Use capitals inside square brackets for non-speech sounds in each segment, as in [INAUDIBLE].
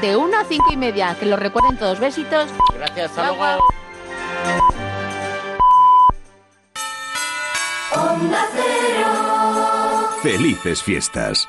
de 1 a 5 y media. Que lo recuerden todos. Besitos. Gracias, hasta luego. Felices fiestas.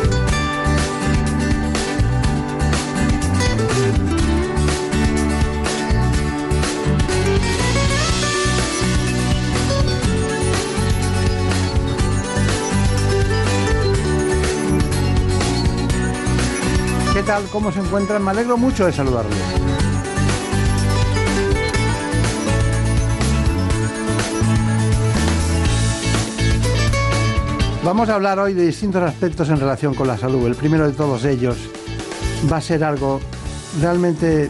¿Cómo se encuentran? Me alegro mucho de saludarles. Vamos a hablar hoy de distintos aspectos en relación con la salud. El primero de todos ellos va a ser algo realmente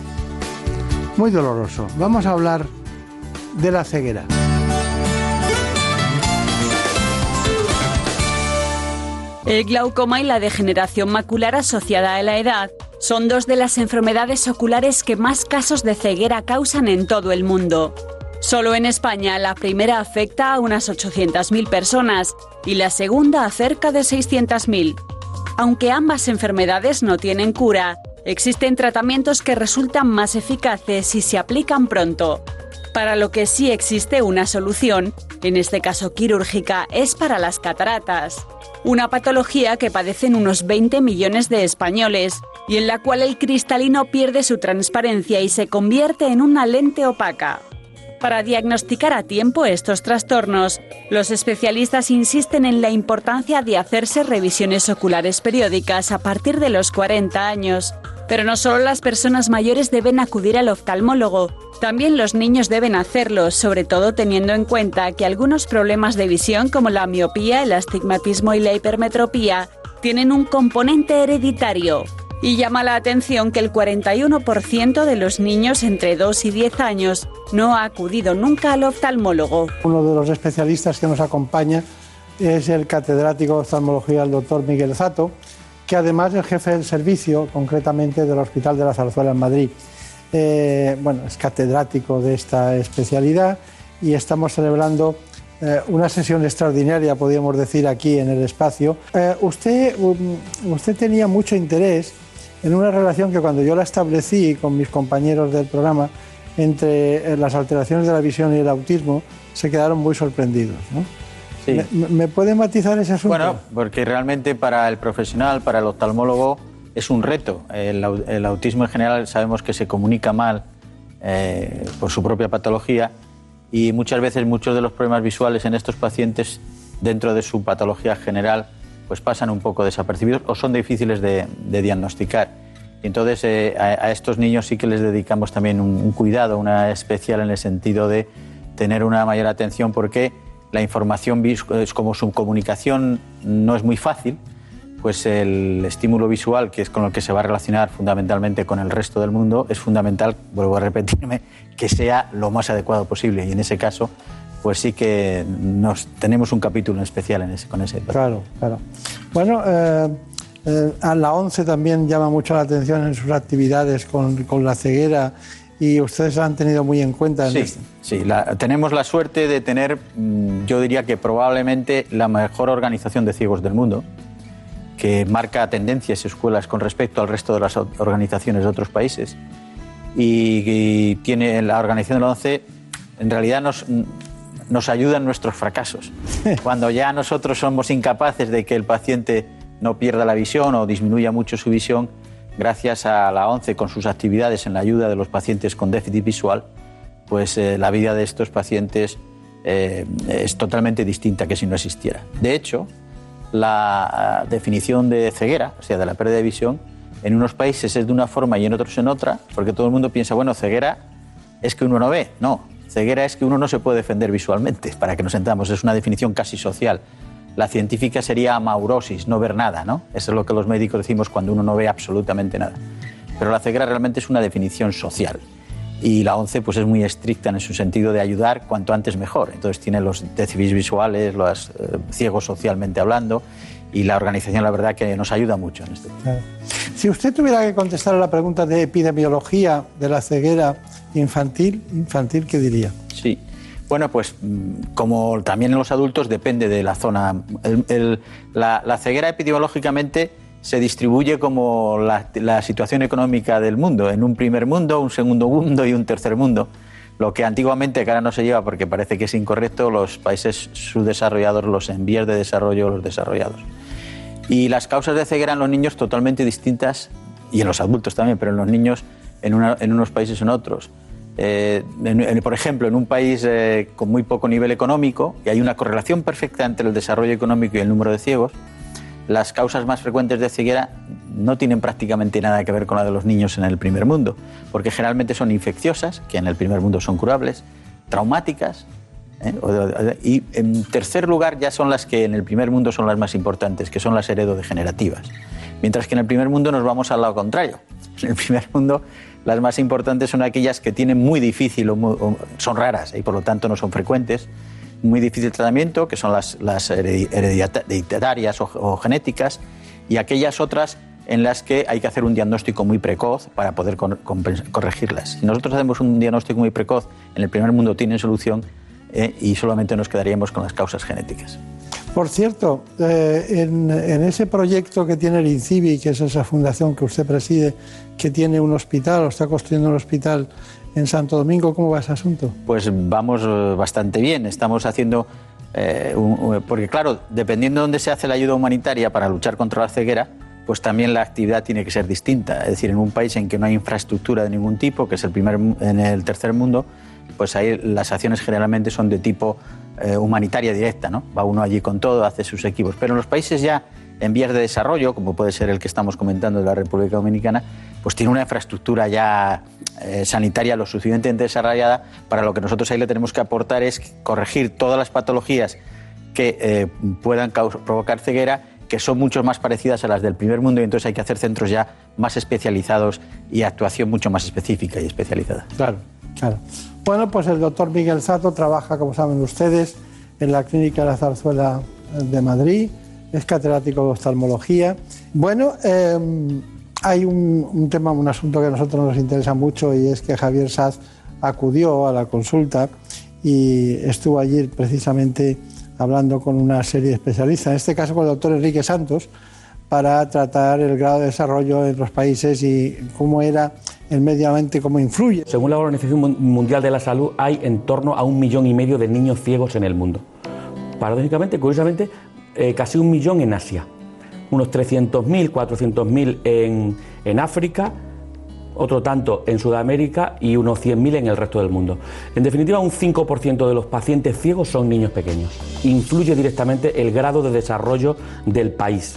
muy doloroso. Vamos a hablar de la ceguera. El glaucoma y la degeneración macular asociada a la edad son dos de las enfermedades oculares que más casos de ceguera causan en todo el mundo. Solo en España la primera afecta a unas 800.000 personas y la segunda a cerca de 600.000. Aunque ambas enfermedades no tienen cura, existen tratamientos que resultan más eficaces si se aplican pronto. Para lo que sí existe una solución, en este caso quirúrgica, es para las cataratas una patología que padecen unos 20 millones de españoles y en la cual el cristalino pierde su transparencia y se convierte en una lente opaca. Para diagnosticar a tiempo estos trastornos, los especialistas insisten en la importancia de hacerse revisiones oculares periódicas a partir de los 40 años. Pero no solo las personas mayores deben acudir al oftalmólogo, también los niños deben hacerlo, sobre todo teniendo en cuenta que algunos problemas de visión como la miopía, el astigmatismo y la hipermetropía tienen un componente hereditario. Y llama la atención que el 41% de los niños entre 2 y 10 años no ha acudido nunca al oftalmólogo. Uno de los especialistas que nos acompaña es el catedrático de oftalmología, el doctor Miguel Zato, que además es jefe del servicio, concretamente del Hospital de la Zarzuela en Madrid. Eh, bueno, es catedrático de esta especialidad y estamos celebrando eh, una sesión extraordinaria, podríamos decir, aquí en el espacio. Eh, usted, um, usted tenía mucho interés en una relación que cuando yo la establecí con mis compañeros del programa entre las alteraciones de la visión y el autismo, se quedaron muy sorprendidos. Sí. ¿Me, me puede matizar ese asunto? Bueno, porque realmente para el profesional, para el oftalmólogo, es un reto. El, el autismo en general sabemos que se comunica mal eh, por su propia patología y muchas veces muchos de los problemas visuales en estos pacientes dentro de su patología general pues pasan un poco desapercibidos o son difíciles de, de diagnosticar. Y entonces eh, a, a estos niños sí que les dedicamos también un, un cuidado, una especial en el sentido de tener una mayor atención porque la información, es como su comunicación no es muy fácil, pues el estímulo visual, que es con lo que se va a relacionar fundamentalmente con el resto del mundo, es fundamental, vuelvo a repetirme, que sea lo más adecuado posible. Y en ese caso, pues sí que nos, tenemos un capítulo especial en ese, con ese. Claro, claro. Bueno, eh, eh, a la ONCE también llama mucho la atención en sus actividades con la ceguera y ustedes la han tenido muy en cuenta. En Sí, sí la- tenemos la suerte de tener, mm, yo diría que probablemente la mejor organización de ciegos del mundo, que marca tendencias y escuelas con respecto al resto de las organizaciones de otros países. Y, y tiene la organización de la ONCE, en realidad nos, nos ayuda en nuestros fracasos. [LAUGHS] Cuando ya nosotros somos incapaces de que el paciente no pierda la visión o disminuya mucho su visión, gracias a la ONCE con sus actividades en la ayuda de los pacientes con déficit visual, pues eh, la vida de estos pacientes eh, es totalmente distinta que si no existiera. De hecho, la ah, definición de ceguera, o sea, de la pérdida de visión, en unos países es de una forma y en otros en otra, porque todo el mundo piensa, bueno, ceguera es que uno no ve. No, ceguera es que uno no se puede defender visualmente, para que nos entendamos, es una definición casi social. La científica sería amaurosis, no ver nada, ¿no? Eso es lo que los médicos decimos cuando uno no ve absolutamente nada. Pero la ceguera realmente es una definición social. Y la ONCE pues, es muy estricta en su sentido de ayudar cuanto antes mejor. Entonces tiene los déficits visuales, los eh, ciegos socialmente hablando, y la organización, la verdad, que nos ayuda mucho en este tema. Si usted tuviera que contestar a la pregunta de epidemiología de la ceguera infantil, infantil ¿qué diría? Sí. Bueno, pues mm, como también en los adultos depende de la zona. la, ceguera epidemiológicamente se distribuye como la, situación económica del mundo, en un primer mundo, un segundo mundo y un tercer mundo. Lo que antiguamente, que ahora no se lleva porque parece que es incorrecto, los países subdesarrollados, los en vías de desarrollo, los desarrollados. Y las causas de ceguera en los niños totalmente distintas, y en los adultos también, pero en los niños en, unos países en otros. Eh, por ejemplo, en un país eh, con muy poco nivel económico, y hay una correlación perfecta entre el desarrollo económico y el número de ciegos, las causas más frecuentes de ceguera no tienen prácticamente nada que ver con la de los niños en el primer mundo, porque generalmente son infecciosas, que en el primer mundo son curables, traumáticas, ¿eh? Y en tercer lugar ya son las que en el primer mundo son las más importantes, que son las heredodegenerativas. Mientras que en el primer mundo nos vamos al lado contrario. En el primer mundo las más importantes son aquellas que tienen muy difícil, o, son raras y por lo tanto no son frecuentes, muy difícil tratamiento, que son las, las hereditarias o, genéticas, y aquellas otras en las que hay que hacer un diagnóstico muy precoz para poder corregirlas. Si nosotros hacemos un diagnóstico muy precoz, en el primer mundo tienen solución, eh, y solamente nos quedaríamos con las causas genéticas. Por cierto, eh, en, ese proyecto que tiene el INCIBI, que es esa fundación que usted preside, que tiene un hospital o está construyendo un hospital en Santo Domingo, ¿cómo va ese asunto? Pues vamos eh, bastante bien. Estamos haciendo, porque claro, dependiendo de dónde se hace la ayuda humanitaria para luchar contra la ceguera, pues también la actividad tiene que ser distinta. Es decir, en un país en que no hay infraestructura de ningún tipo, que es el primer, en el tercer mundo, pues ahí las acciones generalmente son de tipo eh, humanitaria directa, ¿no? Va uno allí con todo, hace sus equipos. Pero en los países ya en vías de desarrollo, como puede ser el que estamos comentando de la República Dominicana, pues tiene una infraestructura ya eh, sanitaria lo suficientemente desarrollada para lo que nosotros ahí le tenemos que aportar es corregir todas las patologías que eh, puedan provocar ceguera que son mucho más parecidas a las del primer mundo y entonces hay que hacer centros ya más especializados y actuación mucho más específica y especializada. Claro, claro. Bueno, pues el doctor Miguel Sato trabaja, como saben ustedes, en la Clínica de la Zarzuela de Madrid, es catedrático de oftalmología. Bueno, em, hay un, tema, un asunto que a nosotros nos interesa mucho y es que Javier Saz acudió a la consulta y estuvo allí precisamente hablando con una serie de especialistas, en este caso con el doctor Enrique Santos, para tratar el grado de desarrollo en los países y cómo era el medio ambiente, cómo influye. Según la Organización Mundial de la Salud, hay en torno a un millón y medio de niños ciegos en el mundo. Paradójicamente, curiosamente, eh, casi un millón en Asia, unos 300.000, 400.000 en, en África, otro tanto en Sudamérica y unos 100.000 en el resto del mundo. En definitiva, un 5% de los pacientes ciegos son niños pequeños. Influye directamente el grado de desarrollo del país.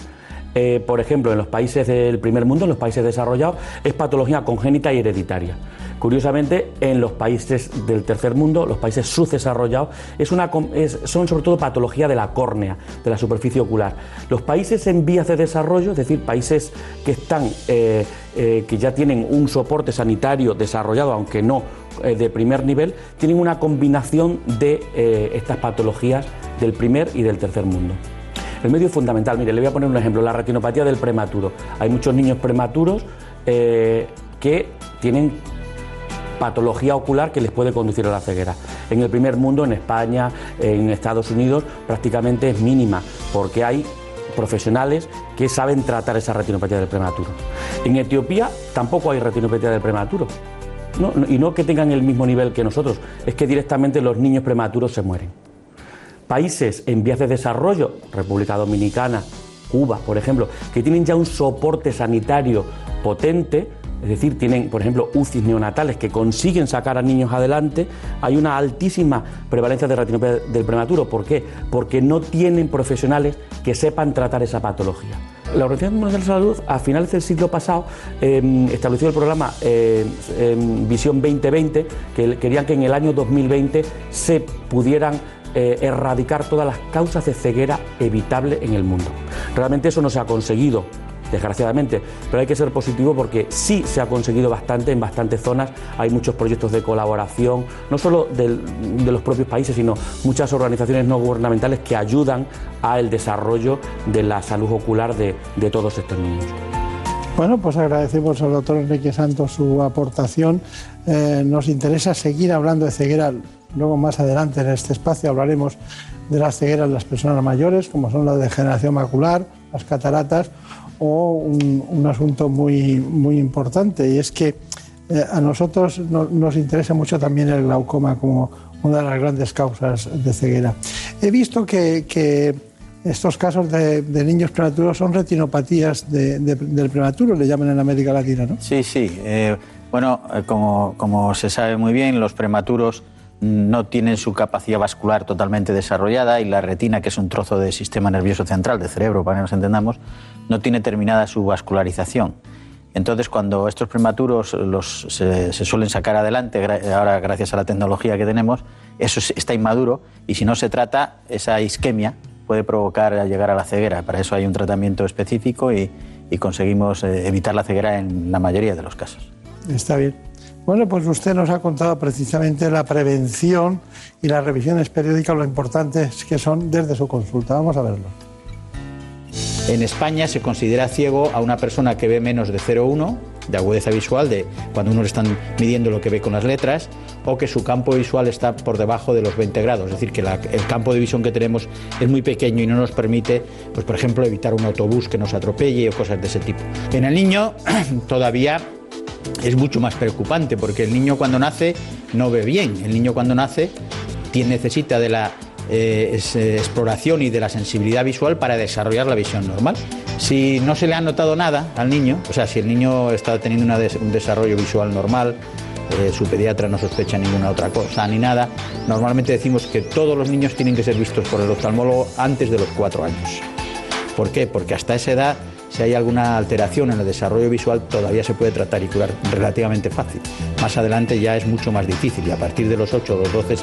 Eh, por ejemplo, en los países del primer mundo, en los países desarrollados, es patología congénita y hereditaria. Curiosamente, en los países del tercer mundo, los países subdesarrollados, es una, son sobre todo patología de la córnea, de la superficie ocular. Los países en vías de desarrollo, es decir, países que están, eh, eh, que ya tienen un soporte sanitario desarrollado, aunque no de primer nivel, tienen una combinación de estas patologías del primer y del tercer mundo. El medio es fundamental. Mire, le voy a poner un ejemplo, la retinopatía del prematuro. Hay muchos niños prematuros eh, que tienen patología ocular que les puede conducir a la ceguera. En el primer mundo, en España, en Estados Unidos, prácticamente es mínima, porque hay profesionales que saben tratar esa retinopatía del prematuro. En Etiopía tampoco hay retinopatía del prematuro. y no que tengan el mismo nivel que nosotros, es que directamente los niños prematuros se mueren países en vías de desarrollo, República Dominicana, Cuba, por ejemplo, que tienen ya un soporte sanitario potente, es decir, tienen, por ejemplo, UCIs neonatales que consiguen sacar a niños adelante, hay una altísima prevalencia de retinopatía del prematuro. ¿Por qué? Porque no tienen profesionales que sepan tratar esa patología. La Organización Mundial de la Salud a finales del siglo pasado em, estableció el programa eh, em, Visión 2020, que querían que en el año 2020 se pudieran eh, erradicar todas las causas de ceguera evitable en el mundo. Realmente eso no se ha conseguido desgraciadamente, pero hay que ser positivo porque sí se ha conseguido bastante en bastantes zonas, hay muchos proyectos de colaboración, no solo de los propios países, sino muchas organizaciones no gubernamentales que ayudan al desarrollo de la salud ocular de, todos estos niños. Bueno, pues agradecemos al doctor Enrique Santos su aportación. Eh, nos interesa seguir hablando de ceguera. Luego, más adelante en este espacio, hablaremos de las cegueras de las personas mayores, como son la degeneración macular, las cataratas o un, asunto muy, muy importante y es que eh, a nosotros nos interesa mucho también el glaucoma como una de las grandes causas de ceguera. He visto que, estos casos de, niños prematuros son retinopatías del prematuro, le llaman en América Latina, ¿no? Sí, sí. Eh, bueno, eh, como, como se sabe muy bien, los prematuros no tienen su capacidad vascular totalmente desarrollada y la retina, que es un trozo del sistema nervioso central, del cerebro, para que nos entendamos, no tiene terminada su vascularización. Entonces, cuando estos prematuros los, se, suelen sacar adelante, ahora gracias a la tecnología que tenemos, eso está inmaduro y si no se trata, esa isquemia puede provocar llegar a la ceguera. Para eso hay un tratamiento específico y, y conseguimos eh, evitar la ceguera en la mayoría de los casos. Está bien. Bueno, pues usted nos ha contado precisamente la prevención y las revisiones periódicas, lo importantes que son desde su consulta. Vamos a verlo. En España se considera ciego a una persona que ve menos de 0,1 de agudeza visual, de cuando uno le están midiendo lo que ve con las letras, o que su campo visual está por debajo de los 20 grados, es decir, que el campo de visión que tenemos es muy pequeño y no nos permite, pues por ejemplo, evitar un autobús que nos atropelle o cosas de ese tipo. En el niño [CLEARS THROAT] todavía es mucho más preocupante porque el niño cuando nace no ve bien. El niño cuando nace tiene, necesita de la eh, eh, exploración y de la sensibilidad visual para desarrollar la visión normal. Si no se le ha notado nada al niño, o sea, si el niño está teniendo un desarrollo visual normal, eh, su pediatra no sospecha ninguna otra cosa ni nada, normalmente decimos que todos los niños tienen que ser vistos por el oftalmólogo antes de los cuatro años. ¿Por qué? Porque hasta esa edad si hay alguna alteración en el desarrollo visual, todavía se puede tratar y curar relativamente fácil. Más adelante ya es mucho más difícil y a partir de los 8 o los 12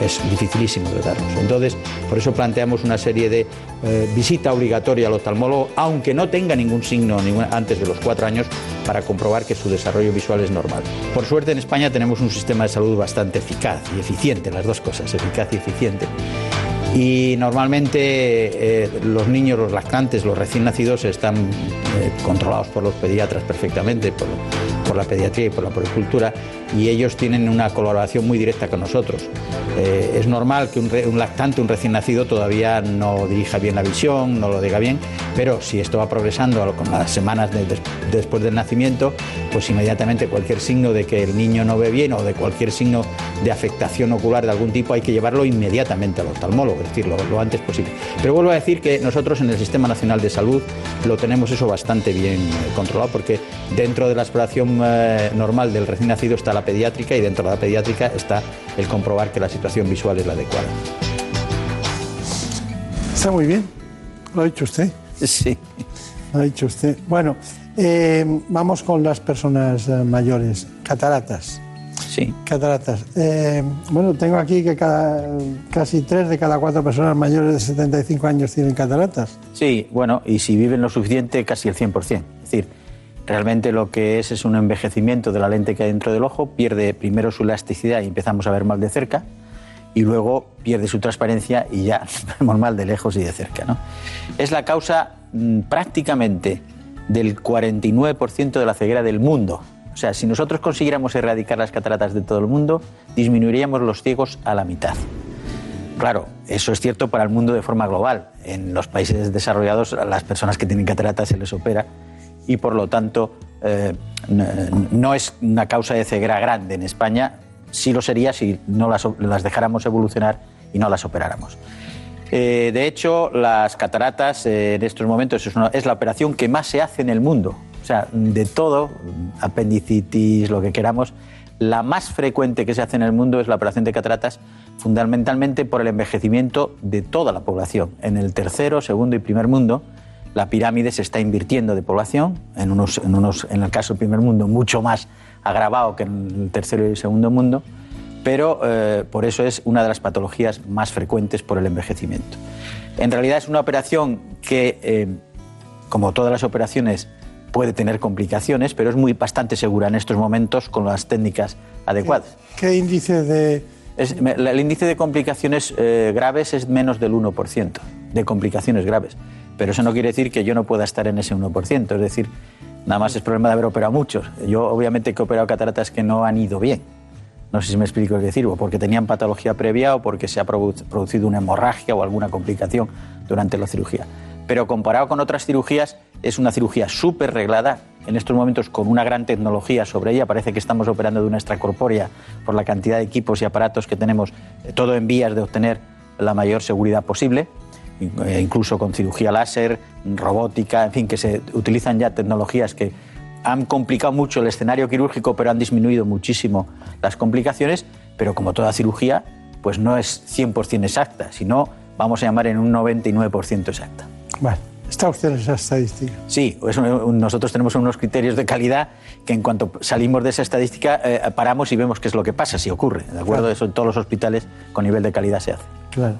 es dificilísimo tratarlos. Entonces, por eso planteamos una serie de eh, visita obligatoria al oftalmólogo, aunque no tenga ningún signo antes de los 4 años, para comprobar que su desarrollo visual es normal. Por suerte en España tenemos un sistema de salud bastante eficaz y eficiente, las dos cosas, eficaz y eficiente y normalmente eh, los niños, los lactantes, los recién nacidos están eh, controlados por los pediatras perfectamente, por, por, la pediatría y por la poricultura, y ellos tienen una colaboración muy directa con nosotros. Eh, es normal que un, lactante, un recién nacido, todavía no dirija bien la visión, no lo diga bien, pero si esto va progresando con las semanas después del nacimiento, pues inmediatamente cualquier signo de que el niño no ve bien o de cualquier signo de afectación ocular de algún tipo hay que llevarlo inmediatamente al oftalmólogo, es decir, lo, antes posible. Pero vuelvo a decir que nosotros en el Sistema Nacional de Salud lo tenemos eso bastante bien eh, controlado porque dentro de la exploración eh, normal del recién nacido está la pediátrica y dentro de la pediátrica está el comprobar que la situación visual es la adecuada. Está muy bien, lo ha dicho usted. Sí. Lo ha dicho usted. Bueno, eh, vamos con las personas eh, mayores, cataratas. Sí. Cataratas. Eh, bueno, tengo aquí que casi tres de cada cuatro personas mayores de 75 años tienen cataratas. Sí, bueno, y si viven lo suficiente, casi el 100%. Es decir, realmente lo que es es un envejecimiento de la lente que hay dentro del ojo, pierde primero su elasticidad y empezamos a ver mal de cerca, y luego pierde su transparencia y ya [LAUGHS] vemos mal de lejos y de cerca. Es la causa mm, prácticamente del 49% de la ceguera del mundo. O sea, si nosotros consiguiéramos erradicar las cataratas de todo el mundo, disminuiríamos los ciegos a la mitad. Claro, eso es cierto para el mundo de forma global. En los países desarrollados, a las personas que tienen cataratas se les opera y por lo tanto eh, no es una causa de ceguera grande en España, sí lo sería si no las, dejáramos evolucionar y no las operáramos. Eh, de hecho, las cataratas eh, en estos momentos es, es, la operación que más se hace en el mundo. O sea, de todo, apendicitis, lo que queramos, la más frecuente que se hace en el mundo es la operación de cataratas, fundamentalmente por el envejecimiento de toda la población. En el tercero, segundo y primer mundo, la pirámide se está invirtiendo de población, en, unos, en, unos, en el caso del primer mundo mucho más agravado que en el tercero y el segundo mundo, pero eh, por eso es una de las patologías más frecuentes por el envejecimiento. En realidad es una operación que, eh, como todas las operaciones, puede tener complicaciones, pero es muy bastante segura en estos momentos con las técnicas adecuadas. ¿Qué, índice de...? el índice de complicaciones eh, graves es menos del 1%, de complicaciones graves. Pero eso no quiere decir que yo no pueda estar en ese 1%. Es decir, nada más es problema de haber operado muchos. Yo obviamente he operado cataratas que no han ido bien. No sé si me explico qué decir, o porque tenían patología previa o porque se ha producido una hemorragia o alguna complicación durante la cirugía. Pero comparado con otras cirugías, es una cirugía súper reglada, en estos momentos con una gran tecnología sobre ella. Parece que estamos operando de una extracorpórea por la cantidad de equipos y aparatos que tenemos, eh, todo en vías de obtener la mayor seguridad posible. Eh, incluso con cirugía láser, robótica, en fin, que se utilizan ya tecnologías que han complicado mucho el escenario quirúrgico, pero han disminuido muchísimo las complicaciones, pero como toda cirugía, pues no es 100% exacta, sino vamos a llamar en un 99% exacta. ¿Está usted en esa estadística? Sí, nosotros tenemos unos criterios de calidad que en cuanto salimos de esa estadística eh, paramos y vemos qué es lo que pasa, si ocurre, ¿de acuerdo? Eso en todos los hospitales con nivel de calidad se hace.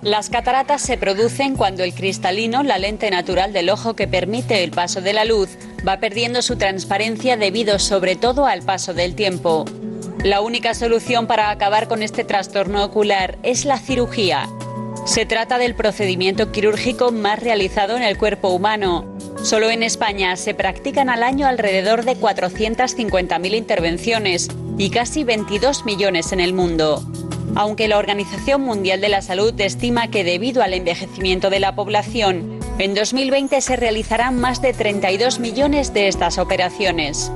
Las cataratas se producen cuando el cristalino, la lente natural del ojo que permite el paso de la luz, va perdiendo su transparencia debido sobre todo al paso del tiempo. La única solución para acabar con este trastorno ocular es la cirugía. Se trata del procedimiento quirúrgico más realizado en el cuerpo humano. Solo en España se practican al año alrededor de 450.000 intervenciones y casi 22 millones en el mundo aunque la Organización Mundial de la Salud estima que debido al envejecimiento de la población, en 2020 se realizarán más de 32 millones de estas operaciones.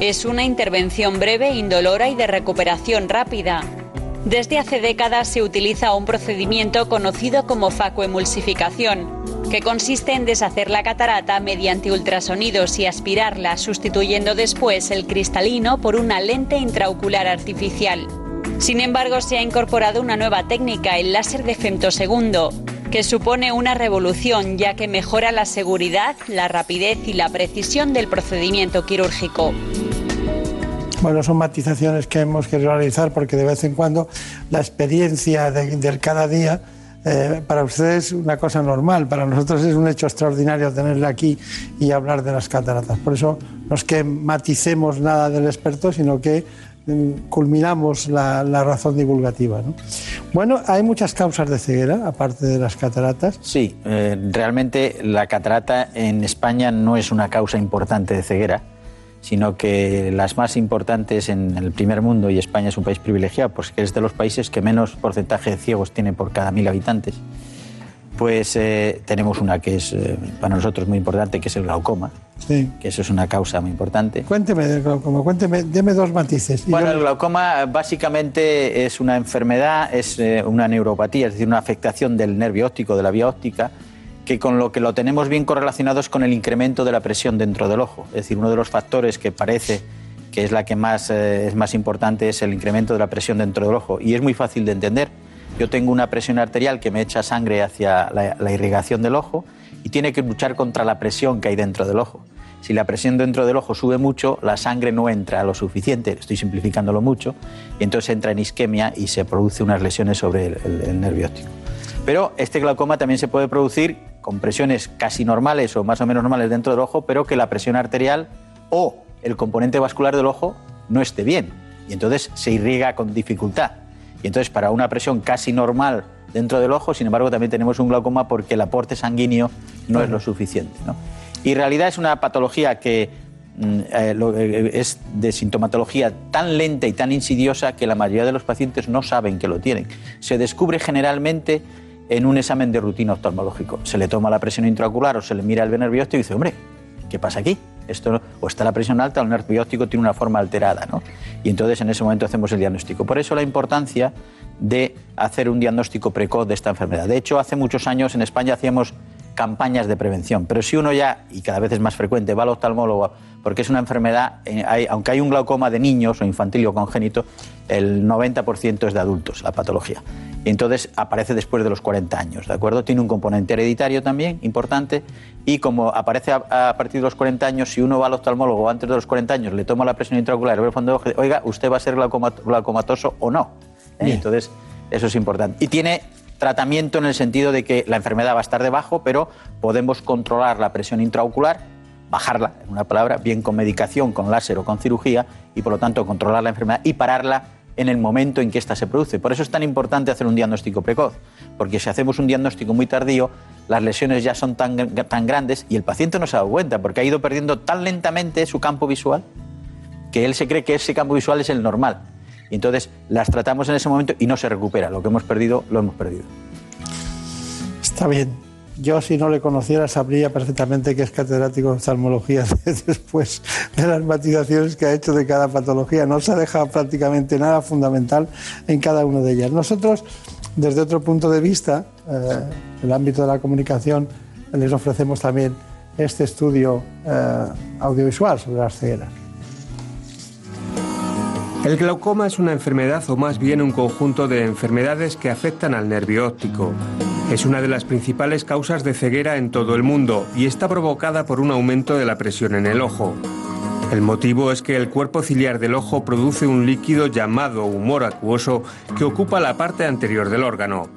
Es una intervención breve, indolora y de recuperación rápida. Desde hace décadas se utiliza un procedimiento conocido como facoemulsificación, que consiste en deshacer la catarata mediante ultrasonidos y aspirarla, sustituyendo después el cristalino por una lente intraocular artificial. Sin embargo, se ha incorporado una nueva técnica, el láser de femtosegundo, que supone una revolución ya que mejora la seguridad, la rapidez y la precisión del procedimiento quirúrgico. Bueno, son matizaciones que hemos querido realizar porque de vez en cuando la experiencia del cada día eh, para ustedes es una cosa normal, para nosotros es un hecho extraordinario tenerle aquí y hablar de las cataratas. Por eso no es que maticemos nada del experto, sino que culminamos la, razón divulgativa. Bueno, hay muchas causas de ceguera, aparte de las cataratas. Sí, eh, realmente la catarata en España no es una causa importante de ceguera, sino que las más importantes en el primer mundo, y España es un país privilegiado, porque es de los países que menos porcentaje de ciegos tiene por cada mil habitantes pues eh, tenemos una que es eh, para nosotros muy importante, que es el glaucoma. Sí. Que eso es una causa muy importante. Cuénteme del glaucoma, cuénteme, deme dos matices. Bueno, el glaucoma básicamente es una enfermedad, es eh, una neuropatía, es decir, una afectación del nervio óptico, de la vía óptica, que con lo que lo tenemos bien correlacionado es con el incremento de la presión dentro del ojo. Es decir, uno de los factores que parece que es la que más, es más importante es el incremento de la presión dentro del ojo. Y es muy fácil de entender yo tengo una presión arterial que me echa sangre hacia la, irrigación del ojo y tiene que luchar contra la presión que hay dentro del ojo. Si la presión dentro del ojo sube mucho, la sangre no entra lo suficiente, estoy simplificándolo mucho, y entonces entra en isquemia y se produce unas lesiones sobre el, nervio óptico. Pero este glaucoma también se puede producir con presiones casi normales o más o menos normales dentro del ojo, pero que la presión arterial o el componente vascular del ojo no esté bien, y entonces se irriga con dificultad. Y entonces, para una presión casi normal dentro del ojo, sin embargo, también tenemos un glaucoma porque el aporte sanguíneo no es lo suficiente. Y en realidad es una patología que mm, eh, eh, es de sintomatología tan lenta y tan insidiosa que la mayoría de los pacientes no saben que lo tienen. Se descubre generalmente en un examen de rutina oftalmológico. Se le toma la presión intraocular o se le mira el nervio óptico y dice, hombre, ¿qué pasa aquí? Esto, o está la presión alta o el nervio óptico tiene una forma alterada. ¿no? Y entonces en ese momento hacemos el diagnóstico. Por eso la importancia de hacer un diagnóstico precoz de esta enfermedad. De hecho, hace muchos años en España hacíamos campañas de prevención, pero si uno ya, y cada vez es más frecuente, va al oftalmólogo porque es una enfermedad, eh, aunque hay un glaucoma de niños o infantil o congénito, el 90% es de adultos, la patología. Y entonces aparece después de los 40 años, ¿de acuerdo? Tiene un componente hereditario también importante y como aparece a, partir de los 40 años, si uno va al oftalmólogo antes de los 40 años, le toma la presión intraocular y ve el fondo de ojo, oiga, usted va a ser glaucomatoso o no. ¿eh? Entonces, eso es importante. Y tiene tratamiento en el sentido de que la enfermedad va a estar debajo, pero podemos controlar la presión intraocular, bajarla, en una palabra, bien con medicación, con láser o con cirugía, y por lo tanto controlar la enfermedad y pararla en el momento en que ésta se produce. Por eso es tan importante hacer un diagnóstico precoz, porque si hacemos un diagnóstico muy tardío, las lesiones ya son tan, grandes y el paciente no se ha dado cuenta, porque ha ido perdiendo tan lentamente su campo visual que él se cree que ese campo visual es el normal. Y entonces las tratamos en ese momento y no se recupera. Lo que hemos perdido, lo hemos perdido. Está bien. Yo, si no le conociera, sabría perfectamente que es catedrático de oftalmología [LAUGHS] después de las matizaciones que ha hecho de cada patología. No se ha dejado prácticamente nada fundamental en cada una de ellas. Nosotros, desde otro punto de vista, eh, el ámbito de la comunicación, les ofrecemos también este estudio eh, audiovisual sobre las cegueras. El glaucoma es una enfermedad o más bien un conjunto de enfermedades que afectan al nervio óptico. Es una de las principales causas de ceguera en todo el mundo y está provocada por un aumento de la presión en el ojo. El motivo es que el cuerpo ciliar del ojo produce un líquido llamado humor acuoso que ocupa la parte anterior del órgano.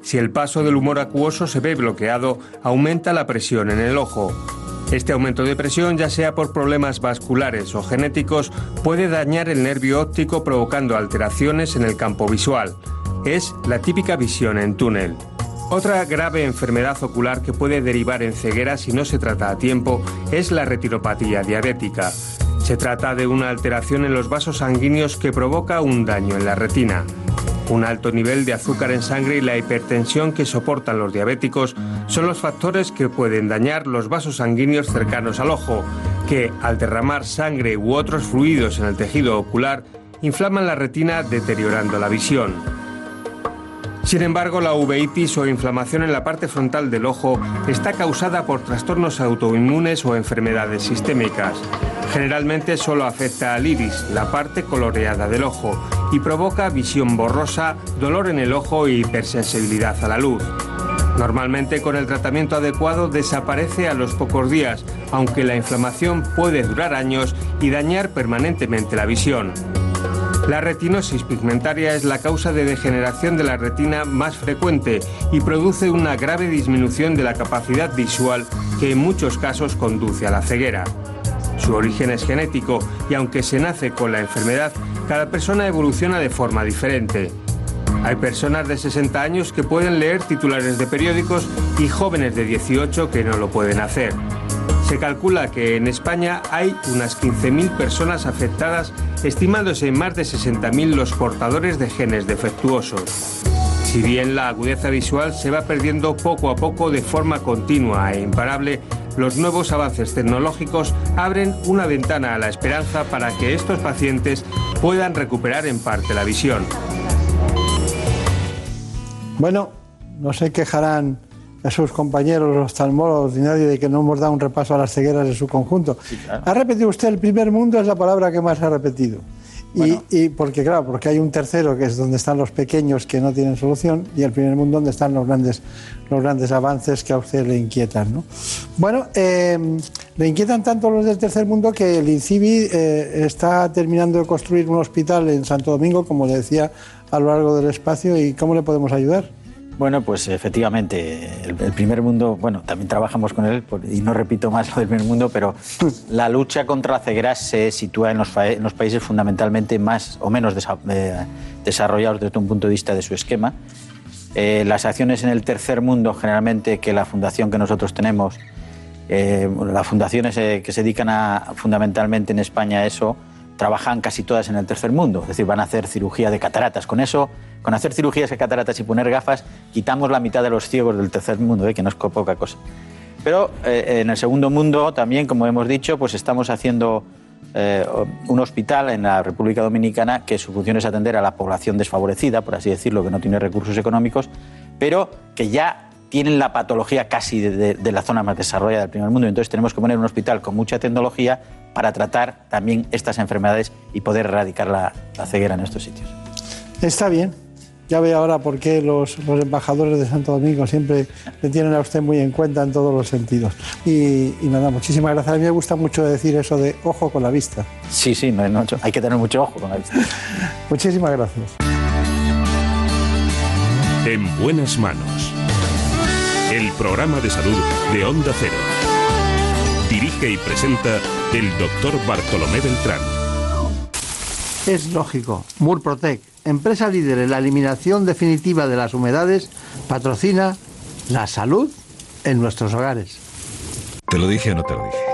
Si el paso del humor acuoso se ve bloqueado, aumenta la presión en el ojo. Este aumento de presión, ya sea por problemas vasculares o genéticos, puede dañar el nervio óptico provocando alteraciones en el campo visual. Es la típica visión en túnel. Otra grave enfermedad ocular que puede derivar en ceguera si no se trata a tiempo es la retinopatía diabética. Se trata de una alteración en los vasos sanguíneos que provoca un daño en la retina. Un alto nivel de azúcar en sangre y la hipertensión que soportan los diabéticos son los factores que pueden dañar los vasos sanguíneos cercanos al ojo, que al derramar sangre u otros fluidos en el tejido ocular inflaman la retina deteriorando la visión. Sin embargo, la uveitis o inflamación en la parte frontal del ojo está causada por trastornos autoinmunes o enfermedades sistémicas. Generalmente solo afecta al iris, la parte coloreada del ojo, y provoca visión borrosa, dolor en el ojo y hipersensibilidad a la luz. Normalmente con el tratamiento adecuado desaparece a los pocos días, aunque la inflamación puede durar años y dañar permanentemente la visión. La retinosis pigmentaria es la causa de degeneración de la retina más frecuente y produce una grave disminución de la capacidad visual que en muchos casos conduce a la ceguera. Su origen es genético y aunque se nace con la enfermedad, cada persona evoluciona de forma diferente. Hay personas de 60 años que pueden leer titulares de periódicos y jóvenes de 18 que no lo pueden hacer. Se calcula que en España hay unas 15.000 personas afectadas, estimándose en más de 60.000 los portadores de genes defectuosos. Si bien la agudeza visual se va perdiendo poco a poco de forma continua e imparable, los nuevos avances tecnológicos abren una ventana a la esperanza para que estos pacientes puedan recuperar en parte la visión. Bueno, no se quejarán a sus compañeros, los oftalmólogos y nadie de que no hemos dado un repaso a las cegueras en su conjunto. Ha repetido usted el primer mundo, es la palabra que más ha repetido. Y, porque, claro, porque hay un tercero que es donde están los pequeños que no tienen solución y el primer mundo donde están los grandes, los grandes avances que a usted le inquietan. ¿no? Bueno, eh, le inquietan tanto los del tercer mundo que el INCIBI eh, está terminando de construir un hospital en Santo Domingo, como le decía, a lo largo del espacio. ¿Y cómo le podemos ayudar? Bueno, pues efectivamente, el, primer mundo, bueno, también trabajamos con él, y no repito más lo del primer mundo, pero [LAUGHS] la lucha contra la ceguera se sitúa en los, países fundamentalmente más o menos eh, desarrollados desde un punto de vista de su esquema. Eh, las acciones en el tercer mundo, generalmente, que la fundación que nosotros tenemos, eh, las fundaciones que se dedican a, fundamentalmente en España a eso, trabajan casi todas en el tercer mundo, es decir, van a hacer cirugía de cataratas. Con eso, con hacer cirugías de cataratas y poner gafas, quitamos la mitad de los ciegos del tercer mundo, ¿eh? que no es poca cosa. Pero eh, en el segundo mundo también, como hemos dicho, pues estamos haciendo eh, un hospital en la República Dominicana que su función es atender a la población desfavorecida, por así decirlo, que no tiene recursos económicos, pero que ya tienen la patología casi de, de la zona más desarrollada del primer mundo. Entonces tenemos que poner un hospital con mucha tecnología para tratar también estas enfermedades y poder erradicar la, ceguera en estos sitios. Está bien. Ya ve ahora por qué los, los, embajadores de Santo Domingo siempre le tienen a usted muy en cuenta en todos los sentidos. Y, y, nada, muchísimas gracias. A mí me gusta mucho decir eso de ojo con la vista. Sí, sí, no, no, hay que tener mucho ojo con la vista. [LAUGHS] muchísimas gracias. En buenas manos. El programa de salud de Onda Cero. Dirige y presenta el doctor Bartolomé Beltrán. Es lógico. Murprotec, empresa líder en la eliminación definitiva de las humedades, patrocina la salud en nuestros hogares. ¿Te lo dije o no te lo dije?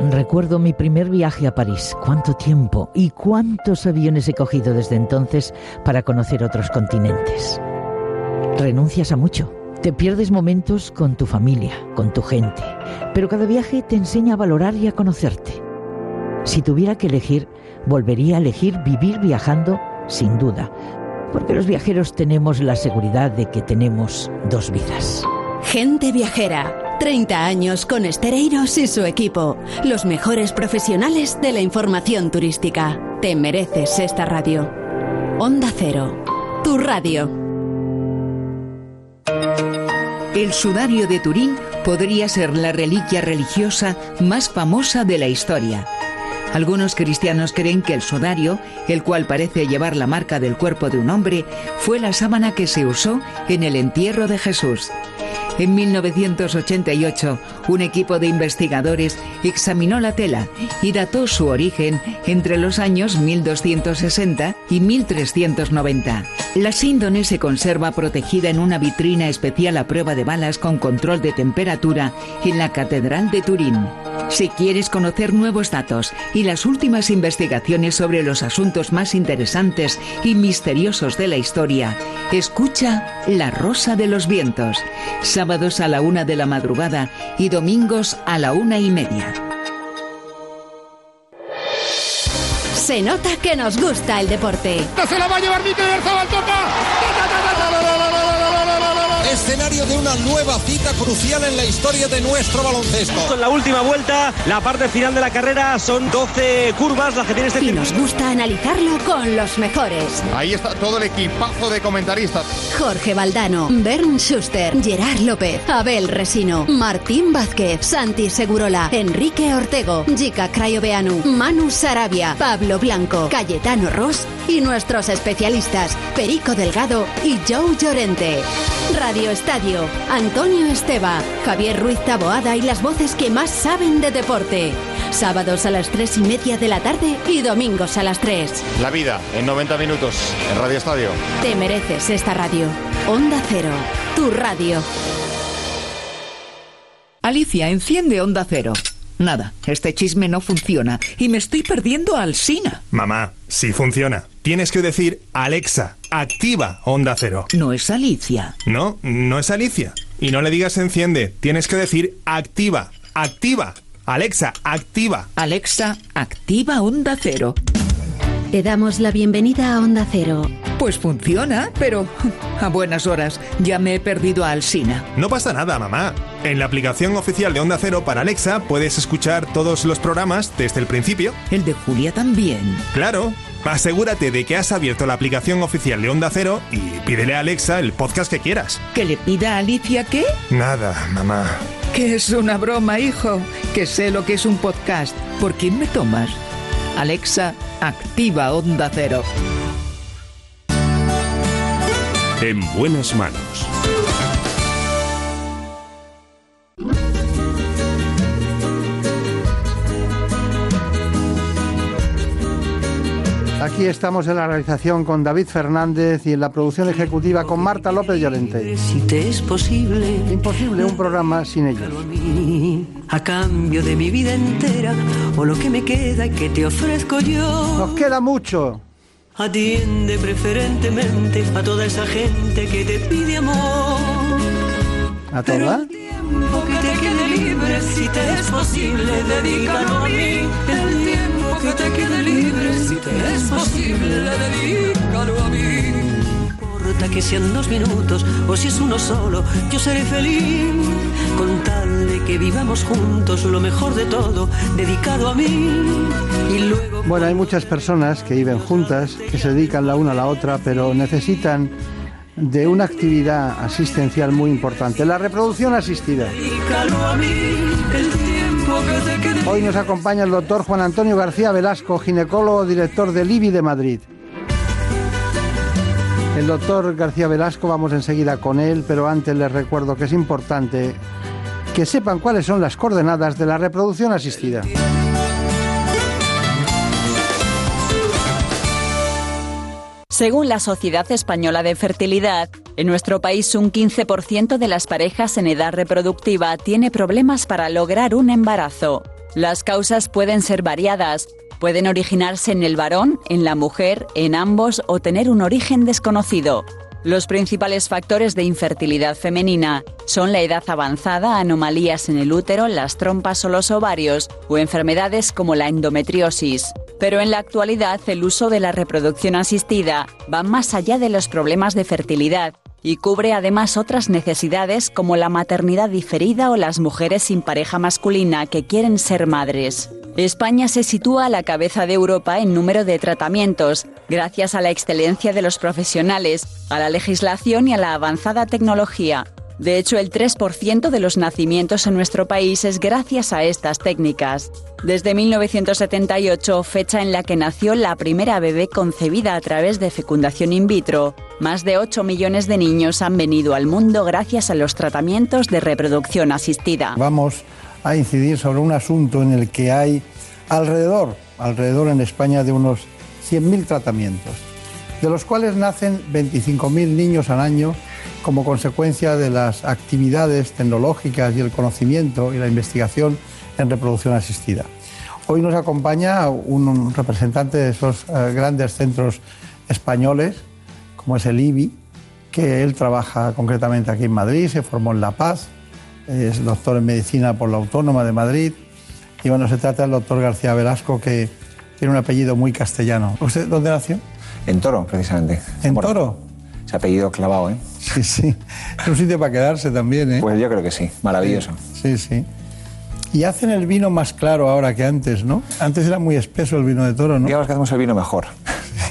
Recuerdo mi primer viaje a París. Cuánto tiempo y cuántos aviones he cogido desde entonces para conocer otros continentes. Renuncias a mucho. Te pierdes momentos con tu familia, con tu gente, pero cada viaje te enseña a valorar y a conocerte. Si tuviera que elegir, volvería a elegir vivir viajando sin duda, porque los viajeros tenemos la seguridad de que tenemos dos vidas. Gente viajera 30 años con Estereiros y su equipo. Los mejores profesionales de la información turística. Te mereces esta radio. Onda Cero. Tu radio. El sudario de Turín podría ser la reliquia religiosa más famosa de la historia. Algunos cristianos creen que el sudario, el cual parece llevar la marca del cuerpo de un hombre, fue la sábana que se usó en el entierro de Jesús. En 1988, un equipo de investigadores examinó la tela y dató su origen entre los años 1260 y 1390. La síndone se conserva protegida en una vitrina especial a prueba de balas con control de temperatura en la Catedral de Turín. Si quieres conocer nuevos datos y las últimas investigaciones sobre los asuntos más interesantes y misteriosos de la historia, escucha La Rosa de los Vientos, sábados a la una de la madrugada y domingos a la una y media. Se nota que nos gusta el deporte. ¡Se la va a llevar escenario de una nueva cita crucial en la historia de nuestro baloncesto. En la última vuelta, la parte final de la carrera son 12 curvas las que tiene este Y nos gusta analizarlo con los mejores. Ahí está todo el equipazo de comentaristas. Jorge Valdano, Bern Schuster, Gerard López, Abel Resino, Martín Vázquez, Santi Segurola, Enrique Ortego, Jica Crayoveanu, Manu Sarabia, Pablo Blanco, Cayetano Ross y nuestros especialistas Perico Delgado y Joe Llorente. Radio Estadio, Antonio Esteba, Javier Ruiz Taboada y las voces que más saben de deporte. Sábados a las tres y media de la tarde y domingos a las 3. La vida en 90 minutos en Radio Estadio. Te mereces esta radio. Onda Cero, tu radio. Alicia, enciende Onda Cero. Nada, este chisme no funciona y me estoy perdiendo al Sina. Mamá, sí funciona. Tienes que decir Alexa, activa Onda Cero. No es Alicia. No, no es Alicia. Y no le digas enciende, tienes que decir activa, activa. Alexa, activa. Alexa, activa Onda Cero. Te damos la bienvenida a Onda Cero. Pues funciona, pero [LAUGHS] a buenas horas ya me he perdido a Alsina. No pasa nada, mamá. En la aplicación oficial de Onda Cero para Alexa puedes escuchar todos los programas desde el principio. ¿El de Julia también? Claro. Asegúrate de que has abierto la aplicación oficial de Onda Cero y pídele a Alexa el podcast que quieras. ¿Que le pida a Alicia qué? Nada, mamá. Que es una broma, hijo. Que sé lo que es un podcast. ¿Por quién me tomas? Alexa, activa Onda Cero. En buenas manos. Aquí estamos en la realización con David Fernández y en la producción ejecutiva con Marta López Llorente. Si te es posible. Imposible un programa sin ellos. A cambio de mi vida entera o lo que me queda que te ofrezco yo. Nos queda mucho. Atiende preferentemente a toda esa gente que te pide amor. ¿A toda? tiempo que te quede libre, si te es posible, dedícalo a mí. El tiempo que te quede libre, si te es posible, dedícalo a mí. No importa que sean dos minutos o si es uno solo, yo seré feliz. Con tal de que vivamos juntos lo mejor de todo, dedicado a mí. Y luego Bueno, hay muchas personas que viven juntas, que se dedican la una a la otra, pero necesitan de una actividad asistencial muy importante, la reproducción asistida. dedícalo a mí. El Hoy nos acompaña el doctor Juan Antonio García Velasco, ginecólogo, director del IBI de Madrid. El doctor García Velasco, vamos enseguida con él, pero antes les recuerdo que es importante que sepan cuáles son las coordenadas de la reproducción asistida. Según la Sociedad Española de Fertilidad, en nuestro país un 15% de las parejas en edad reproductiva tiene problemas para lograr un embarazo. Las causas pueden ser variadas. Pueden originarse en el varón, en la mujer, en ambos o tener un origen desconocido. Los principales factores de infertilidad femenina son la edad avanzada, anomalías en el útero, las trompas o los ovarios o enfermedades como la endometriosis. Pero en la actualidad el uso de la reproducción asistida va más allá de los problemas de fertilidad y cubre además otras necesidades como la maternidad diferida o las mujeres sin pareja masculina que quieren ser madres. España se sitúa a la cabeza de Europa en número de tratamientos, gracias a la excelencia de los profesionales, a la legislación y a la avanzada tecnología. De hecho, el 3% de los nacimientos en nuestro país es gracias a estas técnicas. Desde 1978, fecha en la que nació la primera bebé concebida a través de fecundación in vitro, más de 8 millones de niños han venido al mundo gracias a los tratamientos de reproducción asistida. Vamos a incidir sobre un asunto en el que hay alrededor, alrededor en España de unos 100.000 tratamientos, de los cuales nacen 25.000 niños al año como consecuencia de las actividades tecnológicas y el conocimiento y la investigación en reproducción asistida. Hoy nos acompaña un representante de esos eh, grandes centros españoles, como es el IBI, que él trabaja concretamente aquí en Madrid, se formó en La Paz, es doctor en medicina por la Autónoma de Madrid. Y bueno, se trata del doctor García Velasco, que tiene un apellido muy castellano. ¿Usted dónde nació? En Toro, precisamente. ¿En Toro? Ese apellido clavado, ¿eh? Sí, sí. Es un sitio para quedarse también, ¿eh? Pues yo creo que sí, maravilloso. Sí, sí. Y hacen el vino más claro ahora que antes, ¿no? Antes era muy espeso el vino de toro, ¿no? Digamos que hacemos el vino mejor.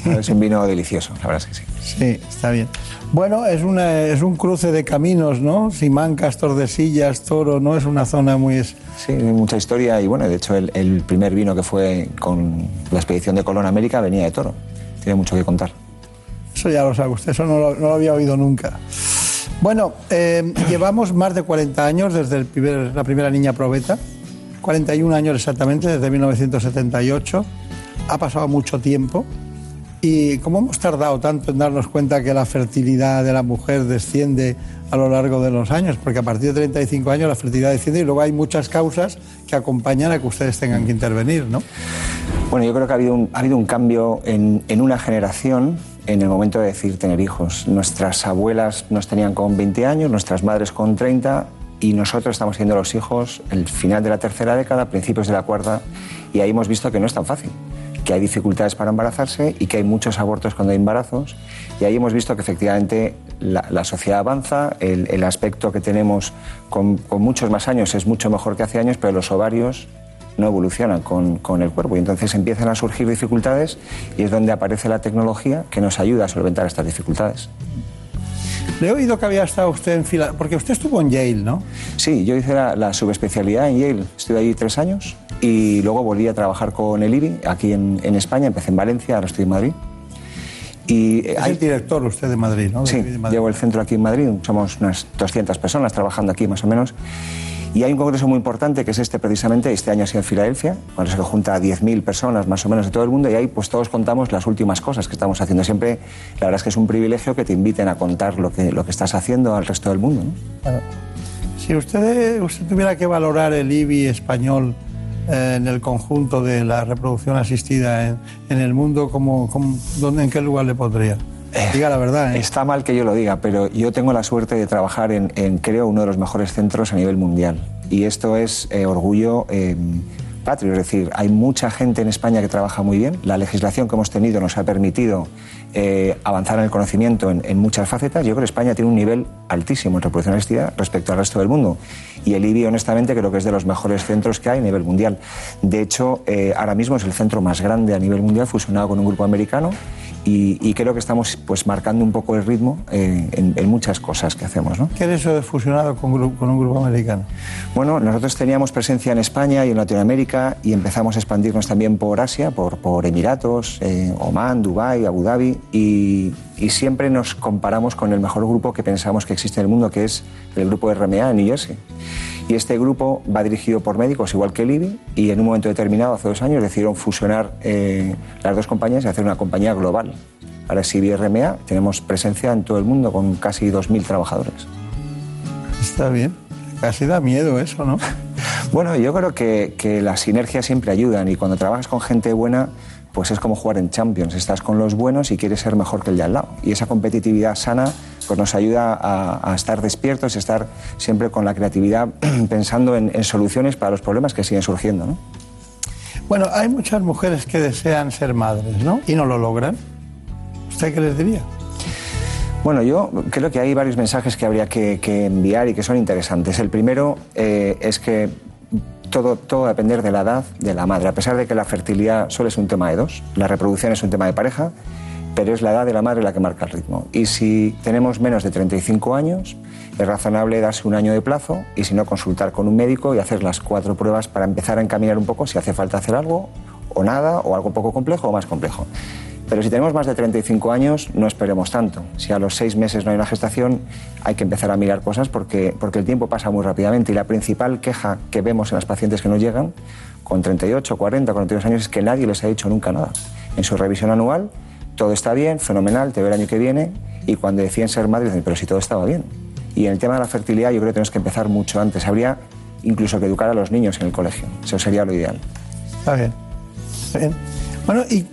es un vino delicioso, la verdad es que sí. Sí, está bien. Bueno, es, una, es un cruce de caminos, ¿no? Simancas, Tordesillas, Toro, ¿no? Es una zona muy... es- Sí, mucha historia y bueno, de hecho el, el primer vino que fue con la expedición de Colón a América venía de Toro. Tiene mucho que contar. Eso ya lo sabe usted, eso no lo, no lo había oído nunca. Bueno, eh, [CLEARS THROAT] llevamos más de 40 años desde el primer- la primera niña probeta, 41 años exactamente, desde 1978. Ha pasado mucho tiempo. Y como hemos tardado tanto en darnos cuenta que la fertilidad de la mujer desciende a lo largo de los años, porque a partir de 35 años la fertilidad desciende y luego hay muchas causas que acompañan a que ustedes tengan que intervenir, ¿no? Bueno, yo creo que ha habido un, ha habido un cambio en, en una generación en el momento de decir tener hijos. Nuestras abuelas nos tenían con 20 años, nuestras madres con 30 y nosotros estamos teniendo los hijos el final de la tercera década, principios de la cuarta y ahí hemos visto que no es tan fácil que hay dificultades para embarazarse y que hay muchos abortos cuando hay embarazos. Y ahí hemos visto que efectivamente la, sociedad avanza, el, aspecto que tenemos con muchos más años es mucho mejor que hace años, pero los ovarios no evolucionan con, con el cuerpo y entonces empiezan a surgir dificultades y es donde aparece la tecnología que nos ayuda a solventar estas dificultades. Le he oído que había estado usted en fila, porque usted estuvo en Yale, ¿no? Sí, yo hice la, la subespecialidad en Yale, estuve allí tres años y luego volví a trabajar con el IBI aquí en, en España, empecé en Valencia, ahora estoy en Madrid. Y eh, Es hay- el director usted de Madrid, ¿no? Sí, De Madrid. llevo el centro aquí en Madrid, somos unas 200 personas trabajando aquí más o menos. Y hay un congreso muy importante que es este precisamente, este año ha sido en Filadelfia, congreso que junta a 10.000 personas más o menos de todo el mundo y ahí pues todos contamos las últimas cosas que estamos haciendo. Siempre, la verdad es que es un privilegio que te inviten a contar lo que, lo que estás haciendo al resto del mundo. ¿no? Si usted, usted tuviera que valorar el IBI español eh, en el conjunto de la reproducción asistida en, en el mundo, ¿cómo, cómo- dónde, ¿en qué lugar le pondría? Diga la verdad. ¿eh? Está mal que yo lo diga, pero yo tengo la suerte de trabajar en, en, creo, uno de los mejores centros a nivel mundial. Y esto es eh, orgullo eh, patrio. Es decir, hay mucha gente en España que trabaja muy bien. La legislación que hemos tenido nos ha permitido eh, avanzar en el conocimiento en, en muchas facetas. Yo creo que España tiene un nivel altísimo en reproducción asistida respecto al resto del mundo. Y el IBI, honestamente, creo que es de los mejores centros que hay a nivel mundial. De hecho, eh, ahora mismo es el centro más grande a nivel mundial, fusionado con un grupo americano. Y, y creo que estamos pues, marcando un poco el ritmo eh, en, en muchas cosas que hacemos. ¿no? ¿Qué es eso de fusionado con, un grupo americano? Bueno, nosotros teníamos presencia en España y en Latinoamérica y empezamos a expandirnos también por Asia, por, por Emiratos, eh, Omán, Dubái, Abu Dhabi y, y siempre nos comparamos con el mejor grupo que pensamos que existe en el mundo, que es el grupo RMA en New Jersey. Y este grupo va dirigido por médicos, igual que el IBI, y en un momento determinado, hace dos años, decidieron fusionar eh, las dos compañías y hacer una compañía global. Ahora es IBI RMA, tenemos presencia en todo el mundo con casi 2.000 trabajadores. Está bien. Casi da miedo eso, ¿no? [LAUGHS] Bueno, yo creo que, que las sinergias siempre ayudan y cuando trabajas con gente buena, pues es como jugar en Champions. Estás con los buenos y quieres ser mejor que el de al lado. Y esa competitividad sana pues nos ayuda a, a estar despiertos y estar siempre con la creatividad [CLEARS THROAT] pensando en, en soluciones para los problemas que siguen surgiendo. ¿no? Bueno, hay muchas mujeres que desean ser madres, ¿no? Y no lo logran. ¿Usted qué les diría? Bueno, yo creo que hay varios mensajes que habría que, que enviar y que son interesantes. El primero eh, es que todo, todo va a depender de la edad de la madre. A pesar de que la fertilidad solo es un tema de dos, la reproducción es un tema de pareja, pero es la edad de la madre la que marca el ritmo. Y si tenemos menos de 35 años, es razonable darse un año de plazo y si no, consultar con un médico y hacer las cuatro pruebas para empezar a encaminar un poco si hace falta hacer algo o nada, o algo poco complejo o más complejo. Pero si tenemos más de 35 años, no esperemos tanto. Si a los seis meses no hay una gestación, hay que empezar a mirar cosas porque, porque el tiempo pasa muy rápidamente. Y la principal queja que vemos en las pacientes que nos llegan con 38, 40, 42 años es que nadie les ha dicho nunca nada. En su revisión anual, todo está bien, fenomenal, te veo el año que viene, y cuando deciden ser madres dicen, pero si todo estaba bien. Y en el tema de la fertilidad yo creo que tenemos que empezar mucho antes. Habría incluso que educar a los niños en el colegio. Eso sería lo ideal. Está bien. Está bien. Bueno, y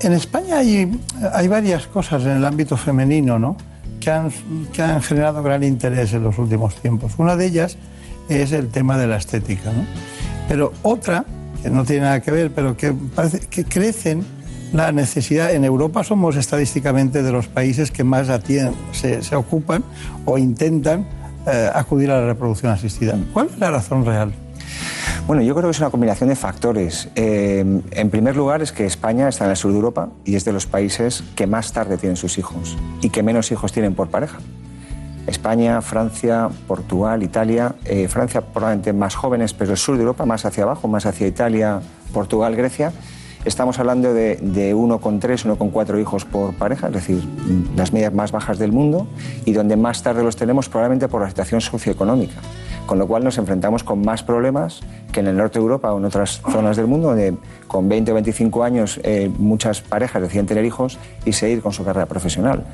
en España hay, varias cosas en el ámbito femenino, ¿no? Que han, que han generado gran interés en los últimos tiempos. Una de ellas es el tema de la estética, ¿no? Pero otra, que no tiene nada que ver, pero que parece que crecen la necesidad. En Europa somos estadísticamente de los países que más se ocupan o intentan eh, acudir a la reproducción asistida. ¿Cuál es la razón real? Bueno, yo creo que es una combinación de factores. Eh, en primer lugar, es que España está en el sur de Europa y es de los países que más tarde tienen sus hijos y que menos hijos tienen por pareja. España, Francia, Portugal, Italia. eh, Francia probablemente más jóvenes, pero el sur de Europa más hacia abajo, más hacia Italia, Portugal, Grecia. Estamos hablando de, de 1,3, 1,4 hijos por pareja, es decir, las medias más bajas del mundo y donde más tarde los tenemos probablemente por la situación socioeconómica. Con lo cual nos enfrentamos con más problemas que en el norte de Europa o en otras zonas del mundo, donde con 20 o 25 años eh, muchas parejas deciden tener hijos y seguir con su carrera profesional.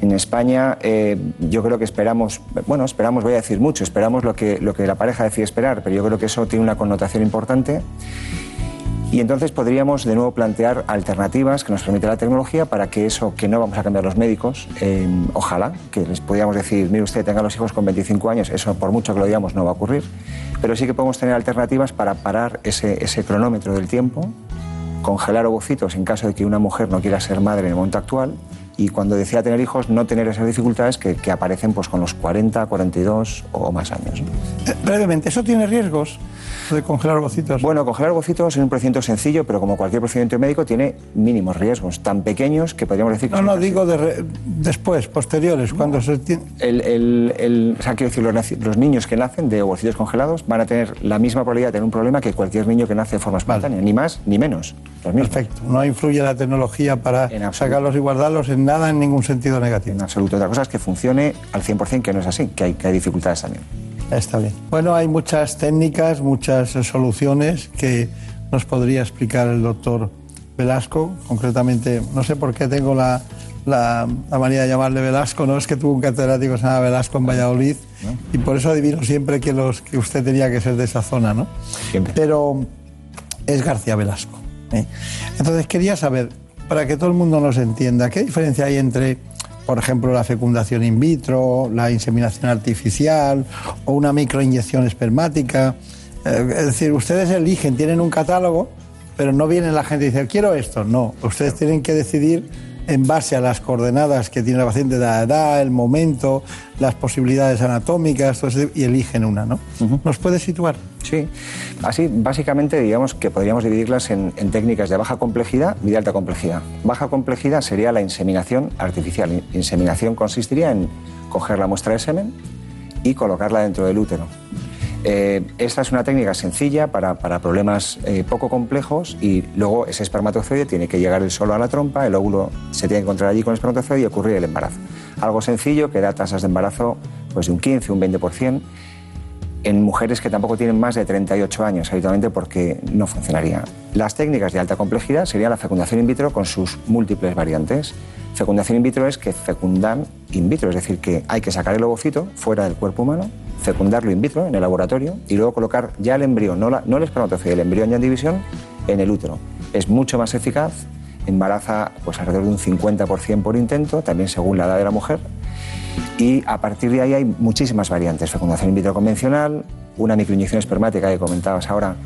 En España eh, yo creo que esperamos, bueno, esperamos, voy a decir mucho, esperamos lo que, lo que la pareja decide esperar, pero yo creo que eso tiene una connotación importante. Y entonces podríamos de nuevo plantear alternativas que nos permite la tecnología para que eso que no vamos a cambiar los médicos, eh, ojalá, que les podríamos decir, mire usted, tenga los hijos con 25 años, eso por mucho que lo digamos no va a ocurrir, pero sí que podemos tener alternativas para parar ese, ese cronómetro del tiempo, congelar ovocitos en caso de que una mujer no quiera ser madre en el momento actual y cuando decida tener hijos no tener esas dificultades que, que aparecen pues, con los 40, 42 o más años. ¿no? Eh, brevemente, ¿eso tiene riesgos de congelar ovocitos? Bueno, congelar ovocitos es un procedimiento sencillo, pero como cualquier procedimiento médico tiene mínimos riesgos, tan pequeños que podríamos decir que No, no, digo de re- después, posteriores, cuando se tiene... el, el- el- o sea, quiero decir, los, niños que nacen de ovocitos congelados van a tener la misma probabilidad de tener un problema que cualquier niño que nace de forma espontánea, ni más ni menos. Perfecto. No influye la tecnología para sacarlos y guardarlos en nada, en ningún sentido negativo. En absoluto. Otra cosa es que funcione al 100%, que no es así, que hay, que hay dificultades también. Está bien. Bueno, hay muchas técnicas, muchas soluciones que nos podría explicar el doctor Velasco. Concretamente, no sé por qué tengo la, la, la manía de llamarle Velasco, no es que tuvo un catedrático que se llama Velasco en Valladolid y por eso adivino siempre que, los, que usted tenía que ser de esa zona, ¿no? Pero es García Velasco. ¿eh? Entonces quería saber, para que todo el mundo nos entienda, ¿qué diferencia hay entre, por ejemplo, la fecundación in vitro, la inseminación artificial o una microinyección espermática? Eh, es decir, ustedes eligen, tienen un catálogo, pero no viene la gente y dice, quiero esto. No, ustedes tienen que decidir en base a las coordenadas que tiene la paciente la edad, el momento, las posibilidades anatómicas, todo y eligen una, ¿no? ¿Nos puede situar? Sí, así básicamente digamos que podríamos dividirlas en, en técnicas de baja complejidad y de alta complejidad. Baja complejidad sería la inseminación artificial. In- Inseminación consistiría en coger la muestra de semen y colocarla dentro del útero. Eh, esta es una técnica sencilla para, para problemas eh, poco complejos y luego ese espermatozoide tiene que llegar él solo a la trompa, el óvulo se tiene que encontrar allí con el espermatozoide y ocurrir el embarazo. Algo sencillo que da tasas de embarazo pues, de un 15, un 20% en mujeres que tampoco tienen más de 38 años habitualmente porque no funcionaría. Las técnicas de alta complejidad serían la fecundación in vitro con sus múltiples variantes. Fecundación in vitro es que fecundan in vitro, es decir, que hay que sacar el ovocito fuera del cuerpo humano, fecundarlo in vitro en el laboratorio y luego colocar ya el embrión, no, la- no el espermatozoide, el embrión ya en división, en el útero. Es mucho más eficaz, embaraza pues, alrededor de un 50% por intento, también según la edad de la mujer, y a partir de ahí hay muchísimas variantes. Fecundación in vitro convencional, una microinyección espermática que comentabas ahora,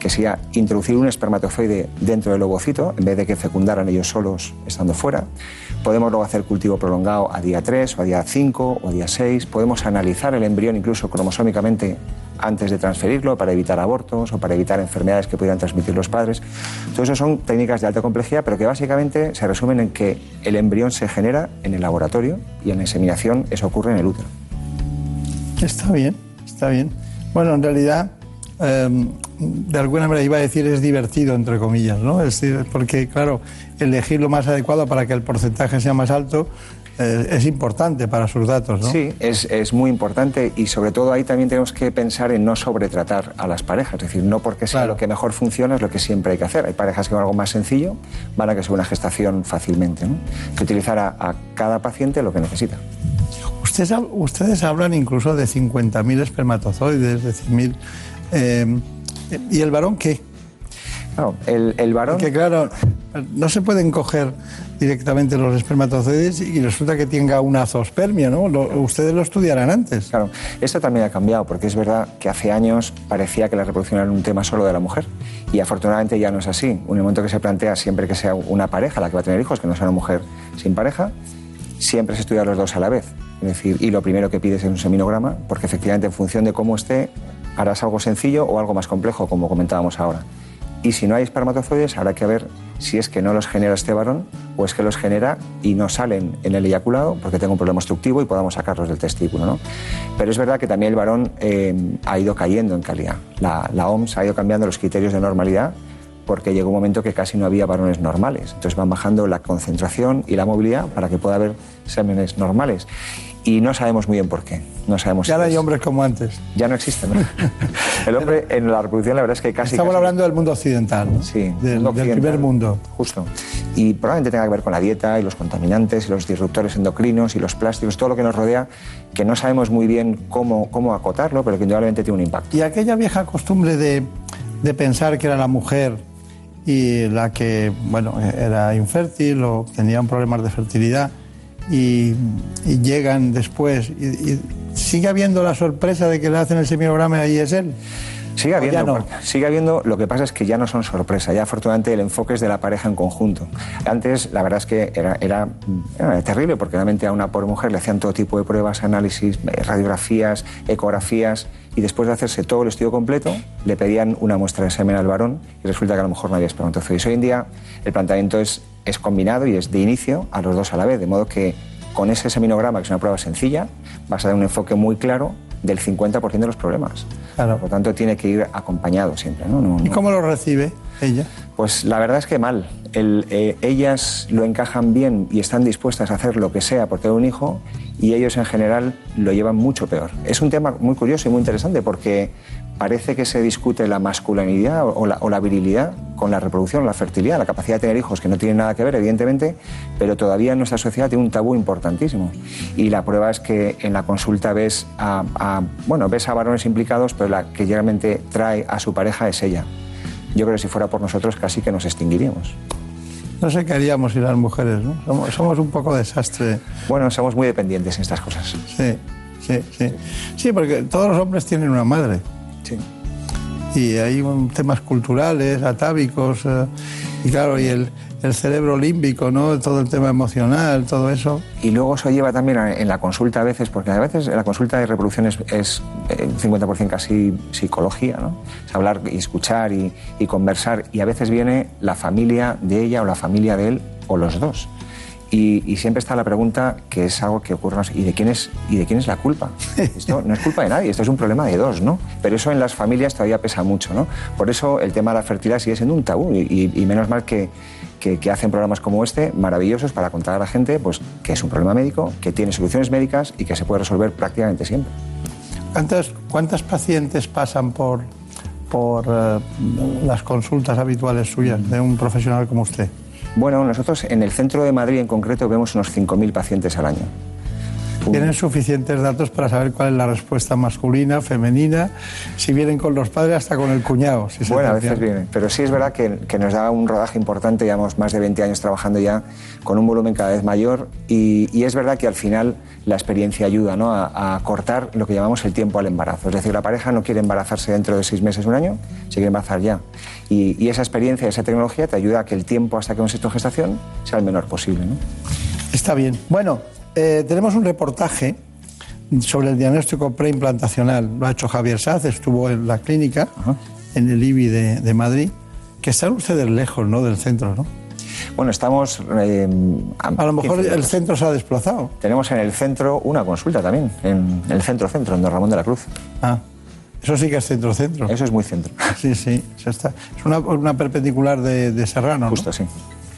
que sería introducir un espermatozoide dentro del ovocito en vez de que fecundaran ellos solos estando fuera. Podemos luego hacer cultivo prolongado a día 3 o a día 5 o a día 6. Podemos analizar el embrión incluso cromosómicamente antes de transferirlo para evitar abortos o para evitar enfermedades que pudieran transmitir los padres. Todo eso son técnicas de alta complejidad, pero que básicamente se resumen en que el embrión se genera en el laboratorio y en la inseminación eso ocurre en el útero. Está bien, está bien. Bueno, en realidad, eh, de alguna manera iba a decir es divertido, entre comillas, ¿no? Es decir, porque, claro, elegir lo más adecuado para que el porcentaje sea más alto eh, es importante para sus datos, ¿no? Sí, es, es muy importante y sobre todo ahí también tenemos que pensar en no sobretratar a las parejas, es decir, no porque sea lo que mejor funciona es lo que siempre hay que hacer. Hay parejas que con algo más sencillo van a que sea una gestación fácilmente, ¿no? Que utilizar a, a cada paciente lo que necesita. Ustedes, ustedes hablan incluso de 50.000 espermatozoides, de 100.000. eh, ¿Y el varón qué? Claro, el, el varón... Porque, claro, no se pueden coger directamente los espermatozoides y resulta que tenga una zoospermia, ¿no? Lo- ustedes lo estudiarán antes. Claro, esto también ha cambiado porque es verdad que hace años parecía que la reproducción era un tema solo de la mujer y afortunadamente ya no es así. Un momento que se plantea siempre que sea una pareja la que va a tener hijos, que no sea una mujer sin pareja, siempre se estudia los dos a la vez. Es decir, y lo primero que pides es un seminograma porque efectivamente en función de cómo esté harás algo sencillo o algo más complejo, como comentábamos ahora. Y si no hay espermatozoides, habrá que ver si es que no los genera este varón o es que los genera y no salen en el eyaculado porque tengo un problema obstructivo y podamos sacarlos del testículo. ¿no? Pero es verdad que también el varón eh, ha ido cayendo en calidad. La, la OMS ha ido cambiando los criterios de normalidad porque llegó un momento que casi no había varones normales. Entonces van bajando la concentración y la movilidad para que pueda haber semenes normales. Y no sabemos muy bien por qué. No sabemos Ya si no hay es- hombres como antes. Ya no existen. ¿no? [LAUGHS] El hombre en la reproducción la verdad es que casi... Estamos casi- hablando del mundo occidental, ¿no? Sí, del, mundo del occidental. primer mundo. Justo. Y probablemente tenga que ver con la dieta y los contaminantes y los disruptores endocrinos y los plásticos, todo lo que nos rodea, que no sabemos muy bien cómo, cómo acotarlo, pero que indudablemente tiene un impacto. Y aquella vieja costumbre de, de pensar que era la mujer y la que, bueno, era infértil o tenían problemas de fertilidad y, llegan después y, sigue habiendo la sorpresa de que le hacen el seminograma y es él. Sigue habiendo, ya no. porque- sigue habiendo, lo que pasa es que ya no son sorpresa, ya afortunadamente el enfoque es de la pareja en conjunto. Antes la verdad es que era, era, era terrible porque realmente a una pobre mujer le hacían todo tipo de pruebas, análisis, eh, radiografías, ecografías y después de hacerse todo el estudio completo le pedían una muestra de semen al varón y resulta que a lo mejor no había espermatozoides. Hoy en día el planteamiento es, es combinado y es de inicio a los dos a la vez, de modo que con ese seminograma, que es una prueba sencilla, vas a dar un enfoque muy claro del 50% de los problemas. Claro. Por lo tanto, tiene que ir acompañado siempre. ¿no? No- ¿Y cómo lo recibe ella? Pues la verdad es que mal. El, eh, ellas lo encajan bien y están dispuestas a hacer lo que sea por tener un hijo y ellos en general lo llevan mucho peor. Es un tema muy curioso y muy interesante porque parece que se discute la masculinidad o la, o la virilidad con la reproducción, la fertilidad, la capacidad de tener hijos, que no tiene nada que ver, evidentemente, pero todavía en nuestra sociedad tiene un tabú importantísimo. Y la prueba es que en la consulta ves a, a- bueno, ves a varones implicados, pero la que realmente trae a su pareja es ella. yo creo que si fuera por nosotros casi que nos extinguiríamos. No sé qué haríamos sin las mujeres, ¿no? Somos, somos un poco desastre. Bueno, somos muy dependientes en estas cosas. Sí, sí, sí. Sí, porque todos los hombres tienen una madre. Sí. Y hay temas culturales, atávicos, eh, y claro, y el, el cerebro límbico, ¿no? Todo el tema emocional, todo eso. Y luego eso lleva también en la consulta a veces, porque a veces la consulta de reproducción es, es eh, 50% casi psicología, ¿no? Es hablar y escuchar y conversar. Y a veces viene la familia de ella o la familia de él o los dos. Y, y siempre está la pregunta que es algo que ocurre, ¿y de quién es, y de quién es la culpa? [LAUGHS] Esto no es culpa de nadie, esto es un problema de dos, ¿no? Pero eso en las familias todavía pesa mucho, ¿no? Por eso el tema de la fertilidad sigue siendo un tabú y, y- y menos mal que, que- que hacen programas como este, maravillosos, para contar a la gente pues, que es un problema médico, que tiene soluciones médicas y que se puede resolver prácticamente siempre. ¿Cuántas, cuántas pacientes pasan por, por eh, las consultas habituales suyas de un profesional como usted? Bueno, nosotros en el centro de Madrid en concreto vemos unos 5.000 pacientes al año. ¿Tienen suficientes datos para saber cuál es la respuesta masculina, femenina? Si vienen con los padres, hasta con el cuñado. Si se Bueno, a veces viene, pero sí es verdad que, que nos da un rodaje importante, llevamos más de 20 años trabajando ya con un volumen cada vez mayor y, y es verdad que al final la experiencia ayuda ¿no? a, a cortar lo que llamamos el tiempo al embarazo. Es decir, la pareja no quiere embarazarse dentro de seis meses, un año, se quiere embarazar ya. Y, y esa experiencia, esa tecnología te ayuda a que el tiempo hasta que un sexto gestación sea el menor posible. ¿no? Está bien. Bueno, eh, tenemos un reportaje sobre el diagnóstico preimplantacional. Lo ha hecho Javier Saz, estuvo en la clínica, en el IBI de, de Madrid, que están ustedes lejos ¿no? del centro, ¿no? Bueno, estamos... eh, A lo mejor 15 el centro se ha desplazado. Tenemos en el centro una consulta también, en el centro-centro, en Don Ramón de la Cruz. Ah, eso sí que es centro-centro. Eso es muy centro. Sí, sí. eso está. Es una, una perpendicular de, de Serrano. ¿no? Justo, sí.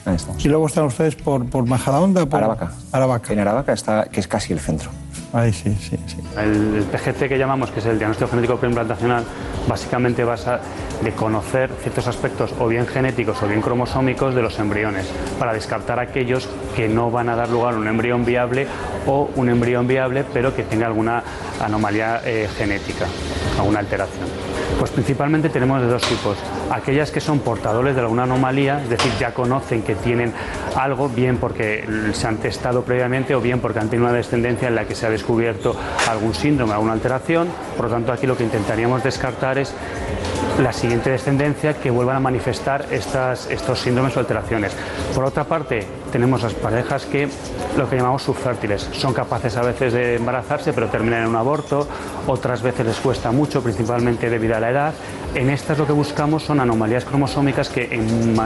Ahí estamos. Y luego están ustedes por, por Majadahonda. Por... Aravaca. Aravaca. En Aravaca está, que es casi el centro. Ahí sí, sí, sí. El, el PGT que llamamos, que es el diagnóstico genético preimplantacional, básicamente basa de conocer ciertos aspectos o bien genéticos o bien cromosómicos de los embriones, para descartar aquellos que no van a dar lugar a un embrión viable o un embrión viable pero que tenga alguna anomalía eh, genética, alguna alteración. Pues principalmente tenemos de dos tipos. Aquellas que son portadores de alguna anomalía, es decir, ya conocen que tienen algo, bien porque se han testado previamente o bien porque han tenido una descendencia en la que se ha descubierto algún síndrome, alguna alteración. Por lo tanto, aquí lo que intentaríamos descartar es la siguiente descendencia que vuelvan a manifestar estas, estos síndromes o alteraciones. Por otra parte, tenemos las parejas que lo que llamamos subfértiles. Son capaces a veces de embarazarse, pero terminan en un aborto. Otras veces les cuesta mucho, principalmente debido a la edad. En estas lo que buscamos son anomalías cromosómicas que en,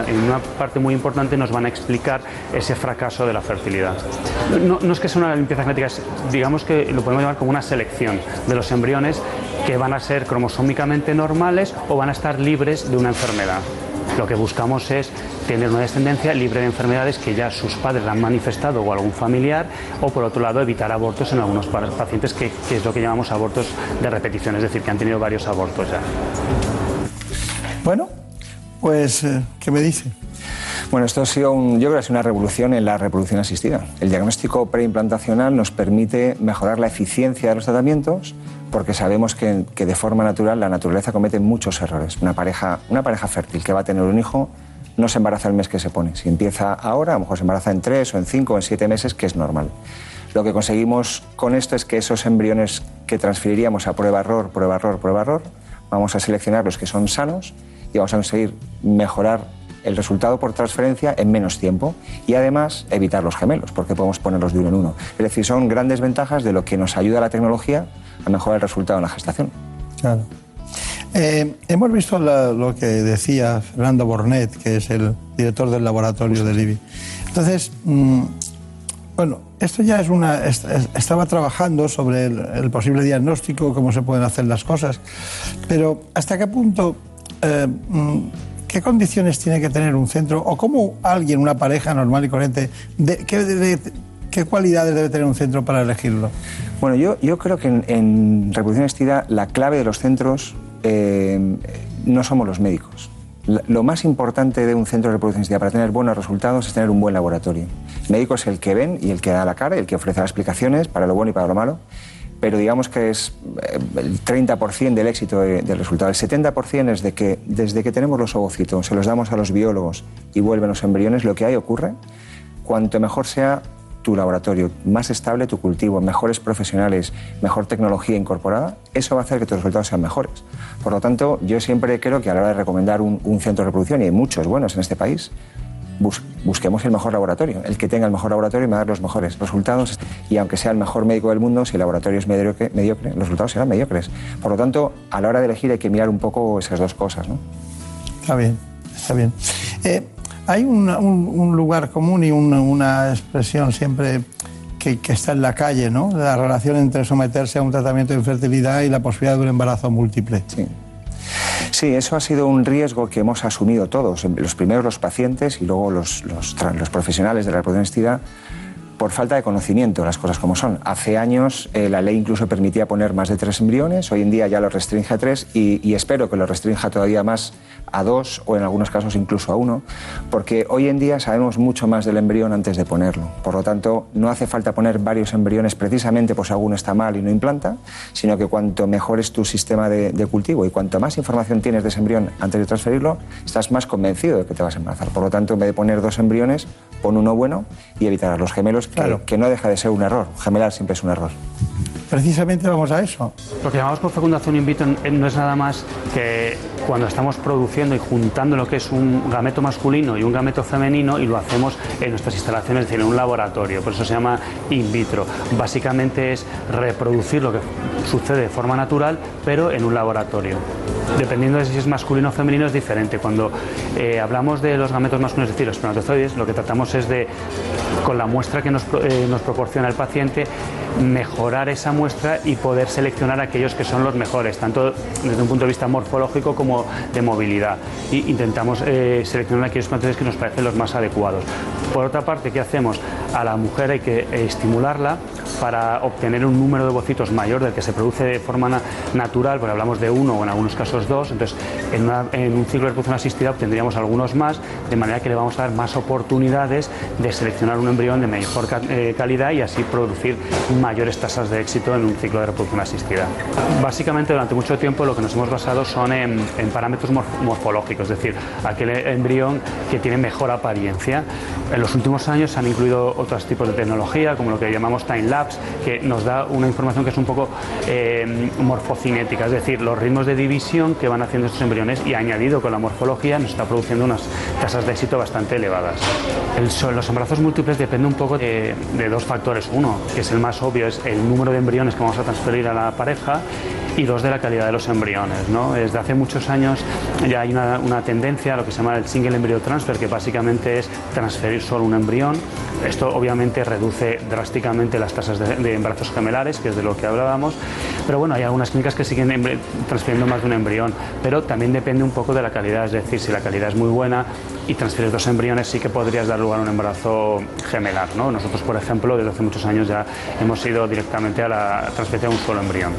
en una parte muy importante nos van a explicar ese fracaso de la fertilidad. No, no es que sea una limpieza genética, es- digamos que lo podemos llamar como una selección de los embriones que van a ser cromosómicamente normales o van a estar libres de una enfermedad. Lo que buscamos es tener una descendencia libre de enfermedades que ya sus padres la han manifestado o algún familiar, o por otro lado evitar abortos en algunos pa- pacientes que, que es lo que llamamos abortos de repetición, es decir, que han tenido varios abortos ya. Bueno, pues, eh, ¿qué me dice? Bueno, esto ha sido, un- yo creo que ha sido una revolución en la reproducción asistida. El diagnóstico preimplantacional nos permite mejorar la eficiencia de los tratamientos porque sabemos que, que de forma natural la naturaleza comete muchos errores. Una pareja, una pareja fértil que va a tener un hijo no se embaraza el mes que se pone. Si empieza ahora, a lo mejor se embaraza en tres o en cinco o en siete meses, que es normal. Lo que conseguimos con esto es que esos embriones que transferiríamos a prueba-error, prueba-error, prueba-error, vamos a seleccionar los que son sanos y vamos a conseguir mejorar el resultado por transferencia en menos tiempo y además evitar los gemelos, porque podemos ponerlos de uno en uno. Es decir, son grandes ventajas de lo que nos ayuda la tecnología a mejorar el resultado en la gestación. Claro. Eh, hemos visto lo que decía Fernando Bornet, que es el director del laboratorio del IBI. Entonces, mm, bueno, esto ya es una. est- est- estaba trabajando sobre el, posible diagnóstico, cómo se pueden hacer las cosas, pero ¿hasta qué punto. eh, mm, ¿Qué condiciones tiene que tener un centro o cómo alguien, una pareja normal y corriente, de- qué, de- qué cualidades debe tener un centro para elegirlo? Bueno, yo, yo creo que en, en reproducción asistida la clave de los centros eh, no somos los médicos. Lo más importante de un centro de reproducción para tener buenos resultados es tener un buen laboratorio. El médico es el que ven y el que da la cara el que ofrece las explicaciones para lo bueno y para lo malo. pero digamos que es eh, el 30% del éxito de- del resultado. El 70% es de que desde que tenemos los ovocitos, se los damos a los biólogos y vuelven los embriones, lo que ahí ocurre, cuanto mejor sea tu laboratorio, más estable tu cultivo, mejores profesionales, mejor tecnología incorporada, eso va a hacer que tus resultados sean mejores. Por lo tanto, yo siempre creo que a la hora de recomendar un, un centro de reproducción, y hay muchos buenos en este país, bus- busquemos el mejor laboratorio. El que tenga el mejor laboratorio me va a dar los mejores resultados. Y aunque sea el mejor médico del mundo, si el laboratorio es mediocre, mediocre, los resultados serán mediocres. Por lo tanto, a la hora de elegir hay que mirar un poco esas dos cosas. ¿no? Está bien, está bien. Eh, hay un, lugar común y una, expresión siempre que, está en la calle, ¿no? La relación entre someterse a un tratamiento de infertilidad y la posibilidad de un embarazo múltiple. Sí. Sí, eso ha sido un riesgo que hemos asumido todos, los primeros los pacientes y luego los, los profesionales de la reproducción por falta de conocimiento, las cosas como son. Hace años eh, la ley incluso permitía poner más de tres embriones, hoy en día ya lo restringe a tres y, espero que lo restrinja todavía más a dos o en algunos casos incluso a uno, porque hoy en día sabemos mucho más del embrión antes de ponerlo. Por lo tanto, no hace falta poner varios embriones precisamente por si alguno está mal y no implanta, sino que cuanto mejor es tu sistema de, de cultivo y cuanto más información tienes de ese embrión antes de transferirlo, estás más convencido de que te vas a embarazar. Por lo tanto, en vez de poner dos embriones, pon uno bueno y evitar a los gemelos, que, que no deja de ser un error. Gemelar siempre es un error. Precisamente vamos a eso. Lo que llamamos por fecundación in vitro no es nada más que cuando estamos produciendo y juntando lo que es un gameto masculino y un gameto femenino y lo hacemos en nuestras instalaciones, es decir, en un laboratorio. Por eso se llama in vitro. Básicamente es reproducir lo que sucede de forma natural, pero en un laboratorio. Dependiendo de si es masculino o femenino es diferente. Cuando eh, hablamos de los gametos masculinos, es decir, los espermatozoides, lo que tratamos es de, con la muestra que nos, eh, nos proporciona el paciente, mejorar esa muestra y poder seleccionar aquellos que son los mejores, tanto desde un punto de vista morfológico como de movilidad. Intentamos eh, seleccionar aquellos espermatozoides que nos parecen los más adecuados. Por otra parte, ¿qué hacemos? A la mujer hay que estimularla para obtener un número de ovocitos mayor del que se produce de forma na- natural, porque hablamos de uno o en algunos casos dos, entonces en, en un ciclo de reproducción asistida obtendríamos algunos más, de manera que le vamos a dar más oportunidades de seleccionar un embrión de mejor eh, calidad y así producir mayores tasas de éxito en un ciclo de reproducción asistida. Básicamente durante mucho tiempo lo que nos hemos basado son en, en parámetros morf- morfológicos, es decir, aquel embrión que tiene mejor apariencia. En los últimos años se han incluido otros tipos de tecnología, como lo que llamamos time lapse, que nos da una información que es un poco eh, morfocinética, es decir, los ritmos de división que van haciendo estos embriones y añadido con la morfología nos está produciendo unas tasas de éxito bastante elevadas. El, los embarazos múltiples depende un poco de, de dos factores. Uno, que es el más obvio, es el número de embriones que vamos a transferir a la pareja y dos, de la calidad de los embriones. Desde hace muchos años ya hay una, una tendencia a lo que se llama el single embryo transfer, que básicamente es transferir solo un embrión. Esto obviamente reduce drásticamente las tasas de, de embarazos gemelares, que es de lo que hablábamos, pero bueno, hay algunas clínicas que siguen transfiriendo más de un embrión, pero también depende un poco de la calidad, es decir, si la calidad es muy buena y transfieres dos embriones, sí que podrías dar lugar a un embarazo gemelar. ¿no? Nosotros, por ejemplo, desde hace muchos años ya hemos ido directamente a la transferencia de un solo embrión.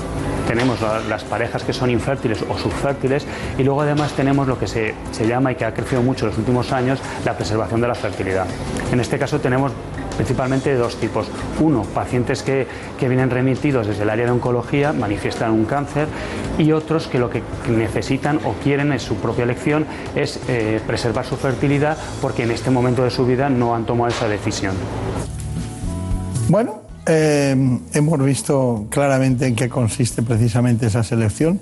Tenemos la- las parejas que son infértiles o subfértiles y luego además tenemos lo que se, se llama y que ha crecido mucho en los últimos años, la preservación de la fertilidad. En este caso tenemos principalmente de dos tipos. Uno, pacientes que, que vienen remitidos desde el área de oncología, manifiestan un cáncer, y otros que lo que necesitan o quieren en su propia elección es eh, preservar su fertilidad porque en este momento de su vida no han tomado esa decisión. Bueno, eh, hemos visto claramente en qué consiste precisamente esa selección,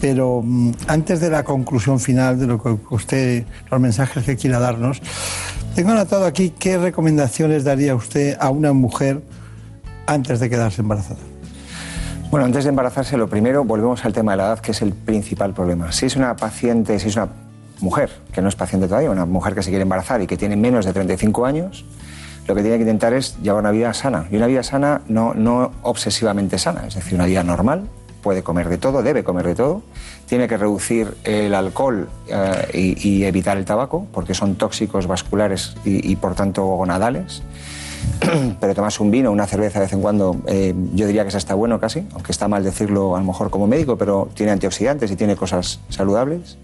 pero mm, antes de la conclusión final de lo que usted, los mensajes que quiera darnos, tengo anotado aquí qué recomendaciones daría usted a una mujer antes de quedarse embarazada. Bueno, antes de embarazarse, lo primero, volvemos al tema de la edad, que es el principal problema. Si es una paciente, si es una mujer que no es paciente todavía, una mujer que se quiere embarazar y que tiene menos de 35 años, lo que tiene que intentar es llevar una vida sana. Y una vida sana no, no obsesivamente sana, es decir, una vida normal, puede comer de todo, debe comer de todo, tiene que reducir el alcohol eh, y, evitar el tabaco, porque son tóxicos vasculares y, y por tanto gonadales. [CLEARS THROAT] pero tomarse un vino, una cerveza de vez en cuando, eh, yo diría que eso está bueno casi, aunque está mal decirlo a lo mejor como médico, pero tiene antioxidantes y tiene cosas saludables.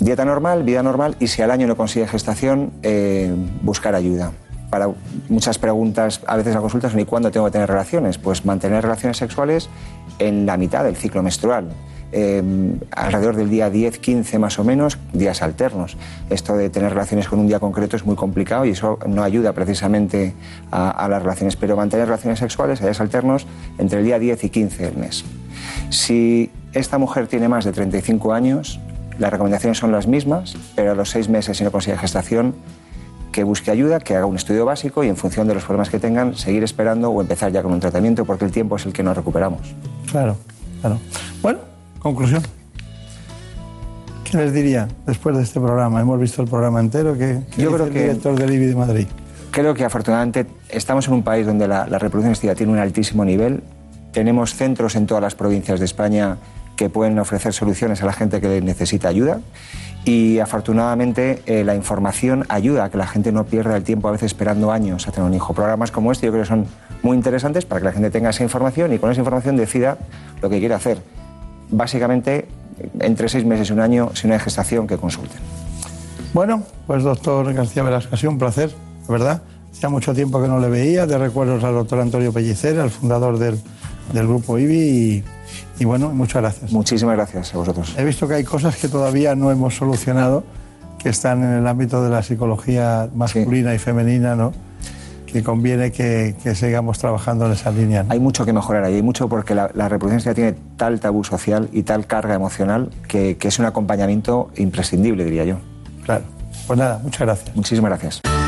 Dieta normal, vida normal y si al año no consigue gestación, eh, buscar ayuda. Para muchas preguntas, a veces la consulta son ¿y cuándo tengo que tener relaciones? Pues mantener relaciones sexuales en la mitad del ciclo menstrual. eh, alrededor del día 10, 15 más o menos, días alternos. Esto de tener relaciones con un día concreto es muy complicado y eso no ayuda precisamente a, a las relaciones, pero mantener relaciones sexuales a días alternos entre el día 10 y 15 del mes. Si esta mujer tiene más de 35 años, las recomendaciones son las mismas, pero a los seis meses si no consigue gestación, que busque ayuda, que haga un estudio básico y en función de los problemas que tengan, seguir esperando o empezar ya con un tratamiento porque el tiempo es el que nos recuperamos. Claro, claro. Bueno, conclusión. ¿Qué les diría después de este programa? Hemos visto el programa entero. ¿Qué, qué Yo creo el que- director del IBI de Madrid? Creo que afortunadamente estamos en un país donde la, la reproducción asistida tiene un altísimo nivel. Tenemos centros en todas las provincias de España que pueden ofrecer soluciones a la gente que necesita ayuda. Y afortunadamente eh, la información ayuda a que la gente no pierda el tiempo a veces esperando años a tener un hijo. Programas como este yo creo que son muy interesantes para que la gente tenga esa información y con esa información decida lo que quiere hacer. Básicamente, entre seis meses y un año, si no hay gestación, que consulten. Bueno, pues doctor García sido un placer, la verdad. Hacía mucho tiempo que no le veía. De recuerdos al doctor Antonio Pellicer, el fundador del, del grupo IBI. Y bueno, muchas gracias. Muchísimas gracias a vosotros. He visto que hay cosas que todavía no hemos solucionado, que están en el ámbito de la psicología masculina y femenina, ¿no? Que conviene que, que sigamos trabajando en esa línea. ¿no? Hay mucho que mejorar ahí, hay mucho porque la, la reproducción tiene tal tabú social y tal carga emocional que, que es un acompañamiento imprescindible, diría yo. Claro. Pues nada, muchas gracias. Muchísimas gracias.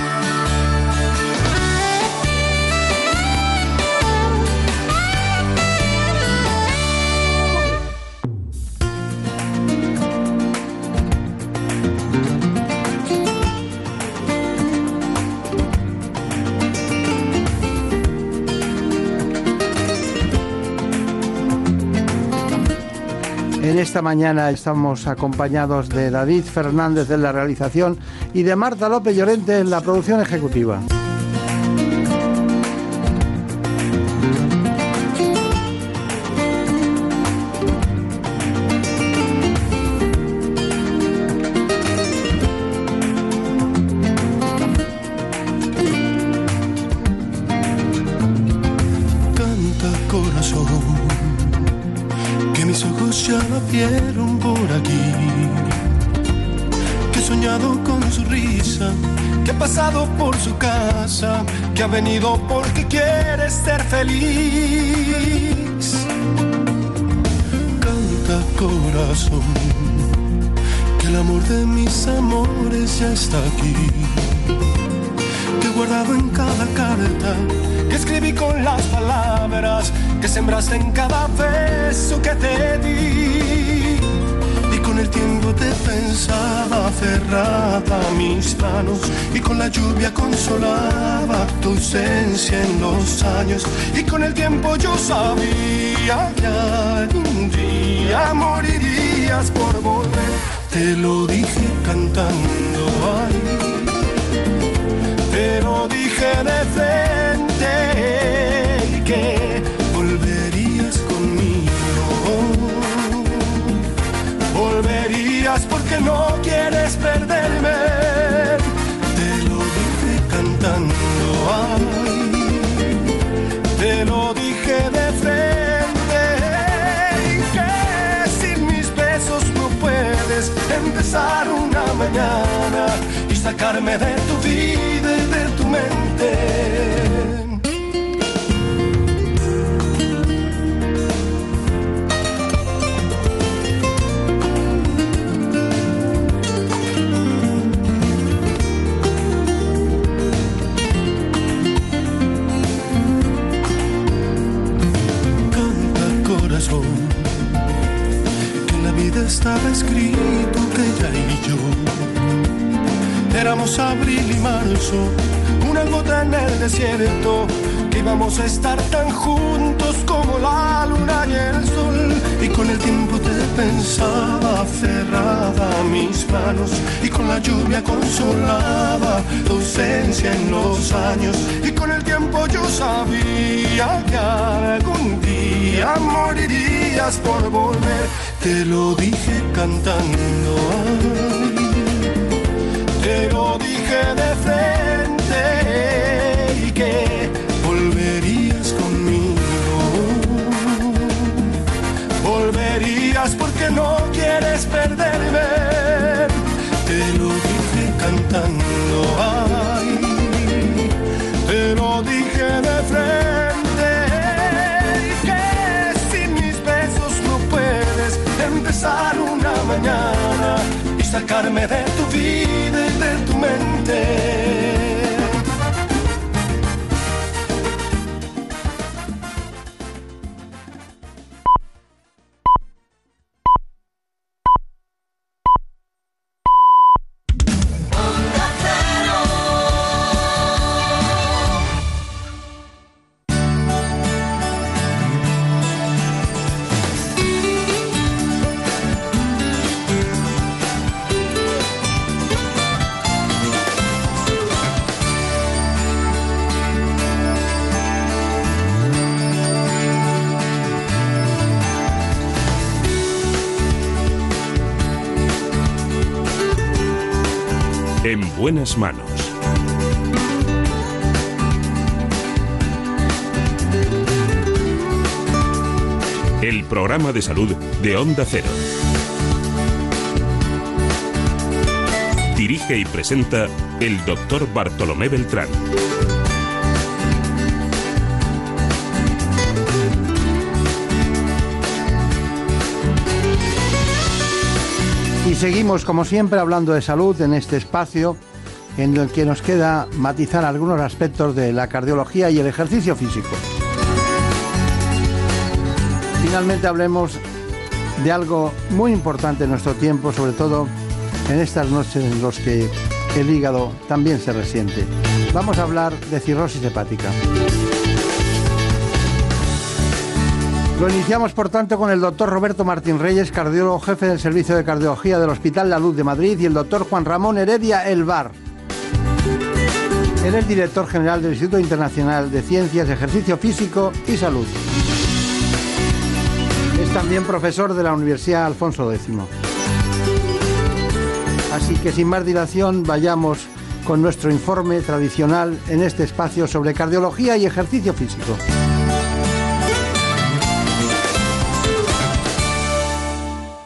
Esta mañana estamos acompañados de David Fernández en la realización y de Marta López Llorente en la producción ejecutiva. Venido porque quiere ser feliz. Canta corazón, que el amor de mis amores ya está aquí. Que he guardado en cada carta que escribí con las palabras que sembraste en cada beso que te di. El tiempo te pensaba cerrada mis manos y con la lluvia consolaba tu ausencia en los años. Y con el tiempo yo sabía que algún día morirías por volver. Te lo dije cantando ay te lo dije de frente que Porque no quieres perderme. Te lo dije cantando, ay, te lo dije de frente que sin mis besos no puedes empezar una mañana y sacarme de tu vida estaba escrito que ella y yo éramos abril y marzo, una gota en el desierto, que íbamos a estar tan juntos como la luna y el sol. Y con el tiempo te pensaba cerrada mis manos, y con la lluvia consolaba tu ausencia en los años. Y con el tiempo yo sabía que algún día día morirías por volver. Te lo dije cantando, te lo dije de frente y que volverías conmigo. Volverías porque no quieres perder empezar una mañana y sacarme de tu vida y de tu mente. Buenas manos. El programa de salud de Onda Cero. Dirige y presenta el doctor Bartolomé Beltrán. Y seguimos, como siempre, hablando de salud en este espacio en el que nos queda matizar algunos aspectos de la cardiología y el ejercicio físico. Finalmente hablemos de algo muy importante en nuestro tiempo, sobre todo en estas noches en las que el hígado también se resiente. Vamos a hablar de cirrosis hepática. Lo iniciamos, por tanto, con el doctor Roberto Martín Reyes, cardiólogo jefe del Servicio de Cardiología del Hospital La Luz de Madrid, y el doctor Juan Ramón Heredia Elbar. Él es director general del Instituto Internacional de Ciencias, Ejercicio Físico y Salud. Es también profesor de la Universidad Alfonso X. Así que sin más dilación, vayamos con nuestro informe tradicional en este espacio sobre cardiología y ejercicio físico.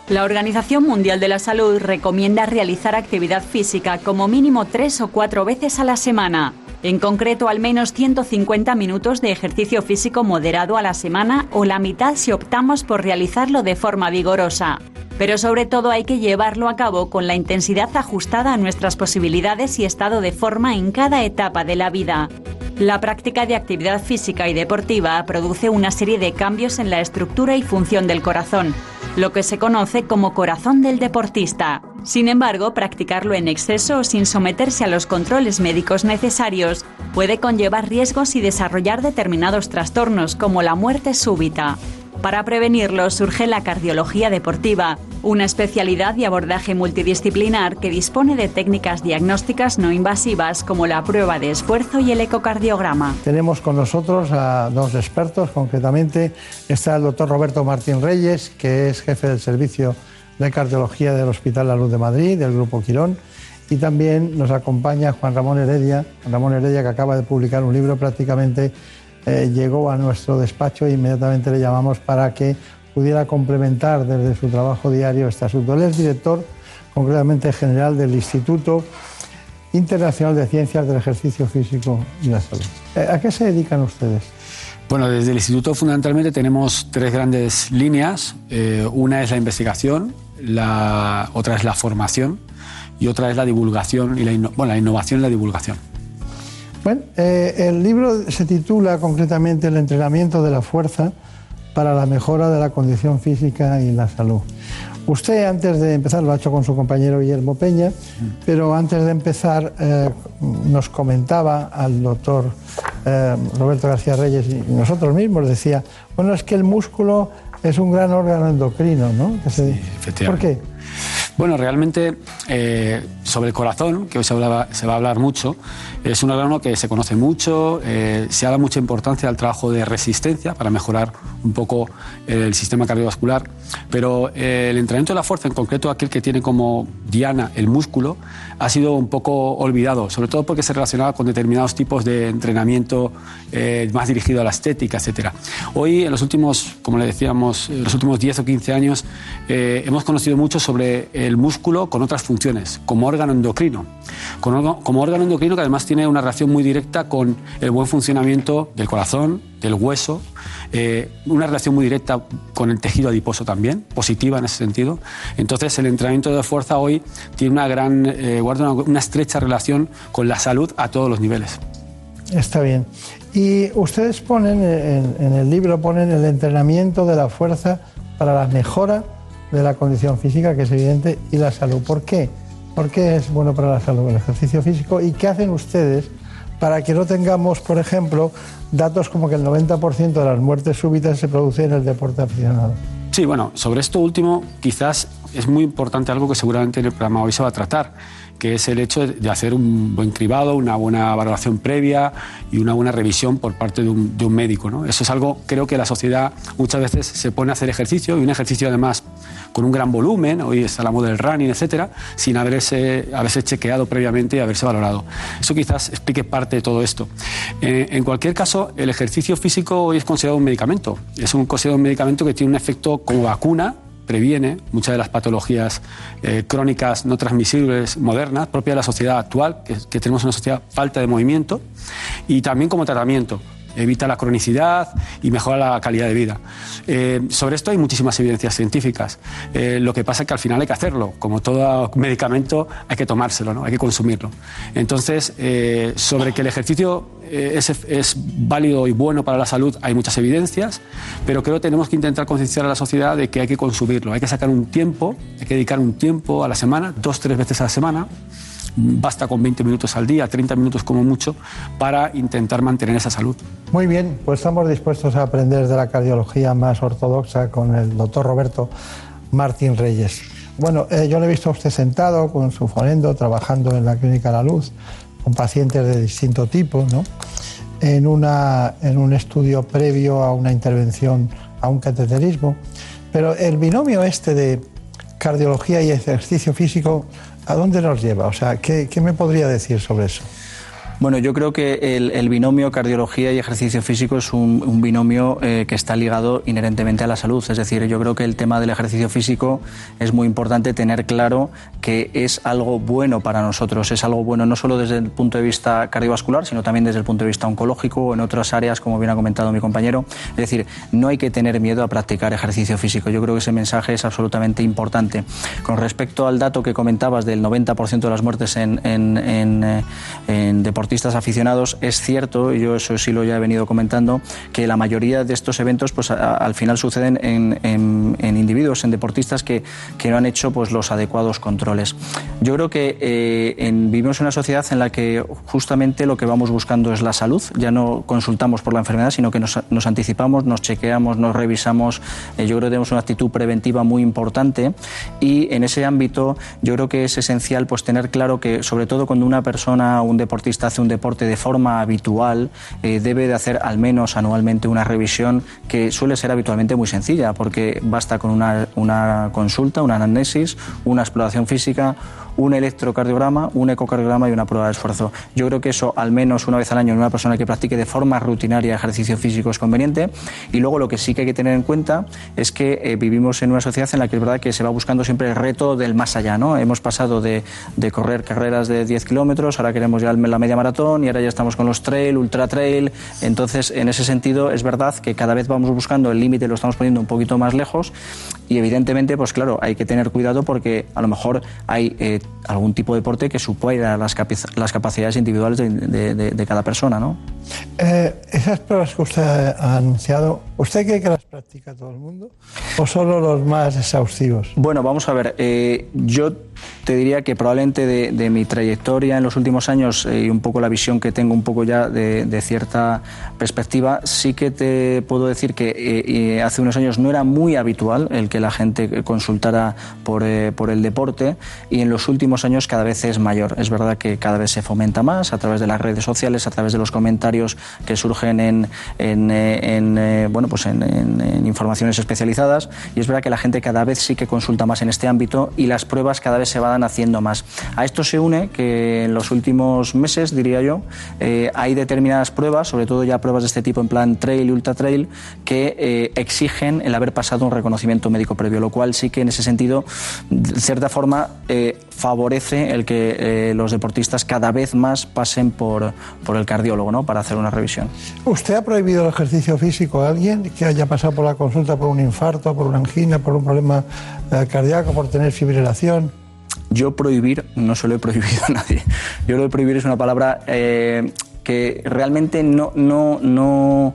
La Organización Mundial de la Salud recomienda realizar actividad física como mínimo tres o cuatro veces a la semana. En concreto, al menos 150 minutos de ejercicio físico moderado a la semana o la mitad si optamos por realizarlo de forma vigorosa. Pero sobre todo hay que llevarlo a cabo con la intensidad ajustada a nuestras posibilidades y estado de forma en cada etapa de la vida. La práctica de actividad física y deportiva produce una serie de cambios en la estructura y función del corazón, lo que se conoce como corazón del deportista. Sin embargo, practicarlo en exceso o sin someterse a los controles médicos necesarios puede conllevar riesgos y desarrollar determinados trastornos como la muerte súbita. Para prevenirlo surge la cardiología deportiva, una especialidad y abordaje multidisciplinar que dispone de técnicas diagnósticas no invasivas como la prueba de esfuerzo y el ecocardiograma. Tenemos con nosotros a dos expertos, concretamente está el doctor Roberto Martín Reyes, que es jefe del servicio de cardiología del Hospital La Luz de Madrid, del Grupo Quirón, y también nos acompaña Juan Ramón Heredia, Ramón Heredia que acaba de publicar un libro prácticamente eh, llegó a nuestro despacho e inmediatamente le llamamos para que pudiera complementar desde su trabajo diario este asunto. Él es director, concretamente general del Instituto Internacional de Ciencias del Ejercicio Físico y la Salud. Eh, ¿A qué se dedican ustedes? Bueno, desde el instituto fundamentalmente tenemos tres grandes líneas. Eh, una es la investigación, la otra es la formación y otra es la divulgación y la, innovación y la divulgación. Bueno, eh, el libro se titula concretamente El entrenamiento de la fuerza para la mejora de la condición física y la salud. Usted antes de empezar lo ha hecho con su compañero Guillermo Peña, pero antes de empezar eh, nos comentaba al doctor eh, Roberto García Reyes y nosotros mismos, decía, bueno, es que el músculo es un gran órgano endocrino, ¿no? Que se- ¿Por qué? Bueno, realmente eh, sobre el corazón, que hoy se, va a hablar mucho, es un órgano que se conoce mucho, eh, se dado mucha importancia al trabajo de resistencia para mejorar un poco el sistema cardiovascular, pero eh, el entrenamiento de la fuerza, en concreto aquel que tiene como diana el músculo, ha sido un poco olvidado, sobre todo porque se relacionaba con determinados tipos de entrenamiento eh, más dirigido a la estética, etcétera. Hoy, en los últimos, como le decíamos, en los últimos 10 o 15 años, eh, hemos conocido mucho sobre el músculo con otras funciones, como órgano endocrino. Como órgano endocrino que además tiene una relación muy directa con el buen funcionamiento del corazón, del hueso, eh, una relación muy directa con el tejido adiposo también, positiva en ese sentido. Entonces, el entrenamiento de fuerza hoy tiene una gran, eh, guarda una, estrecha relación con la salud a todos los niveles. Está bien. Y ustedes ponen en, en el libro ponen el entrenamiento de la fuerza para la mejora de la condición física, que es evidente, y la salud. ¿Por qué? ¿Por qué es bueno para la salud el ejercicio físico? ¿Y qué hacen ustedes para que no tengamos, por ejemplo, datos como que el 90% de las muertes súbitas se producen en el deporte aficionado? Sí, bueno, sobre esto último quizás es muy importante algo que seguramente en el programa hoy se va a tratar, que es el hecho de- hacer un buen cribado, una buena valoración previa y una buena revisión por parte de un, de un médico. Eso es algo, creo que la sociedad muchas veces se pone a hacer ejercicio y un ejercicio además con un gran volumen, hoy está la moda del running, etcétera, sin haberse, haberse chequeado previamente y haberse valorado. Eso quizás explique parte de todo esto. Eh, en cualquier caso, el ejercicio físico hoy es considerado un medicamento. Es un considerado un medicamento que tiene un efecto como vacuna previene muchas de las patologías eh, crónicas no transmisibles modernas, propias de la sociedad actual, que, que tenemos una sociedad falta de movimiento, y también como tratamiento. Evita la cronicidad y mejora la calidad de vida. Eh, sobre esto hay muchísimas evidencias científicas. Eh, lo que pasa es que al final hay que hacerlo. Como todo medicamento, hay que tomárselo, ¿no? hay que consumirlo. Entonces, eh, sobre que el ejercicio es, es válido y bueno para la salud, hay muchas evidencias, pero creo que tenemos que intentar concienciar a la sociedad de que hay que consumirlo. Hay que sacar un tiempo, hay que dedicar un tiempo a la semana, dos, tres veces a la semana. Basta con 20 minutos al día, 30 minutos como mucho, para intentar mantener esa salud. Muy bien, pues estamos dispuestos a aprender de la cardiología más ortodoxa con el doctor Roberto Martín Reyes. Bueno, eh, yo le he visto a usted sentado con su fonendo, trabajando en la Clínica La Luz, con pacientes de distinto tipo, ¿no? En, una, en un estudio previo a una intervención, a un cateterismo. Pero el binomio este de cardiología y ejercicio físico, ¿a dónde nos lleva? O sea, ¿qué, qué me podría decir sobre eso? Bueno, yo creo que el, el binomio cardiología y ejercicio físico es un, un binomio eh, que está ligado inherentemente a la salud. Es decir, yo creo que el tema del ejercicio físico es muy importante tener claro que es algo bueno para nosotros. Es algo bueno no solo desde el punto de vista cardiovascular, sino también desde el punto de vista oncológico o en otras áreas, como bien ha comentado mi compañero. Es decir, no hay que tener miedo a practicar ejercicio físico. Yo creo que ese mensaje es absolutamente importante. Con respecto al dato que comentabas del 90% de las muertes en, en, en, eh, en deportistas aficionados, es cierto, yo eso sí lo ya he venido comentando, que la mayoría de estos eventos pues, a- al final suceden en, en- en individuos, en deportistas que, que no han hecho pues, los adecuados controles. Yo creo que eh, en- vivimos en una sociedad en la que justamente lo que vamos buscando es la salud, ya no consultamos por la enfermedad, sino que nos, nos anticipamos, nos chequeamos, nos revisamos. Eh, yo creo que tenemos una actitud preventiva muy importante y en ese ámbito yo creo que es esencial pues tener claro que sobre todo cuando una persona un deportista hace un deporte de forma habitual eh, debe de hacer al menos anualmente una revisión que suele ser habitualmente muy sencilla porque basta con una, una consulta, una anamnesis, una exploración física, un electrocardiograma, un ecocardiograma y una prueba de esfuerzo. Yo creo que eso al menos una vez al año en una persona que practique de forma rutinaria ejercicio físico es conveniente y luego lo que sí que hay que tener en cuenta es que eh, vivimos en una sociedad en la que es verdad que se va buscando siempre el reto del más allá. ¿no? Hemos pasado de, de correr carreras de 10 kilómetros, ahora queremos ya la media maratón y ahora ya estamos con los trail, ultra trail. Entonces, en ese sentido, es verdad que cada vez vamos buscando el límite, lo estamos poniendo un poquito más lejos y evidentemente, pues claro, hay que tener cuidado porque a lo mejor hay eh, algún tipo de deporte que supera las, las capacidades individuales de- de cada persona. ¿no? Eh, esas pruebas que usted ha anunciado, ¿usted cree que las practica todo el mundo o solo los más exhaustivos? Bueno, vamos a ver. eh, yo te diría que probablemente de, mi trayectoria en los últimos años eh, y un poco la visión que tengo un poco ya de, cierta perspectiva, sí que te puedo decir que eh, hace unos años no era muy habitual el que la gente consultara por, por el deporte y en los últimos años cada vez es mayor. Es verdad que cada vez se fomenta más a través de las redes sociales, a través de los comentarios que surgen en, en, en, eh, pues en, informaciones especializadas y es verdad que la gente cada vez sí que consulta más en este ámbito y las pruebas cada vez se van haciendo más. A esto se une que en los últimos meses, diría yo, eh, hay determinadas pruebas, sobre todo ya pruebas de este tipo en plan trail y ultra trail, que eh, exigen el haber pasado un reconocimiento médico previo, lo cual sí que en ese sentido, de cierta forma, eh, favorece el que los deportistas cada vez más pasen por, por el cardiólogo ¿no? para hacer una revisión. ¿Usted ha prohibido el ejercicio físico a alguien que haya pasado por la consulta por un infarto, por una angina, por un problema eh, cardíaco, por tener fibrilación? Yo prohibir no se lo he prohibido a nadie. Yo lo de prohibir es una palabra eh, que realmente no, no, no,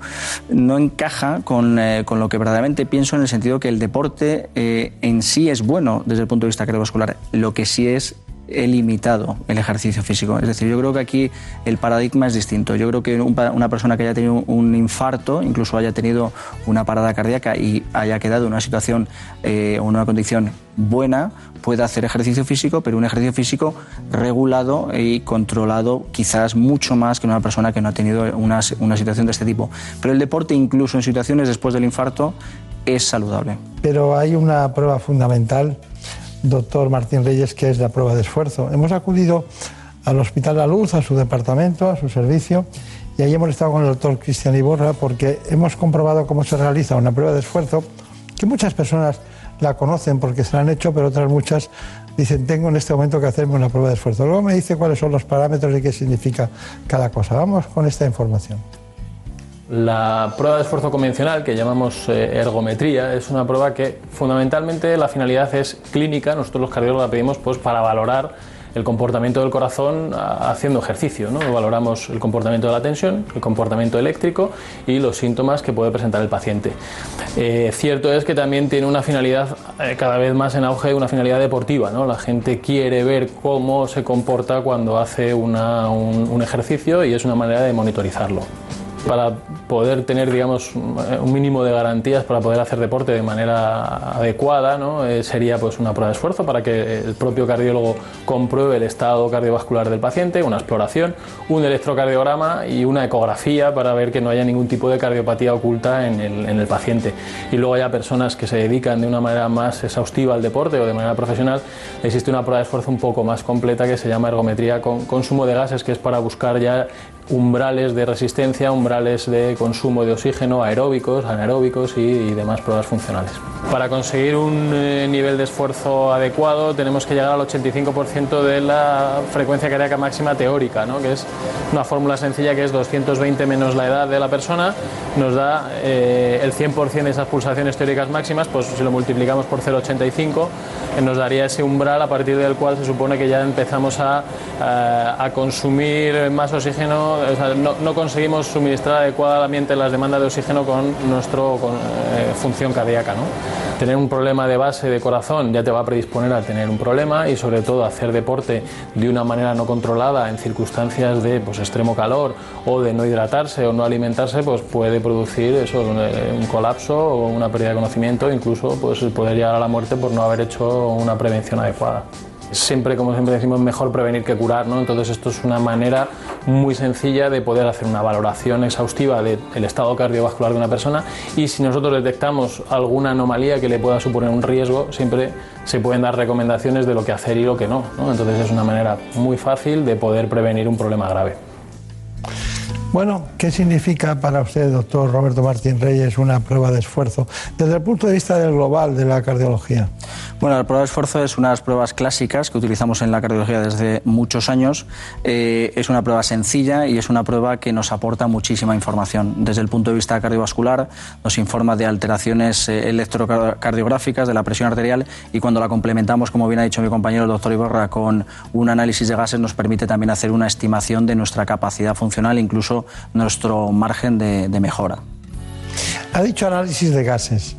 no encaja con, eh, con lo que verdaderamente pienso en el sentido que el deporte en sí es bueno desde el punto de vista cardiovascular. Lo que sí es he limitado el ejercicio físico. Es decir, yo creo que aquí el paradigma es distinto. Yo creo que una persona que haya tenido un infarto, incluso haya tenido una parada cardíaca y haya quedado en una situación eh, o en una condición buena, puede hacer ejercicio físico, pero un ejercicio físico regulado y controlado quizás mucho más que una persona que no ha tenido una, una situación de este tipo. Pero el deporte, incluso en situaciones después del infarto, es saludable. Pero hay una prueba fundamental, doctor Martín Reyes, que es la prueba de esfuerzo. Hemos acudido al Hospital La Luz, a su departamento, a su servicio, y ahí hemos estado con el doctor Cristian Iborra porque hemos comprobado cómo se realiza una prueba de esfuerzo, que muchas personas la conocen porque se la han hecho, pero otras muchas dicen, tengo en este momento que hacerme una prueba de esfuerzo. Luego me dice cuáles son los parámetros y qué significa cada cosa. Vamos con esta información. La prueba de esfuerzo convencional, que llamamos eh, ergometría, es una prueba que fundamentalmente la finalidad es clínica. Nosotros los cardiólogos la pedimos pues, para valorar el comportamiento del corazón a- haciendo ejercicio. ¿no? Valoramos el comportamiento de la tensión, el comportamiento eléctrico y los síntomas que puede presentar el paciente. Eh, cierto es que también tiene una finalidad eh, cada vez más en auge, una finalidad deportiva. ¿no? La gente quiere ver cómo se comporta cuando hace un ejercicio y es una manera de monitorizarlo para poder tener digamos un mínimo de garantías para poder hacer deporte de manera adecuada ¿no? Eh, sería pues una prueba de esfuerzo para que el propio cardiólogo compruebe el estado cardiovascular del paciente una exploración un electrocardiograma y una ecografía para ver que no haya ningún tipo de cardiopatía oculta en el, en el paciente y luego haya personas que se dedican de una manera más exhaustiva al deporte o de manera profesional existe una prueba de esfuerzo un poco más completa que se llama ergometría con consumo de gases que es para buscar ya umbrales de resistencia, umbrales de consumo de oxígeno, aeróbicos, anaeróbicos y, y demás pruebas funcionales. Para conseguir un eh, nivel de esfuerzo adecuado tenemos que llegar al 85% de la frecuencia cardíaca máxima teórica, ¿no? que es una fórmula sencilla que es 220 menos la edad de la persona, nos da eh, el 100% de esas pulsaciones teóricas máximas, pues si lo multiplicamos por 0,85 eh, nos daría ese umbral a partir del cual se supone que ya empezamos a, a- a consumir más oxígeno, o sea, no, no conseguimos suministrar adecuadamente las demandas de oxígeno con nuestra función cardíaca. Tener un problema de base de corazón ya te va a predisponer a tener un problema y sobre todo hacer deporte de una manera no controlada en circunstancias de pues, extremo calor o de no hidratarse o no alimentarse, pues puede producir eh, un colapso o una pérdida de conocimiento, incluso pues, poder llegar a la muerte por no haber hecho una prevención adecuada. Siempre, como siempre decimos, mejor prevenir que curar, ¿no? Entonces esto es una manera muy sencilla de poder hacer una valoración exhaustiva del estado cardiovascular de una persona y si nosotros detectamos alguna anomalía que le pueda suponer un riesgo, siempre se pueden dar recomendaciones de lo que hacer y lo que no, ¿no? Entonces es una manera muy fácil de poder prevenir un problema grave. Bueno, ¿qué significa para usted, doctor Roberto Martín Reyes, una prueba de esfuerzo desde el punto de vista del global de la cardiología? Bueno, la prueba de esfuerzo es una de las pruebas clásicas que utilizamos en la cardiología desde muchos años. Eh, es una prueba sencilla y es una prueba que nos aporta muchísima información. Desde el punto de vista cardiovascular, nos informa de alteraciones eh, electrocardiográficas, de la presión arterial y cuando la complementamos, como bien ha dicho mi compañero el doctor Iborra, con un análisis de gases, nos permite también hacer una estimación de nuestra capacidad funcional, incluso nuestro margen de, mejora. Ha dicho análisis de gases.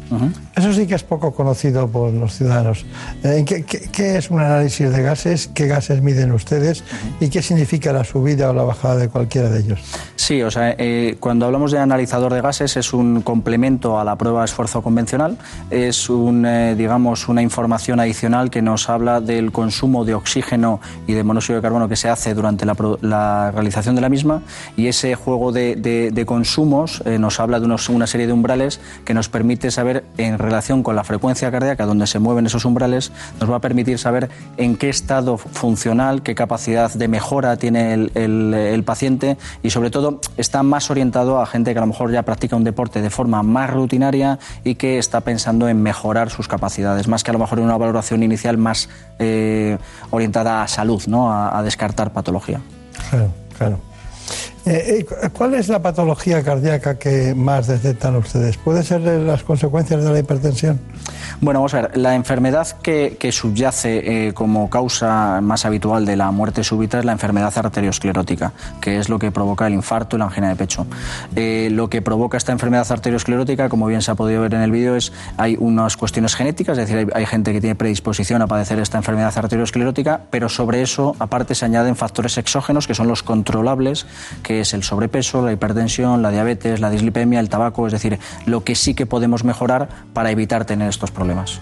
Eso sí que es poco conocido por los ciudadanos. Eh, ¿Qué, qué, qué es un análisis de gases? ¿Qué gases miden ustedes? ¿Y qué significa la subida o la bajada de cualquiera de ellos? Sí, o sea, eh, cuando hablamos de analizador de gases es un complemento a la prueba de esfuerzo convencional, es un, eh, digamos, una información adicional que nos habla del consumo de oxígeno y de monóxido de carbono que se hace durante la, la realización de la misma y ese juego de, de- de consumos eh, nos habla de unos- una serie de umbrales que nos permite saber en relación con la frecuencia cardíaca donde se mueven esos umbrales, nos va a permitir saber en qué estado funcional, qué capacidad de mejora tiene el, el- el paciente y sobre todo está más orientado a gente que a lo mejor ya practica un deporte de forma más rutinaria y que está pensando en mejorar sus capacidades, más que a lo mejor en una valoración inicial más eh, orientada a salud, ¿no? a, a descartar patología. Claro, claro. Eh, eh, cu- ¿Cuál es la patología cardíaca que más detectan ustedes? ¿Puede ser las consecuencias de la hipertensión? Bueno, vamos a ver, la enfermedad que, subyace eh, como causa más habitual de la muerte súbita es la enfermedad arteriosclerótica, que es lo que provoca el infarto y la angina de pecho. Lo que provoca esta enfermedad arteriosclerótica, como bien se ha podido ver en el vídeo, es hay unas cuestiones genéticas, es decir, hay, hay gente que tiene predisposición a padecer esta enfermedad arteriosclerótica, pero sobre eso, aparte, se añaden factores exógenos que son los controlables, que es el sobrepeso, la hipertensión, la diabetes, la dislipemia, el tabaco, es decir, lo que sí que podemos mejorar para evitar tener estos problemas.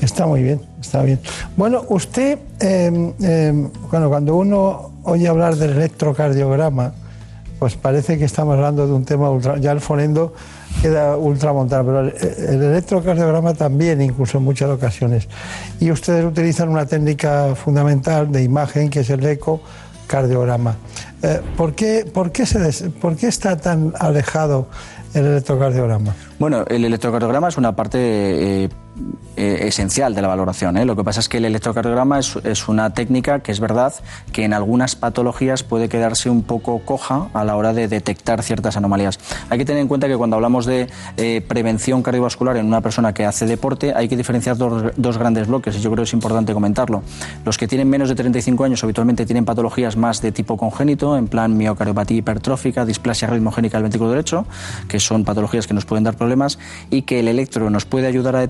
Está muy bien, está bien. Bueno, usted, eh, eh, bueno, cuando uno oye hablar del electrocardiograma, pues parece que estamos hablando de un tema ultra, ya el fonendo queda ultramontano, pero el, el electrocardiograma también, incluso en muchas ocasiones. Y ustedes utilizan una técnica fundamental de imagen que es el ecocardiograma. Eh, ¿por, qué, por, qué se des- ¿Por qué está tan alejado el electrocardiograma? Bueno, el electrocardiograma es una parte eh, eh, esencial de la valoración. ¿eh? Lo que pasa es que el electrocardiograma es, una técnica que es verdad que en algunas patologías puede quedarse un poco coja a la hora de detectar ciertas anomalías. Hay que tener en cuenta que cuando hablamos de eh, prevención cardiovascular en una persona que hace deporte hay que diferenciar dos, grandes bloques y yo creo que es importante comentarlo. Los que tienen menos de 35 años habitualmente tienen patologías más de tipo congénito, en plan miocardiopatía hipertrófica, displasia ritmogénica del ventrículo derecho, que son patologías que nos pueden dar problemas y que el electro nos puede ayudar a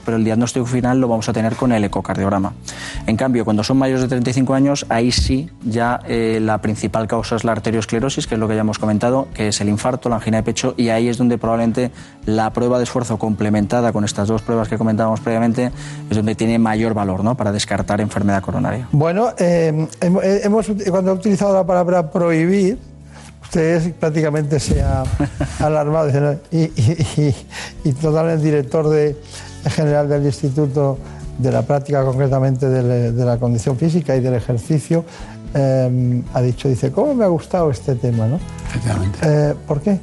pero el diagnóstico final lo vamos a tener con el ecocardiograma. En cambio, cuando son mayores de 35 años, ahí sí ya eh, la principal causa es la arteriosclerosis, que es lo que ya hemos comentado, que es el infarto, la angina de pecho, y ahí es donde probablemente la prueba de esfuerzo complementada con estas dos pruebas que comentábamos previamente es donde tiene mayor valor ¿no? para descartar enfermedad coronaria. Bueno, hem- eh, hemos, cuando he utilizado la palabra prohibir, usted prácticamente se ha [LAUGHS] alarmado y, y, y total el director de, general del Instituto de la Práctica, concretamente de, de la condición física y del ejercicio, eh, ha dicho, dice, ¿cómo me ha gustado este tema? ¿no? Efectivamente. Eh, ¿Por qué?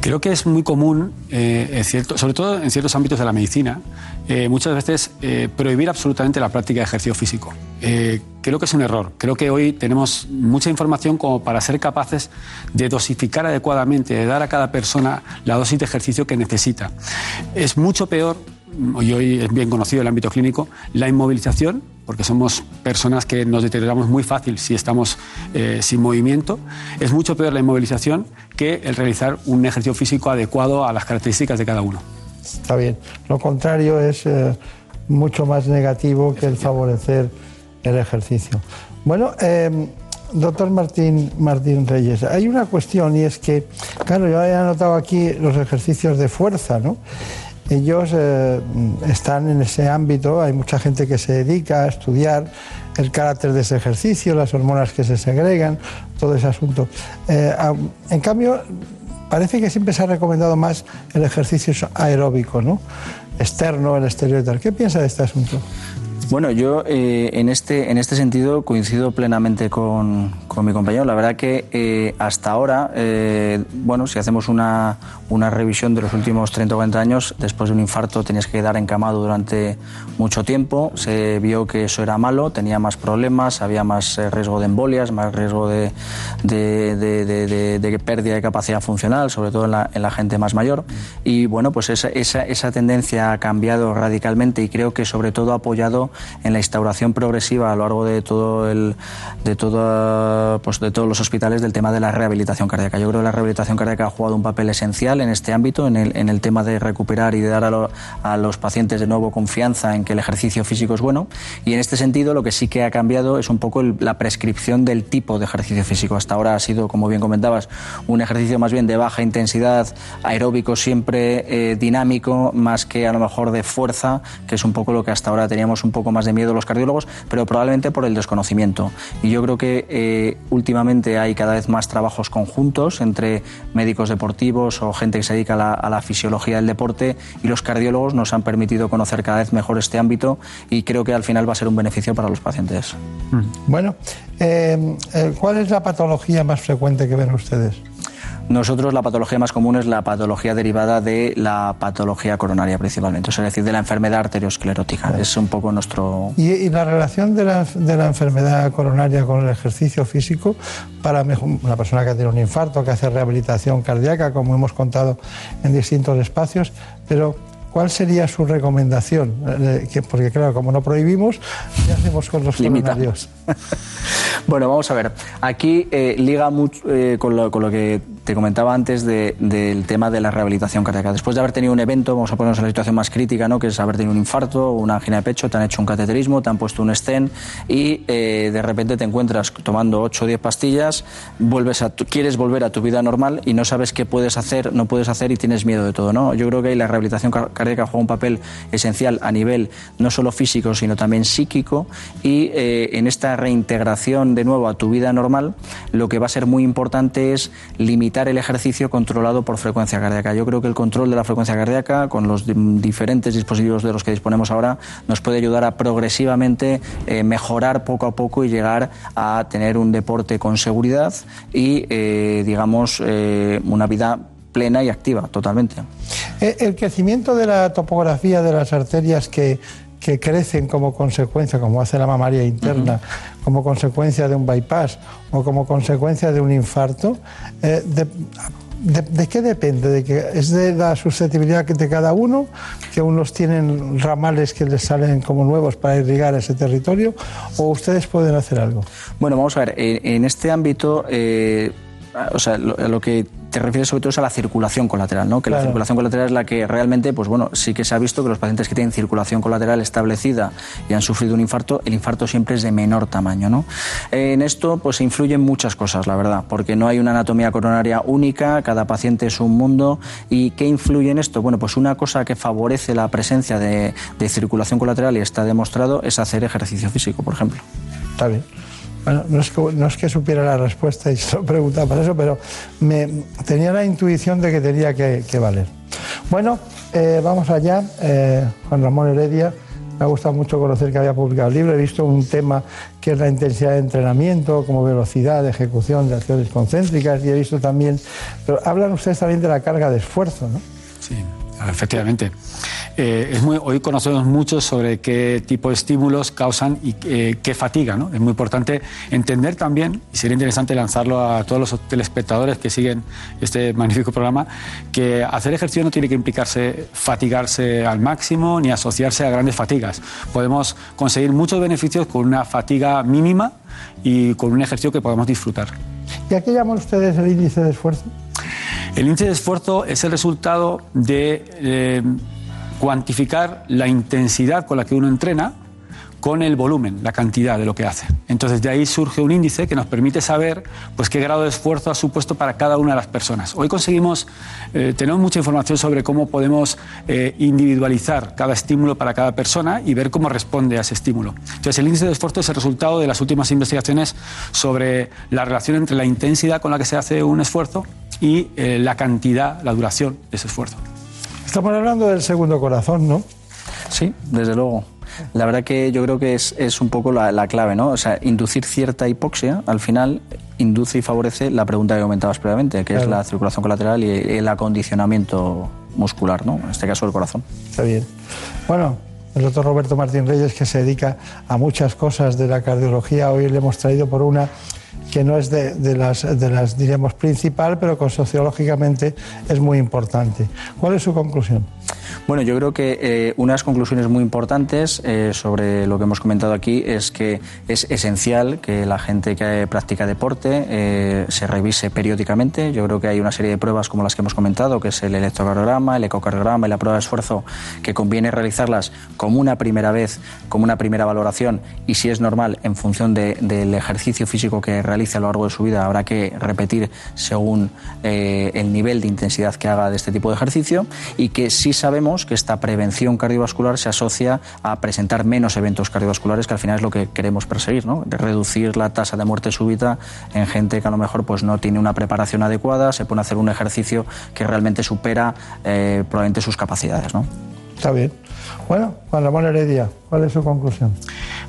Creo que es muy común, eh, en cierto- sobre todo en ciertos ámbitos de la medicina, eh, muchas veces eh, prohibir absolutamente la práctica de ejercicio físico. Creo que es un error. Creo que hoy tenemos mucha información como para ser capaces de dosificar adecuadamente, de dar a cada persona la dosis de ejercicio que necesita. Es mucho peor, y hoy es bien conocido el ámbito clínico, la inmovilización, porque somos personas que nos deterioramos muy fácil si estamos eh, sin movimiento. Es mucho peor la inmovilización que el realizar un ejercicio físico adecuado a las características de cada uno. Está bien. Lo contrario es eh, mucho más negativo que el favorecer el ejercicio. Bueno, eh, doctor Martín, Martín Reyes, hay una cuestión y es que, claro, yo he anotado aquí los ejercicios de fuerza, ¿no? Ellos eh, están en ese ámbito, hay mucha gente que se dedica a estudiar el carácter de ese ejercicio, las hormonas que se segregan, todo ese asunto. Eh, en cambio, parece que siempre se ha recomendado más el ejercicio aeróbico, ¿no? Externo, el exterior y tal. ¿Qué piensa de este asunto? Bueno, yo eh, en, este, en este sentido coincido plenamente con, con mi compañero. La verdad que eh, hasta ahora, eh, bueno, si hacemos una, una revisión de los últimos 30 o 40 años, después de un infarto tenías que quedar encamado durante mucho tiempo. Se vio que eso era malo, tenía más problemas, había más eh, riesgo de embolias, más riesgo de, de, pérdida de capacidad funcional, sobre todo en la, en la gente más mayor. Y bueno, pues esa, esa, esa tendencia ha cambiado radicalmente y creo que sobre todo ha apoyado en la instauración progresiva a lo largo de todo el, de todo, pues de todos los hospitales del tema de la rehabilitación cardíaca. Yo creo que la rehabilitación cardíaca ha jugado un papel esencial en este ámbito, en el, en el tema de recuperar y de dar a, lo- a los pacientes de nuevo confianza en que el ejercicio físico es bueno. Y en este sentido, lo que sí que ha cambiado es un poco la prescripción del tipo de ejercicio físico. Hasta ahora ha sido, como bien comentabas, un ejercicio más bien de baja intensidad, aeróbico siempre eh, dinámico, más que a lo mejor de fuerza, que es un poco lo que hasta ahora teníamos un poco más de miedo los cardiólogos, pero probablemente por el desconocimiento. Y yo creo que eh, últimamente hay cada vez más trabajos conjuntos entre médicos deportivos o gente que se dedica a la, fisiología del deporte y los cardiólogos nos han permitido conocer cada vez mejor este ámbito y creo que al final va a ser un beneficio para los pacientes. Bueno, eh, eh, ¿cuál es la patología más frecuente que ven ustedes? Nosotros la patología más común es la patología derivada de la patología coronaria principalmente, o sea, es decir, de la enfermedad arteriosclerótica. Es un poco nuestro... ¿Y, y la relación de la, de la enfermedad coronaria con el ejercicio físico para una persona que tiene un infarto, que hace rehabilitación cardíaca, como hemos contado en distintos espacios, pero ¿cuál sería su recomendación? Eh, que- porque claro, como no prohibimos, ¿qué hacemos con los coronarios? [LAUGHS] Bueno, vamos a ver. Aquí eh, liga mucho eh, con, lo, con lo que te comentaba antes de- del tema de la rehabilitación cardíaca. Después de haber tenido un evento, vamos a ponernos en la situación más crítica, ¿no? que es haber tenido un infarto, una angina de pecho, te han hecho un cateterismo, te han puesto un stent y eh, de repente te encuentras tomando 8 o 10 pastillas, vuelves a quieres volver a tu vida normal y no sabes qué puedes hacer, no puedes hacer y tienes miedo de todo. ¿no? Yo creo que la rehabilitación car- cardíaca juega un papel esencial a nivel no solo físico, sino también psíquico y eh, en esta reintegración de nuevo a tu vida normal, lo que va a ser muy importante es limitar el ejercicio controlado por frecuencia cardíaca. Yo creo que el control de la frecuencia cardíaca con los di- diferentes dispositivos de los que disponemos ahora nos puede ayudar a progresivamente eh, mejorar poco a poco y llegar a tener un deporte con seguridad y eh, digamos eh, una vida plena y activa totalmente. Eh, El crecimiento de la topografía de las arterias que, que crecen como consecuencia, como hace la mamaria interna, como consecuencia de un bypass o como consecuencia de un infarto, eh, de, de- de qué depende? ¿De que ¿Es de la susceptibilidad que- de cada uno? ¿Que unos tienen ramales que les salen como nuevos para irrigar ese territorio? ¿O ustedes pueden hacer algo? Bueno, vamos a ver, en, en este ámbito, eh, o sea, lo que te refieres sobre todo a la circulación colateral, ¿no? Que la circulación colateral es la que realmente, pues bueno, sí que se ha visto que los pacientes que tienen circulación colateral establecida y han sufrido un infarto, el infarto siempre es de menor tamaño, ¿no? En esto, pues influyen muchas cosas, la verdad, porque no hay una anatomía coronaria única, cada paciente es un mundo. ¿Y qué influye en esto? Bueno, pues una cosa que favorece la presencia de, de circulación colateral y está demostrado es hacer ejercicio físico, por ejemplo. Está bien. Bueno, no es, que, supiera la respuesta y [LAUGHS] se lo preguntaba para eso, pero me, tenía la intuición de que tenía que, que valer. Bueno, eh, vamos allá. Eh, Juan Ramón Heredia, me ha gustado mucho conocer que había publicado el libro. He visto un tema que es la intensidad de entrenamiento, como velocidad de ejecución de acciones concéntricas, y he visto también. Pero hablan ustedes también de la carga de esfuerzo, ¿no? Sí, efectivamente. Eh, es muy, hoy conocemos mucho sobre qué tipo de estímulos causan y eh, qué fatiga. ¿no? Es muy importante entender también, y sería interesante lanzarlo a todos los telespectadores que siguen este magnífico programa, que hacer ejercicio no tiene que implicarse fatigarse al máximo ni asociarse a grandes fatigas. Podemos conseguir muchos beneficios con una fatiga mínima y con un ejercicio que podemos disfrutar. ¿Y a qué llaman ustedes el índice de esfuerzo? El índice de esfuerzo es el resultado de eh, cuantificar la intensidad con la que uno entrena con el volumen, la cantidad de lo que hace. Entonces de ahí surge un índice que nos permite saber pues, qué grado de esfuerzo ha supuesto para cada una de las personas. Hoy conseguimos, eh, tenemos mucha información sobre cómo podemos eh, individualizar cada estímulo para cada persona y ver cómo responde a ese estímulo. Entonces el índice de esfuerzo es el resultado de las últimas investigaciones sobre la relación entre la intensidad con la que se hace un esfuerzo y eh, la cantidad, la duración de ese esfuerzo. Estamos hablando del segundo corazón, ¿no? Sí, desde luego. La verdad que yo creo que es, es un poco la, la clave, ¿no? O sea, inducir cierta hipoxia, al final, induce y favorece la pregunta que comentabas previamente, que es la circulación colateral y el acondicionamiento muscular, ¿no? En este caso, el corazón. Está bien. Bueno, el doctor Roberto Martín Reyes, que se dedica a muchas cosas de la cardiología, hoy le hemos traído por una que no es de, las, de las, diríamos, principal, pero que sociológicamente es muy importante. ¿Cuál es su conclusión? Bueno, yo creo que eh, unas conclusiones muy importantes eh, sobre lo que hemos comentado aquí es que es esencial que la gente que practica deporte eh, se revise periódicamente. Yo creo que hay una serie de pruebas como las que hemos comentado, que es el electrocardiograma, el ecocardiograma y la prueba de esfuerzo, que conviene realizarlas como una primera vez, como una primera valoración y si es normal, en función de- del ejercicio físico que realice a lo largo de su vida, habrá que repetir según eh, el nivel de intensidad que haga de este tipo de ejercicio y que sí sabemos que esta prevención cardiovascular se asocia a presentar menos eventos cardiovasculares, que al final es lo que queremos perseguir, ¿no? Reducir la tasa de muerte súbita en gente que a lo mejor pues, no tiene una preparación adecuada, se pone a hacer un ejercicio que realmente supera eh, probablemente sus capacidades. ¿no? Está bien. Bueno, Juan Ramón Heredia, ¿cuál es su conclusión?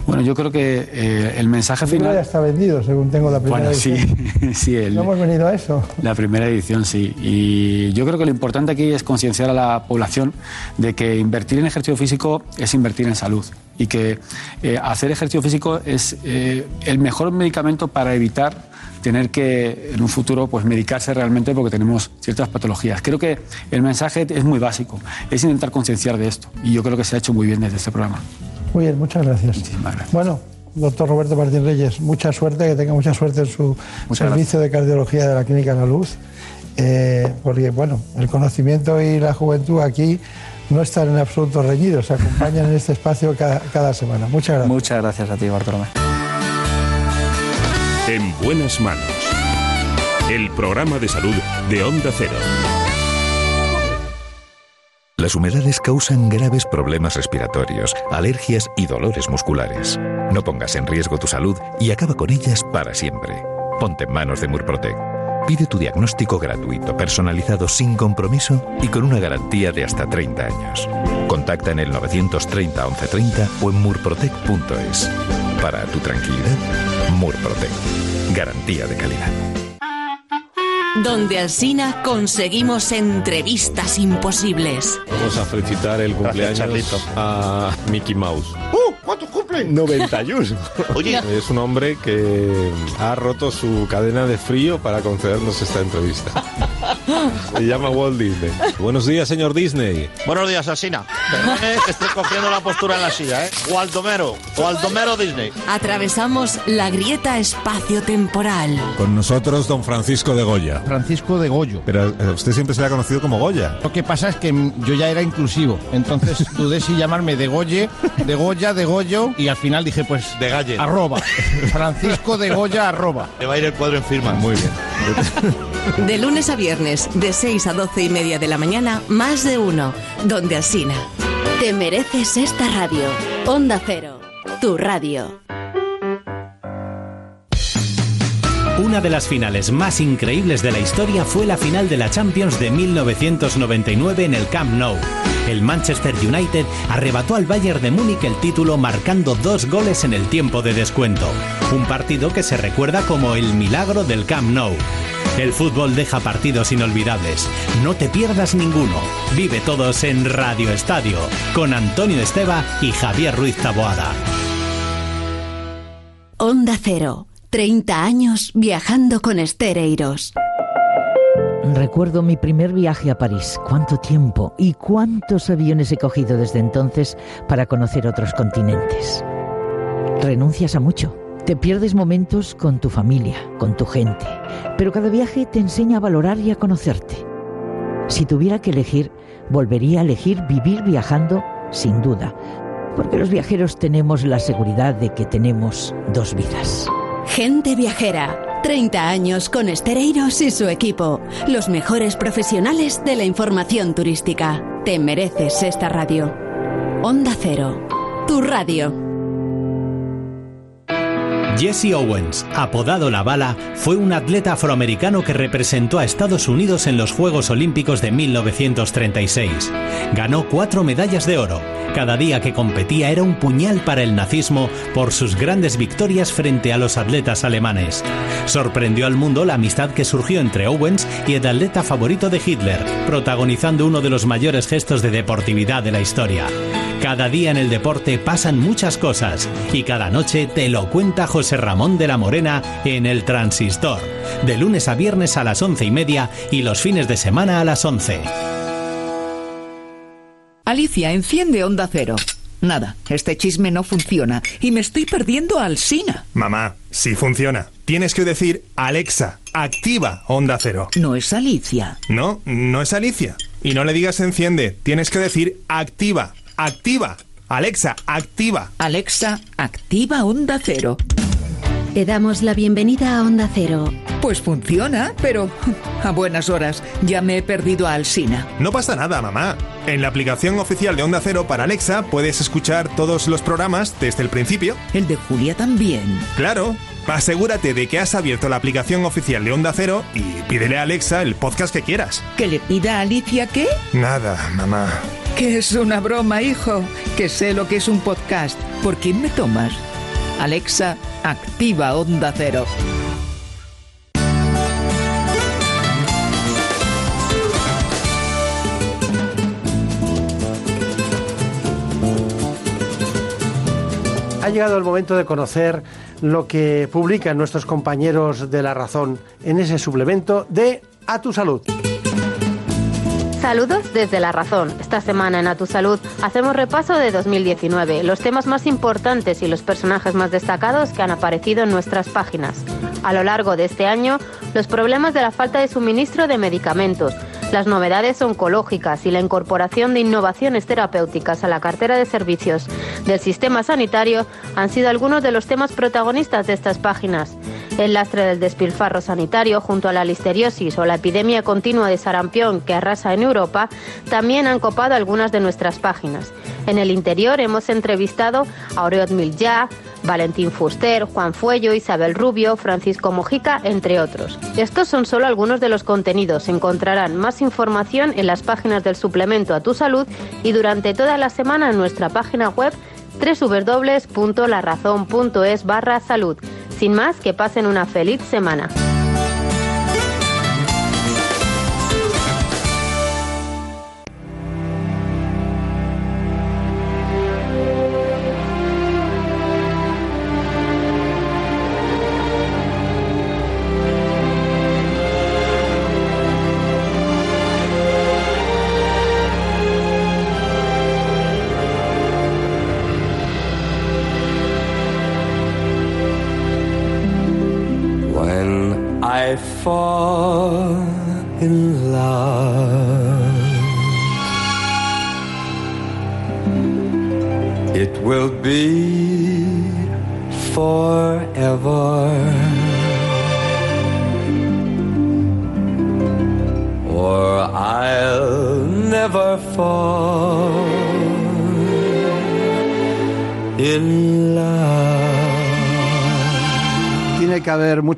Bueno, yo creo que eh, el mensaje El libro final... ya está vendido, según tengo la primera Bueno, sí, edición. [LAUGHS] sí, el- No hemos venido a eso. La primera edición, sí. Y yo creo que lo importante aquí es concienciar a la población de que invertir en ejercicio físico es invertir en salud y que eh, hacer ejercicio físico es eh, el mejor medicamento para evitar tener que en un futuro pues medicarse realmente porque tenemos ciertas patologías. Creo que el mensaje es muy básico, es intentar concienciar de esto y yo creo que se ha hecho muy bien desde este programa. Muy bien, muchas gracias. Bueno, doctor Roberto Martín Reyes, mucha suerte, que tenga mucha suerte en su Muchas servicio de cardiología de la Clínica La Luz, eh, porque bueno, el conocimiento y la juventud aquí no están en absoluto reñidos, se acompañan en este espacio cada, cada semana. Muchas gracias. Muchas gracias a ti, Bartolomé. En buenas manos. El programa de salud de Onda Cero. Las humedades causan graves problemas respiratorios, alergias y dolores musculares. No pongas en riesgo tu salud y acaba con ellas para siempre. Ponte en manos de Murprotec. Pide tu diagnóstico gratuito, personalizado sin compromiso y con una garantía de hasta 30 años. Contacta en el 930 1130 o en murprotec.es. Para tu tranquilidad, Murprotec. Garantía de calidad. Donde Alsina conseguimos entrevistas imposibles. Vamos a felicitar el cumpleaños a Mickey Mouse. ¡Uh! ¿Cuántos cumplen? 91. Oye. [LAUGHS] Es un hombre que ha roto su cadena de frío para concedernos esta entrevista. [LAUGHS] Se llama Walt Disney. Buenos días, señor Disney. Buenos días, Asina. Perdone que estoy cogiendo la postura en la silla, ¿eh? Waldomero, Waldomero Disney. Atravesamos la grieta espacio-temporal. Con nosotros, don Francisco de Goya. Francisco de Goyo. Pero eh, usted siempre se le ha conocido como Goya. Lo que pasa es que yo ya era inclusivo, entonces dudé si llamarme de Goye, de Goya, de Goyo, y al final dije, pues, De Galle. arroba. [LAUGHS] Francisco de Goya, arroba. Le va a ir el cuadro en firma. Muy bien. De lunes a viernes, de 6 a 12 y media de la mañana, más de uno. Donde Alsina. Te mereces esta radio. Onda Cero, tu radio. Una de las finales más increíbles de la historia fue la final de la Champions de 1999 en el Camp Nou. El Manchester United arrebató al Bayern de Múnich el título marcando dos goles en el tiempo de descuento. Un partido que se recuerda como el milagro del Camp Nou. El fútbol deja partidos inolvidables. No te pierdas ninguno. Vive todos en Radio Estadio con Antonio Esteba y Javier Ruiz Taboada. Onda Cero, 30 años viajando con Estereiros. Recuerdo mi primer viaje a París. Cuánto tiempo y cuántos aviones he cogido desde entonces para conocer otros continentes. Renuncias a mucho. Te pierdes momentos con tu familia, con tu gente. Pero cada viaje te enseña a valorar y a conocerte. Si tuviera que elegir, volvería a elegir vivir viajando sin duda. Porque los viajeros tenemos la seguridad de que tenemos dos vidas. Gente viajera. 30 años con Estereiros y su equipo. Los mejores profesionales de la información turística. Te mereces esta radio. Onda Cero. Tu radio. Jesse Owens, apodado La Bala, fue un atleta afroamericano que representó a Estados Unidos en los Juegos Olímpicos de 1936. Ganó cuatro medallas de oro. Cada día que competía era un puñal para el nazismo por sus grandes victorias frente a los atletas alemanes. Sorprendió al mundo la amistad que surgió entre Owens y el atleta favorito de Hitler, protagonizando uno de los mayores gestos de deportividad de la historia. Cada día en el deporte pasan muchas cosas y cada noche te lo cuenta José Ramón de la Morena en el Transistor, de lunes a viernes a las once y media y los fines de semana a las once. Alicia, enciende Onda Cero. Nada, este chisme no funciona y me estoy perdiendo al Sina. Mamá, sí funciona. Tienes que decir, Alexa, activa Onda Cero. No es Alicia. No, no es Alicia. Y no le digas enciende, tienes que decir, activa, activa. Alexa, activa. Alexa, activa Onda Cero. Te damos la bienvenida a Onda Cero. Pues funciona, pero [LAUGHS] a buenas horas ya me he perdido a Alsina. No pasa nada, mamá. En la aplicación oficial de Onda Cero para Alexa puedes escuchar todos los programas desde el principio. ¿El de Julia también? Claro. Asegúrate de que has abierto la aplicación oficial de Onda Cero y pídele a Alexa el podcast que quieras. ¿Que le pida a Alicia qué? Nada, mamá. Que es una broma, hijo. Que sé lo que es un podcast. ¿Por quién me tomas? Alexa, activa Onda Cero. Ha llegado el momento de conocer lo que publican nuestros compañeros de La Razón en ese suplemento de A Tu Salud. Saludos desde La Razón. Esta semana en A Tu Salud hacemos repaso de 2019, los temas más importantes y los personajes más destacados que han aparecido en nuestras páginas. A lo largo de este año, los problemas de la falta de suministro de medicamentos, las novedades oncológicas y la incorporación de innovaciones terapéuticas a la cartera de servicios del sistema sanitario han sido algunos de los temas protagonistas de estas páginas. El lastre del despilfarro sanitario junto a la listeriosis o la epidemia continua de sarampión que arrasa en Europa también han copado algunas de nuestras páginas. En el interior hemos entrevistado a Oreot Miljá, Valentín Fuster, Juan Fuello, Isabel Rubio, Francisco Mojica, entre otros. Estos son solo algunos de los contenidos. Encontrarán más información en las páginas del suplemento a tu salud y durante toda la semana en nuestra página web www.larazón.es barra salud. Sin más, que pasen una feliz semana.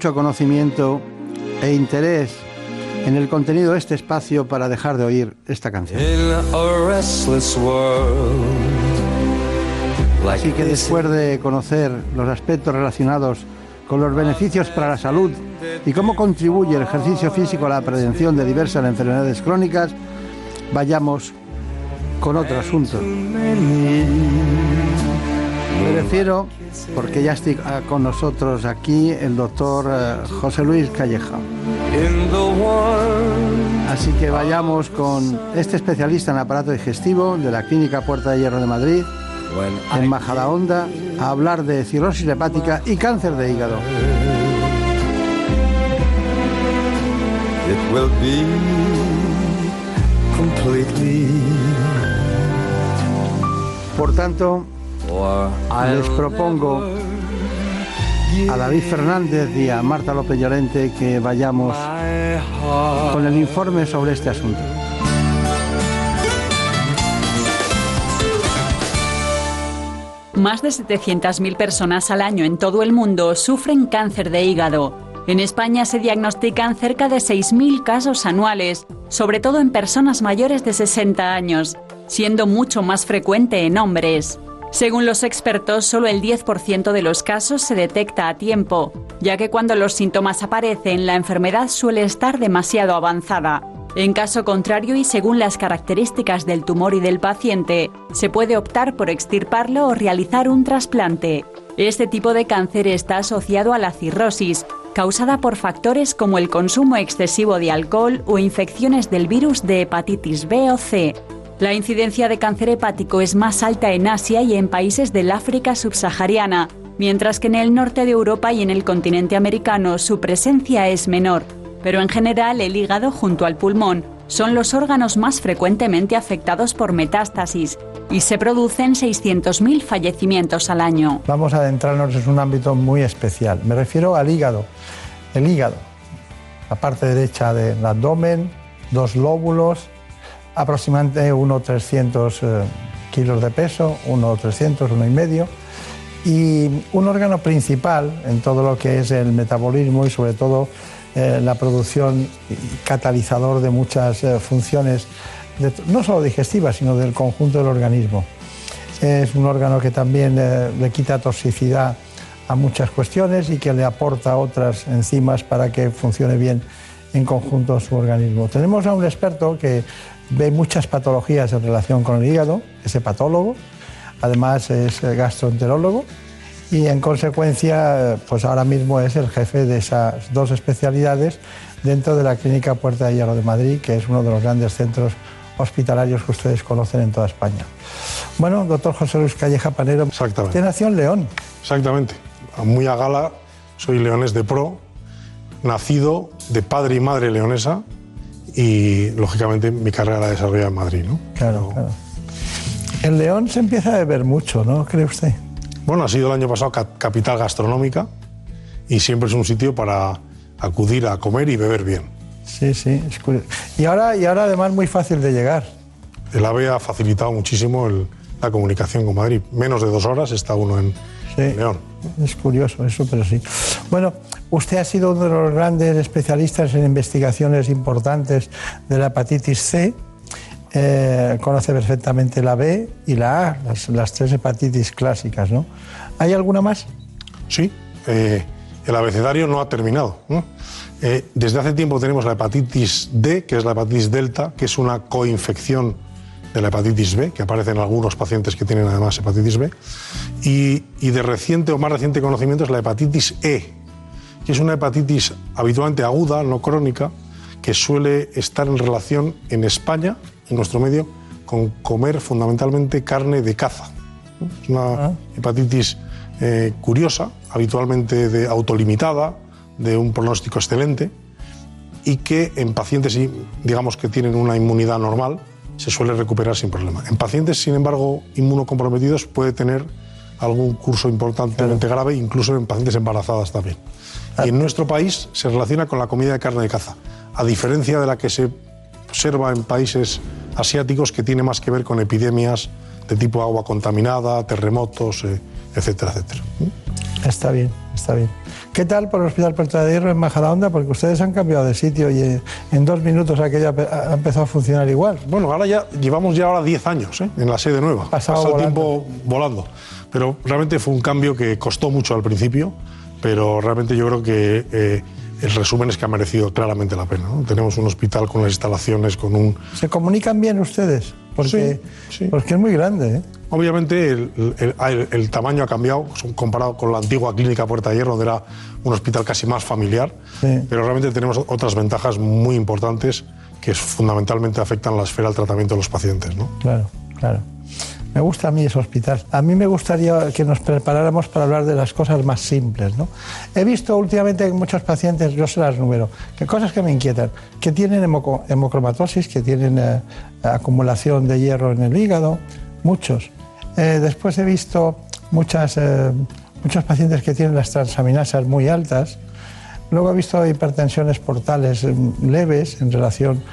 Mucho conocimiento e interés en el contenido de este espacio para dejar de oír esta canción. Así que después de conocer los aspectos relacionados con los beneficios para la salud y cómo contribuye el ejercicio físico a la prevención de diversas enfermedades crónicas, vayamos con otro asunto. Me refiero, porque ya está con nosotros aquí el doctor eh, José Luis Calleja. Así que vayamos con este especialista en aparato digestivo de la Clínica Puerta de Hierro de Madrid, en Majadahonda, a hablar de cirrosis hepática y cáncer de hígado. it will be completely. Por tanto, les propongo a David Fernández y a Marta López Llorente que vayamos con el informe sobre este asunto. Más de 700.000 personas al año en todo el mundo sufren cáncer de hígado. En España se diagnostican cerca de 6.000 casos anuales, sobre todo en personas mayores de 60 años, siendo mucho más frecuente en hombres. Según los expertos, solo el 10% de los casos se detecta a tiempo, ya que cuando los síntomas aparecen, la enfermedad suele estar demasiado avanzada. En caso contrario y según las características del tumor y del paciente, se puede optar por extirparlo o realizar un trasplante. Este tipo de cáncer está asociado a la cirrosis, causada por factores como el consumo excesivo de alcohol o infecciones del virus de hepatitis B o C. La incidencia de cáncer hepático es más alta en Asia y en países del África subsahariana, mientras que en el norte de Europa y en el continente americano su presencia es menor. Pero en general el hígado junto al pulmón son los órganos más frecuentemente afectados por metástasis y se producen 600.000 fallecimientos al año. Vamos a adentrarnos en un ámbito muy especial. Me refiero al hígado. El hígado, la parte derecha del abdomen, dos lóbulos, aproximadamente 1,300 eh, kilos de peso, 1,300, 1,5 y un órgano principal en todo lo que es el metabolismo y sobre todo eh, la producción catalizador de muchas eh, funciones, no solo digestivas, sino del conjunto del organismo. Es un órgano que también le quita toxicidad a muchas cuestiones y que le aporta otras enzimas para que funcione bien en conjunto su organismo. Tenemos a un experto que ve muchas patologías en relación con el hígado, ese patólogo, además es gastroenterólogo y en consecuencia pues ahora mismo es el jefe de esas dos especialidades dentro de la Clínica Puerta de Hierro de Madrid, que es uno de los grandes centros hospitalarios que ustedes conocen en toda España. Bueno, doctor José Luis Calleja Panero, Exactamente. usted nació en León. Exactamente. Muy a gala, soy leones de pro, nacido de padre y madre leonesa y, lógicamente, mi carrera la desarrollé en Madrid, ¿no? Claro, claro. En León se empieza a beber mucho, ¿no cree usted? Bueno, ha sido el año pasado cap- capital gastronómica y siempre es un sitio para acudir a comer y beber bien. Sí, sí, es curioso. Y ahora, y ahora además muy fácil de llegar. El AVE ha facilitado muchísimo el- la comunicación con Madrid. Menos de dos horas está uno en León. Es curioso eso, pero sí. Bueno, usted ha sido uno de los grandes especialistas en investigaciones importantes de la hepatitis C. Eh, conoce perfectamente la B y la A, las, las tres hepatitis clásicas, ¿no? ¿Hay alguna más? Sí, eh, el abecedario no ha terminado. ¿no? Eh, desde hace tiempo tenemos la hepatitis D, que es la hepatitis delta, que es una coinfección de la hepatitis B, que aparece en algunos pacientes que tienen además hepatitis B. Y, y de reciente o más reciente conocimiento es la hepatitis E, que es una hepatitis habitualmente aguda, no crónica, que suele estar en relación en España, en nuestro medio, con comer fundamentalmente carne de caza. Es una hepatitis eh, curiosa, habitualmente de autolimitada, de un pronóstico excelente y que en pacientes, digamos, que tienen una inmunidad normal, se suele recuperar sin problema. En pacientes, sin embargo, inmunocomprometidos puede tener algún curso importantemente grave, incluso en pacientes embarazadas también. Y en nuestro país se relaciona con la comida de carne de caza, a diferencia de la que se observa en países asiáticos que tiene más que ver con epidemias de tipo agua contaminada, terremotos, eh, etcétera, etcétera. Está bien, está bien. ¿Qué tal por el Hospital Puerta de Hierro en Majadahonda? Porque ustedes han cambiado de sitio y en dos minutos aquello ha pe- ha empezado a funcionar igual. Bueno, ahora ya llevamos ya ahora 10 años ¿eh? en la sede nueva. Pasado Pasa el tiempo volando. Pero realmente fue un cambio que costó mucho al principio, pero realmente yo creo que eh, el resumen es que ha merecido claramente la pena. ¿no? Tenemos un hospital con las instalaciones, con un... ¿Se comunican bien ustedes? Porque, porque es muy grande. ¿eh? Obviamente el, el- el- el tamaño ha cambiado comparado con la antigua clínica Puerta de Hierro, donde era un hospital casi más familiar, Sí. pero realmente tenemos otras ventajas muy importantes que fundamentalmente afectan la esfera del tratamiento de los pacientes. ¿no? Claro, claro. Me gusta a mí ese hospital. A mí me gustaría que nos preparáramos para hablar de las cosas más simples. ¿no? He visto últimamente muchos pacientes, yo se las número, que cosas que me inquietan, que tienen hemocromatosis, que tienen eh, acumulación de hierro en el hígado, muchos. Eh, después he visto muchas, eh, muchos pacientes que tienen las transaminasas muy altas. Luego he visto hipertensiones portales eh, leves en relación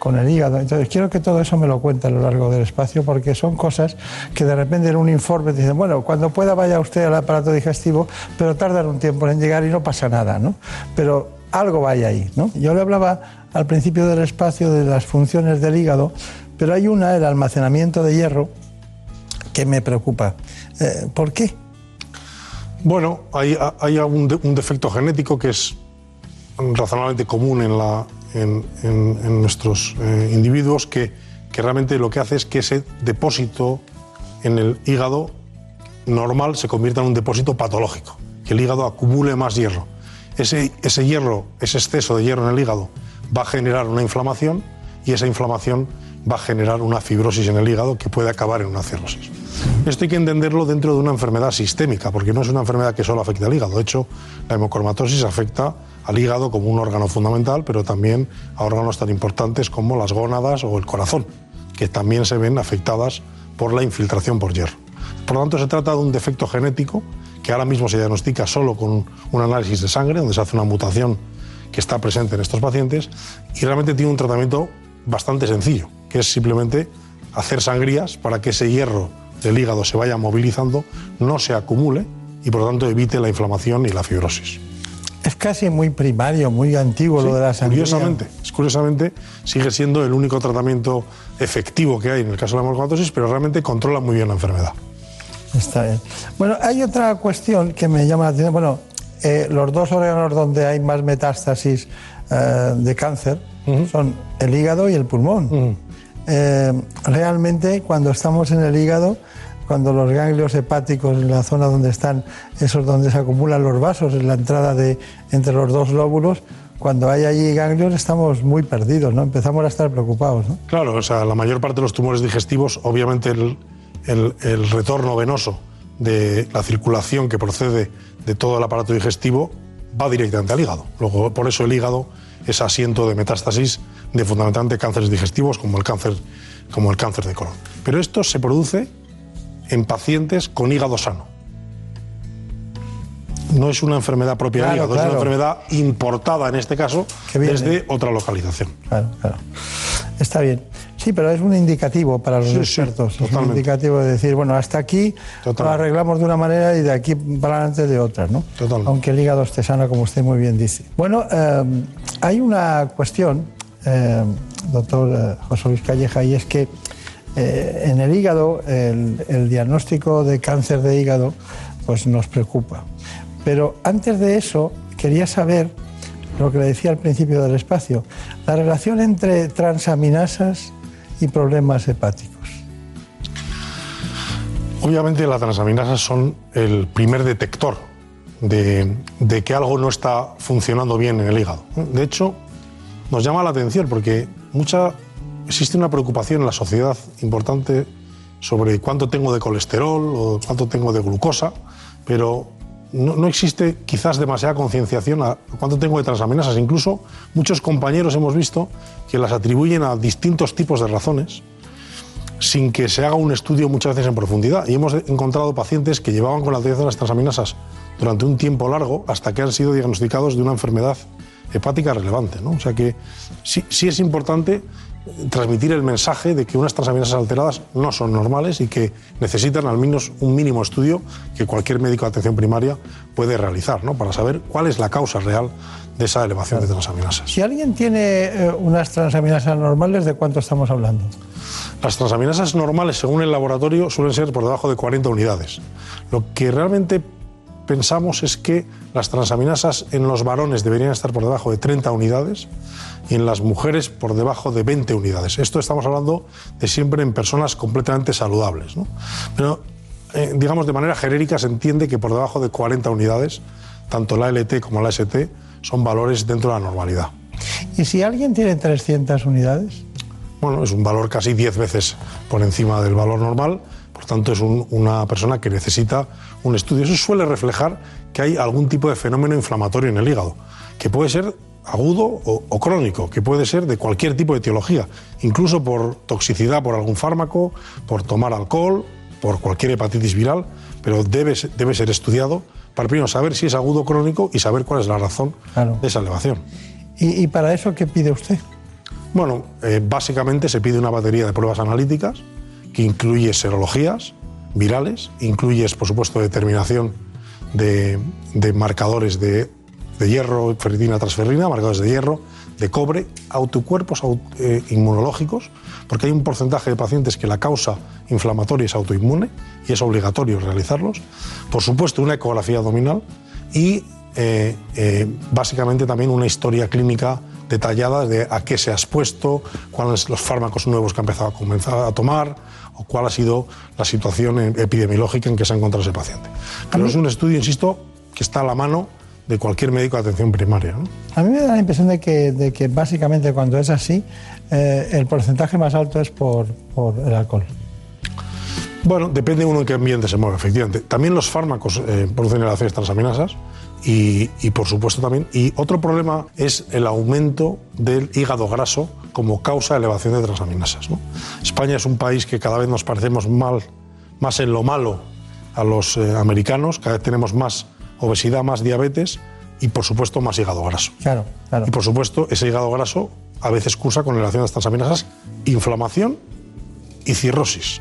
con el hígado. Entonces quiero que todo eso me lo cuente a lo largo del espacio porque son cosas que de repente en un informe dicen, bueno, cuando pueda vaya usted al aparato digestivo, pero tardan un tiempo en llegar y no pasa nada, ¿no? Pero algo vaya ahí, ¿no? Yo le hablaba al principio del espacio de las funciones del hígado, pero hay una, el almacenamiento de hierro, que me preocupa. Eh, ¿Por qué? Bueno, hay, hay un, de- un defecto genético que es razonablemente común en, la, en, nuestros eh, individuos que, que realmente lo que hace es que ese depósito en el hígado normal se convierta en un depósito patológico, que el hígado acumule más hierro. Ese, ese hierro, ese exceso de hierro en el hígado va a generar una inflamación y esa inflamación va a generar una fibrosis en el hígado que puede acabar en una cirrosis. Esto hay que entenderlo dentro de una enfermedad sistémica, porque no es una enfermedad que solo afecta al hígado. De hecho, la hemocromatosis afecta al hígado como un órgano fundamental, pero también a órganos tan importantes como las gónadas o el corazón, que también se ven afectadas por la infiltración por hierro. Por lo tanto, se trata de un defecto genético que ahora mismo se diagnostica solo con un análisis de sangre, donde se hace una mutación que está presente en estos pacientes, y realmente tiene un tratamiento bastante sencillo, que es simplemente hacer sangrías para que ese hierro del hígado se vaya movilizando, no se acumule y por lo tanto evite la inflamación y la fibrosis. Es casi muy primario, muy antiguo lo de la sangría. Curiosamente, curiosamente sigue siendo el único tratamiento efectivo que hay en el caso de la hemocromatosis, pero realmente controla muy bien la enfermedad. Está bien. Bueno, hay otra cuestión que me llama la atención. Bueno, eh, los dos órganos donde hay más metástasis eh, de cáncer son el hígado y el pulmón. Eh, realmente, cuando estamos en el hígado, cuando los ganglios hepáticos, en la zona donde están, esos donde se acumulan los vasos, en la entrada de entre los dos lóbulos, cuando hay allí ganglios estamos muy perdidos, ¿no? Empezamos a estar preocupados. Claro, o sea, la mayor parte de los tumores digestivos, obviamente el, el- el retorno venoso de la circulación que procede de todo el aparato digestivo va directamente al hígado. Luego, por eso el hígado es asiento de metástasis de fundamentalmente cánceres digestivos como el cáncer, como el cáncer de colon. Pero esto se produce en pacientes con hígado sano. No es una enfermedad propia del Claro, hígado, es una enfermedad importada en este caso desde otra localización. Claro, claro. Está bien. Sí, pero es un indicativo para los Sí, sí, expertos. es un totalmente. indicativo de decir, bueno, hasta aquí lo arreglamos de una manera y de aquí para adelante de otra, ¿no? Aunque el hígado esté sano, como usted muy bien dice. Bueno, eh, hay una cuestión, eh, doctor eh, José Luis Calleja, y es que eh, en el hígado, el, diagnóstico de cáncer de hígado, pues nos preocupa. Pero antes de eso, quería saber lo que le decía al principio del espacio, la relación entre transaminasas y problemas hepáticos. Obviamente las transaminasas son el primer detector de, de que algo no está funcionando bien en el hígado. De hecho, nos llama la atención porque mucha, existe una preocupación en la sociedad importante sobre cuánto tengo de colesterol o cuánto tengo de glucosa, pero no, existe quizás demasiada concienciación a cuánto tengo de transaminasas. Incluso muchos compañeros hemos visto que las atribuyen a distintos tipos de razones sin que se haga un estudio muchas veces en profundidad. Y hemos encontrado pacientes que llevaban con la alteración de las transaminasas durante un tiempo largo hasta que han sido diagnosticados de una enfermedad hepática relevante. ¿no? O sea que sí, sí es importante transmitir el mensaje de que unas transaminasas alteradas no son normales y que necesitan al menos un mínimo estudio que cualquier médico de atención primaria puede realizar ¿no? para saber cuál es la causa real de esa elevación de transaminasas. Si alguien tiene eh, unas transaminasas normales, ¿de cuánto estamos hablando? Las transaminasas normales, según el laboratorio, suelen ser por debajo de 40 unidades. Lo que realmente pensamos es que las transaminasas en los varones deberían estar por debajo de 30 unidades y en las mujeres por debajo de 20 unidades. Esto estamos hablando de siempre en personas completamente saludables. ¿no? Pero, eh, digamos, de manera genérica se entiende que por debajo de 40 unidades, tanto la LT como la ST son valores dentro de la normalidad. ¿Y si alguien tiene 300 unidades? Bueno, es un valor casi 10 veces por encima del valor normal, por tanto es un- una persona que necesita un estudio. Eso suele reflejar que hay algún tipo de fenómeno inflamatorio en el hígado, que puede ser agudo o, o crónico, que puede ser de cualquier tipo de etiología, incluso por toxicidad por algún fármaco, por tomar alcohol, por cualquier hepatitis viral, pero debe, debe ser estudiado para primero saber si es agudo o crónico y saber cuál es la razón de esa elevación. ¿Y, y para eso qué pide usted? Bueno, eh, básicamente se pide una batería de pruebas analíticas que incluye serologías virales, incluye, por supuesto, determinación de, de marcadores de, de hierro, ferritina, transferrina, marcadores de hierro, de cobre, autocuerpos au- eh, inmunológicos, porque hay un porcentaje de pacientes que la causa inflamatoria es autoinmune y es obligatorio realizarlos. Por supuesto, una ecografía abdominal y eh, eh, básicamente también una historia clínica detallada de a qué se ha expuesto, cuáles son los fármacos nuevos que ha empezado a comenzar a tomar cuál ha sido la situación eh, epidemiológica en que se ha encontrado ese paciente. Pero es un estudio, insisto, que está a la mano de cualquier médico de atención primaria. ¿no? A mí me da la impresión de que, de que básicamente cuando es así, eh, el porcentaje más alto es por, por el alcohol. Bueno, depende uno en qué ambiente se mueve, efectivamente. También los fármacos eh, producen elevaciones transaminasas y, y, por supuesto también. Y otro problema es el aumento del hígado graso como causa de elevación de transaminasas. ¿no? España es un país que cada vez nos parecemos mal, más en lo malo a los eh, americanos, cada vez tenemos más obesidad, más diabetes y por supuesto más hígado graso. Claro, claro. Y por supuesto ese hígado graso a veces cursa con elevación de las transaminasas, inflamación y cirrosis.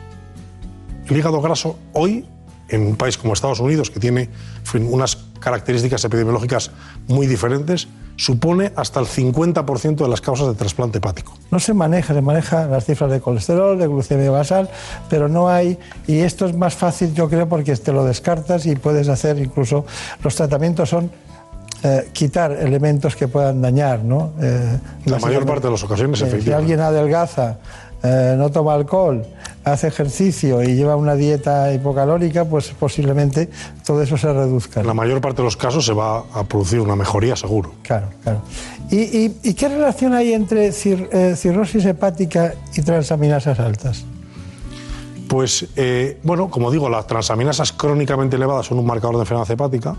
El hígado graso hoy, en un país como Estados Unidos, que tiene unas características epidemiológicas muy diferentes, supone hasta el 50% de las causas de trasplante hepático. No se maneja, se manejan las cifras de colesterol, de glucemia basal, pero no hay, y esto es más fácil yo creo porque te lo descartas y puedes hacer incluso, los tratamientos son eh, quitar elementos que puedan dañar, ¿no? Eh, La mayor parte de las ocasiones, eh, Si efectivamente. alguien adelgaza, eh, no toma alcohol, hace ejercicio y lleva una dieta hipocalórica, pues posiblemente todo eso se reduzca. En la mayor parte de los casos se va a producir una mejoría, seguro. Claro, claro. ¿Y, y- y qué relación hay entre cir- eh, cirrosis hepática y transaminasas altas? Pues, eh, bueno, como digo, las transaminasas crónicamente elevadas son un marcador de enfermedad hepática.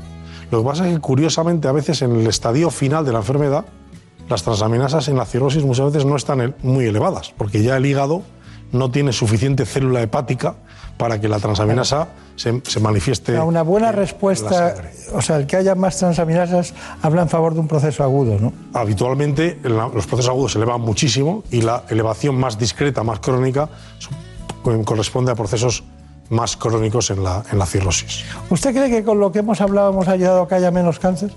Lo que pasa es que, curiosamente, a veces en el estadio final de la enfermedad, las transaminasas en la cirrosis muchas veces no están muy elevadas, porque ya el hígado no tiene suficiente célula hepática para que la transaminasa se, se manifieste. Una- Una buena en respuesta, o sea, el que haya más transaminasas habla en favor de un proceso agudo, ¿no? Habitualmente los procesos agudos se elevan muchísimo y la elevación más discreta, más crónica, corresponde a procesos más crónicos en la, en la cirrosis. ¿Usted cree que con lo que hemos hablado hemos ayudado a que haya menos cáncer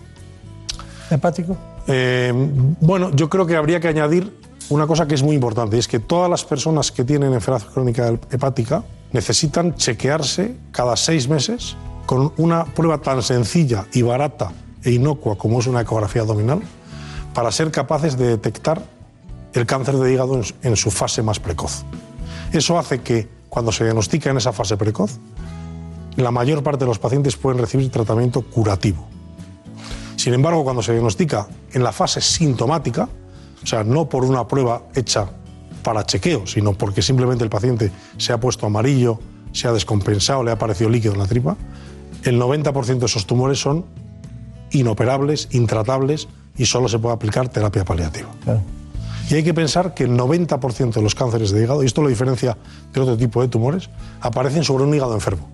hepático? Eh, bueno, yo creo que habría que añadir una cosa que es muy importante, y es que todas las personas que tienen enfermedad crónica hepática necesitan chequearse cada seis meses con una prueba tan sencilla y barata e inocua como es una ecografía abdominal para ser capaces de detectar el cáncer de hígado en su- fase más precoz. Eso hace que cuando se diagnostica en esa fase precoz, la mayor parte de los pacientes pueden recibir tratamiento curativo. Sin embargo, cuando se diagnostica en la fase sintomática, o sea, no por una prueba hecha para chequeo, sino porque simplemente el paciente se ha puesto amarillo, se ha descompensado, le ha aparecido líquido en la tripa, el 90% de esos tumores son inoperables, intratables y solo se puede aplicar terapia paliativa. Y hay que pensar que el 90% de los cánceres de hígado, y esto lo diferencia de otro tipo de tumores, aparecen sobre un hígado enfermo.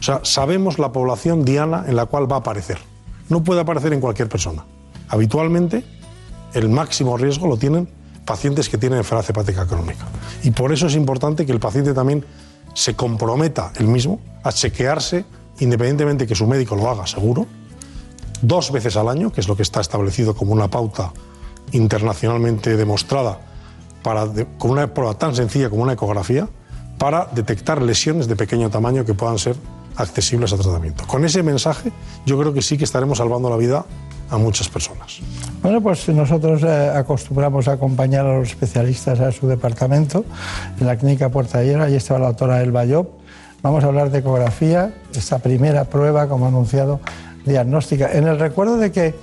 O sea, sabemos la población diana en la cual va a aparecer. No puede aparecer en cualquier persona. Habitualmente, el máximo riesgo lo tienen pacientes que tienen enfermedad hepática crónica. Y por eso es importante que el paciente también se comprometa él mismo a chequearse, independientemente que su médico lo haga seguro, dos veces al año, que es lo que está establecido como una pauta internacionalmente demostrada para, con una prueba tan sencilla como una ecografía, para detectar lesiones de pequeño tamaño que puedan ser accesibles a tratamiento. Con ese mensaje yo creo que sí que estaremos salvando la vida a muchas personas. Bueno, pues nosotros eh, acostumbramos a acompañar a los especialistas a su departamento, en la clínica Puerta de Hierro, allí estaba la doctora Elba Job. Vamos a hablar de ecografía, esta primera prueba, como ha anunciado, diagnóstica. En el recuerdo de que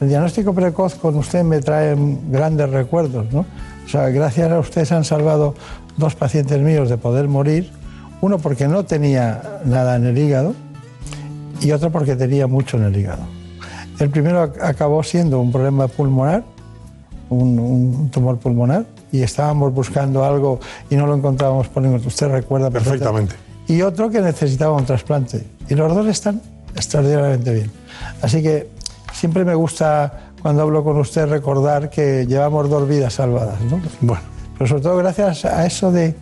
el diagnóstico precoz con usted me trae grandes recuerdos, ¿no? O sea, gracias a usted se han salvado dos pacientes míos de poder morir, uno porque no tenía nada en el hígado y otro porque tenía mucho en el hígado. El primero ac- acabó siendo un problema pulmonar, un, un tumor pulmonar, y estábamos buscando algo y no lo encontrábamos por ningún. Usted recuerda Perfectamente. Y otro que necesitaba un trasplante. Y los dos están extraordinariamente bien. Así que siempre me gusta, cuando hablo con usted, recordar que llevamos dos vidas salvadas. ¿no? Bueno. Pero sobre todo gracias a eso de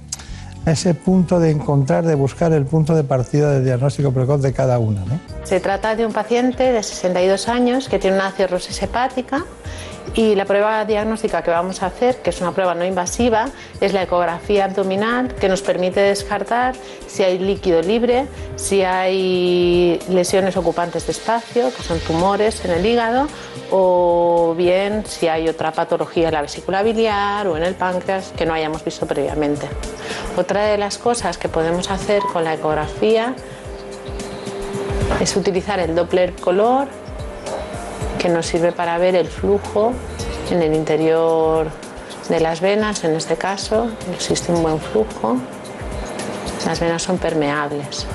ese punto de encontrar, de buscar el punto de partida del diagnóstico precoz de cada una. Se trata de un paciente de 62 años que tiene una cirrosis hepática y la prueba diagnóstica que vamos a hacer, que es una prueba no invasiva, es la ecografía abdominal que nos permite descartar si hay líquido libre, si hay lesiones ocupantes de espacio, que son tumores en el hígado, o bien si hay otra patología en la vesícula biliar o en el páncreas que no hayamos visto previamente. Otra de las cosas que podemos hacer con la ecografía es utilizar el Doppler color que nos sirve para ver el flujo en el interior de las venas, en este caso, existe un buen flujo. Las venas son permeables.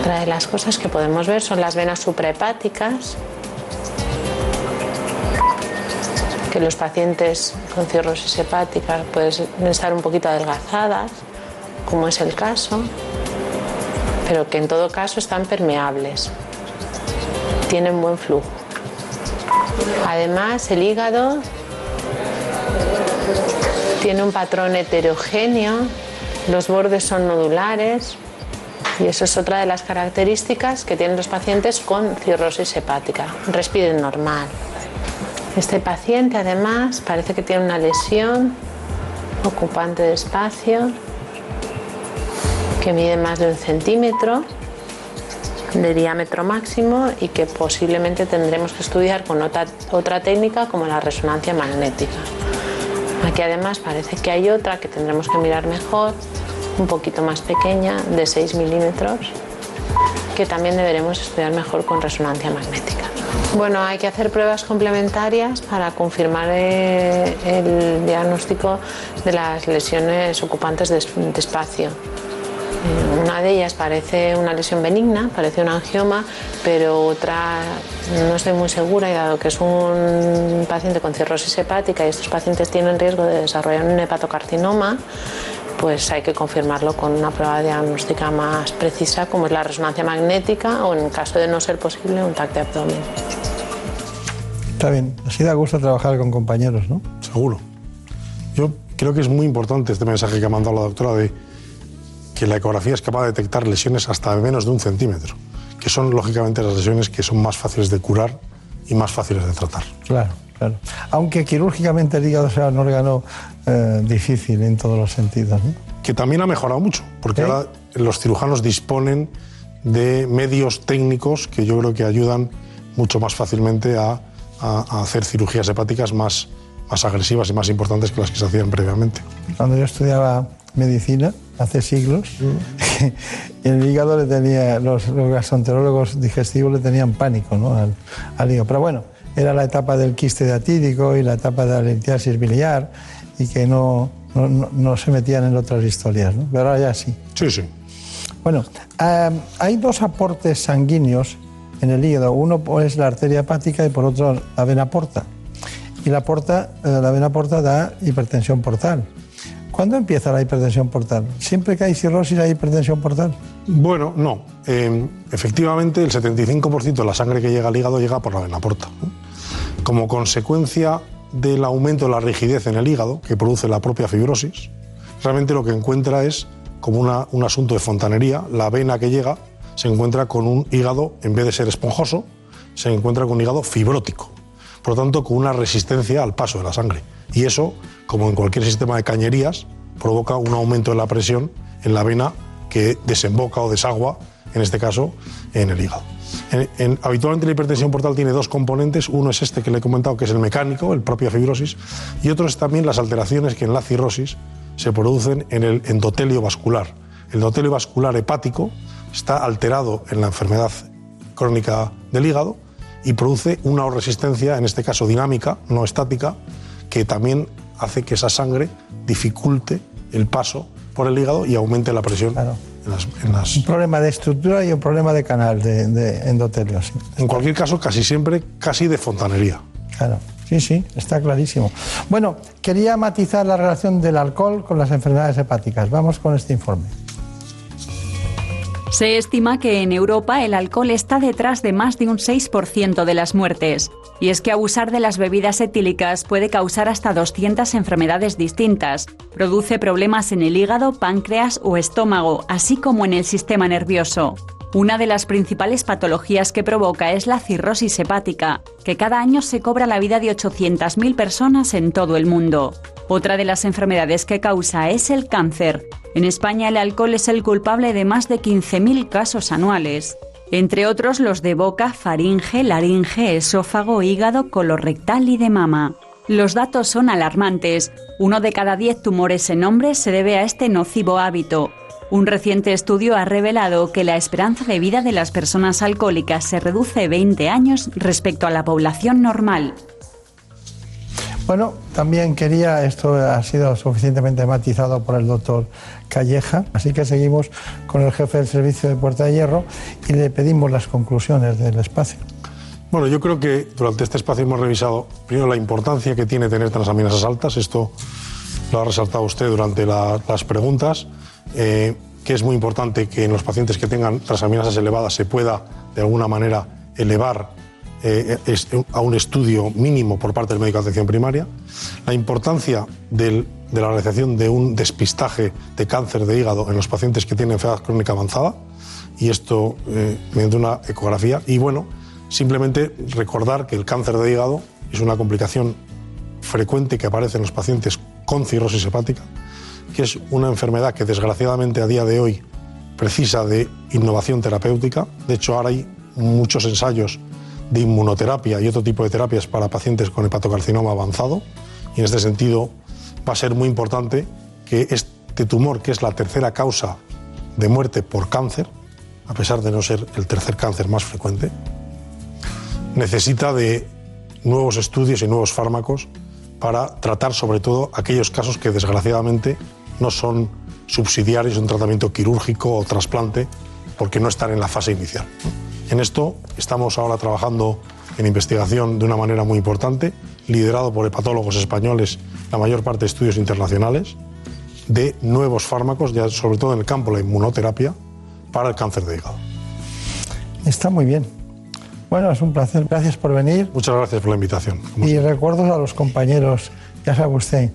Otra de las cosas que podemos ver son las venas suprahepáticas, que los pacientes con cirrosis hepática pueden estar un poquito adelgazadas, como es el caso, pero que en todo caso están permeables, tienen buen flujo. Además, el hígado tiene un patrón heterogéneo, los bordes son nodulares y eso es otra de las características que tienen los pacientes con cirrosis hepática. Respiren normal. Este paciente además parece que tiene una lesión ocupante de espacio que mide más de un centímetro de diámetro máximo y que posiblemente tendremos que estudiar con otra, otra técnica como la resonancia magnética. Aquí además parece que hay otra que tendremos que mirar mejor, un poquito más pequeña, de 6 milímetros, que también deberemos estudiar mejor con resonancia magnética. Bueno, hay que hacer pruebas complementarias para confirmar eh, el diagnóstico de las lesiones ocupantes de espacio. Eh, una de ellas parece una lesión benigna, parece un angioma, pero otra no estoy muy segura y dado que es un paciente con cirrosis hepática y estos pacientes tienen riesgo de desarrollar un hepatocarcinoma, pues hay que confirmarlo con una prueba diagnóstica más precisa como es la resonancia magnética o en caso de no ser posible un TAC de abdomen. Está bien, así da gusto trabajar con compañeros, ¿no? Seguro. Yo creo que es muy importante este mensaje que ha mandado la doctora de que la ecografía es capaz de detectar lesiones hasta menos de un centímetro, que son lógicamente las lesiones que son más fáciles de curar y más fáciles de tratar. Claro, claro. Aunque quirúrgicamente el hígado sea un órgano eh, difícil en todos los sentidos. ¿no? Que también ha mejorado mucho, porque ahora los cirujanos disponen de medios técnicos que yo creo que ayudan mucho más fácilmente a, a- a hacer cirugías hepáticas más, más agresivas y más importantes que las que se hacían previamente. Cuando yo estudiaba medicina, hace siglos, [LAUGHS] el hígado le tenía, los, los gastroenterólogos digestivos le tenían pánico ¿no? al, al hígado. Pero bueno, era la etapa del quiste diatídico y la etapa de la litiasis biliar y que no, no, no- se metían en otras historias, ¿no? pero ahora ya sí. Sí, sí. Bueno, ah, hay dos aportes sanguíneos en el hígado. Uno es la arteria hepática y por otro la vena porta. Y la, porta, eh, la vena porta da hipertensión portal. ¿Cuándo empieza la hipertensión portal? ¿Siempre que hay cirrosis hay hipertensión portal? Bueno, no. Eh, efectivamente, el 75% de la sangre que llega al hígado llega por la vena porta. ¿no? Como consecuencia del aumento de la rigidez en el hígado, que produce la propia fibrosis, realmente lo que encuentra es como una- un asunto de fontanería. La vena que llega se encuentra con un hígado, en vez de ser esponjoso, se encuentra con un hígado fibrótico. Por lo tanto, con una resistencia al paso de la sangre. Y eso, como en cualquier sistema de cañerías, provoca un aumento de la presión en la vena que desemboca o desagua, en este caso, en el hígado. En- en- habitualmente la hipertensión portal tiene dos componentes. Uno es este que le he comentado, que es el mecánico, el propia fibrosis, y otro es también las alteraciones que en la cirrosis se producen en el endotelio vascular. El endotelio vascular hepático está alterado en la enfermedad crónica del hígado y produce una resistencia, en este caso dinámica, no estática, que también hace que esa sangre dificulte el paso por el hígado y aumente la presión en las, en las- Un problema de estructura y un problema de canal de, de endotelio. sí. En cualquier caso, casi siempre, casi de fontanería. Claro, sí, sí, está clarísimo. Bueno, quería matizar la relación del alcohol con las enfermedades hepáticas. Vamos con este informe. Se estima que en Europa el alcohol está detrás de más de un 6% de las muertes. Y es que abusar de las bebidas etílicas puede causar hasta 200 enfermedades distintas. Produce problemas en el hígado, páncreas o estómago, así como en el sistema nervioso. Una de las principales patologías que provoca es la cirrosis hepática, que cada año se cobra la vida de 800.000 personas en todo el mundo. Otra de las enfermedades que causa es el cáncer. En España el alcohol es el culpable de más de 15.000 casos anuales. Entre otros los de boca, faringe, laringe, esófago, hígado, colorectal y de mama. Los datos son alarmantes. Uno de cada diez tumores en hombres se debe a este nocivo hábito. Un reciente estudio ha revelado que la esperanza de vida de las personas alcohólicas se reduce 20 años respecto a la población normal. Bueno, también quería, esto ha sido suficientemente matizado por el doctor Calleja, así que seguimos con el jefe del servicio de Puerta de Hierro y le pedimos las conclusiones del espacio. Bueno, yo creo que durante este espacio hemos revisado primero la importancia que tiene tener transaminasas altas, esto lo ha resaltado usted durante la- las preguntas, eh, que es muy importante que en los pacientes que tengan transaminasas elevadas se pueda de alguna manera elevar eh, a un estudio mínimo por parte del médico de atención primaria, la importancia de la realización de un despistaje de cáncer de hígado en los pacientes que tienen enfermedad crónica avanzada, y esto eh, mediante una ecografía, y bueno, simplemente recordar que el cáncer de hígado es una complicación frecuente que aparece en los pacientes con cirrosis hepática, que es una enfermedad que desgraciadamente a día de hoy precisa de innovación terapéutica. De hecho, ahora hay muchos ensayos de inmunoterapia y otro tipo de terapias para pacientes con hepatocarcinoma avanzado. Y en este sentido va a ser muy importante que este tumor, que es la tercera causa de muerte por cáncer, a pesar de no ser el tercer cáncer más frecuente, necesita de nuevos estudios y nuevos fármacos para tratar sobre todo aquellos casos que desgraciadamente no son subsidiarios de un tratamiento quirúrgico o trasplante porque no están en la fase inicial. En esto estamos ahora trabajando en investigación de una manera muy importante, liderado por hepatólogos españoles, la mayor parte de estudios internacionales, de nuevos fármacos, ya sobre todo en el campo de la inmunoterapia, para el cáncer de hígado. Está muy bien. Bueno, es un placer. Gracias por venir. Muchas gracias por la invitación. Y recuerdos a los compañeros, ya sabe usted,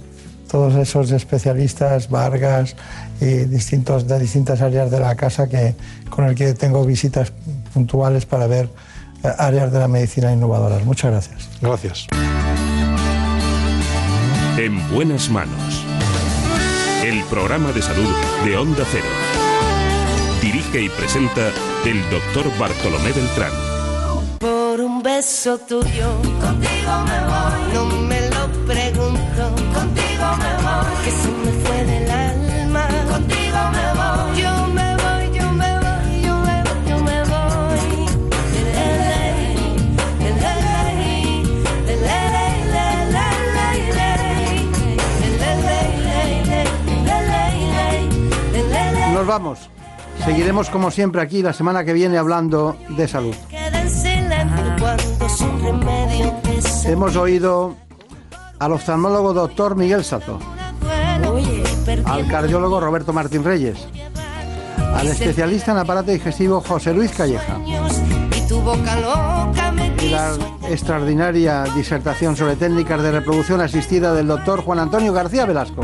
todos esos especialistas, Vargas y distintos, de distintas áreas de la casa que, con el que tengo visitas puntuales para ver eh, áreas de la medicina innovadoras. Muchas gracias. Gracias. En buenas manos. El programa de salud de Onda Cero. Dirige y presenta el doctor Bartolomé Beltrán. Por un beso tuyo, contigo me voy. No me Vamos. Seguiremos como siempre aquí la semana que viene hablando de salud. Hemos oído al oftalmólogo doctor Miguel Sato, al cardiólogo Roberto Martín Reyes, al especialista en aparato digestivo José Luis Calleja y la extraordinaria disertación sobre técnicas de reproducción asistida del doctor Juan Antonio García Velasco.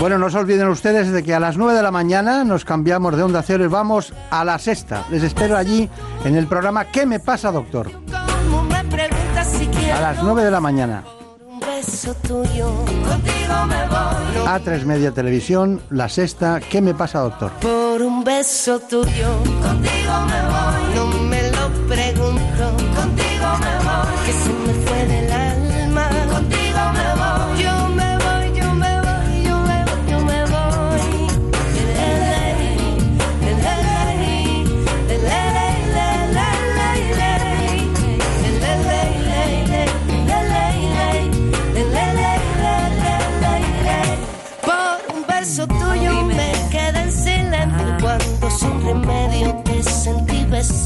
Bueno, no se olviden ustedes de que a las 9 de la mañana nos cambiamos de onda cero y vamos a la sexta. Les espero allí en el programa ¿Qué me pasa, doctor? A las 9 de la mañana. voy. A3 Media Televisión, la sexta ¿Qué me pasa, doctor? Por un beso tuyo, contigo me voy.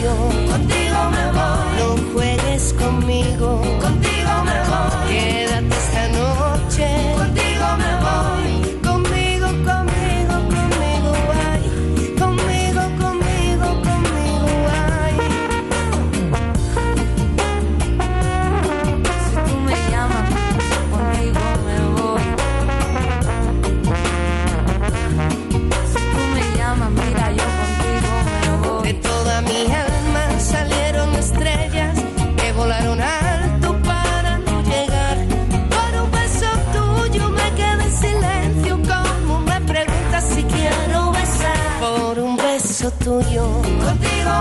me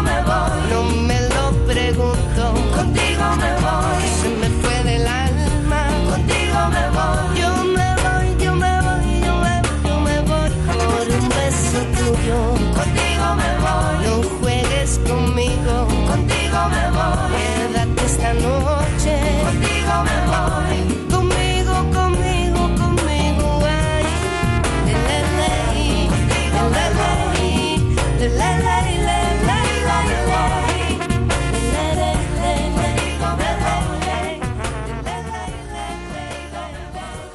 Me voy. No me lo pregunto. Contigo me voy. Se me fue del alma. Contigo me voy. Yo me voy, yo me voy, yo me voy, yo me voy. Por un beso tuyo. Contigo me voy. No juegues conmigo. Contigo me voy. Quédate esta noche.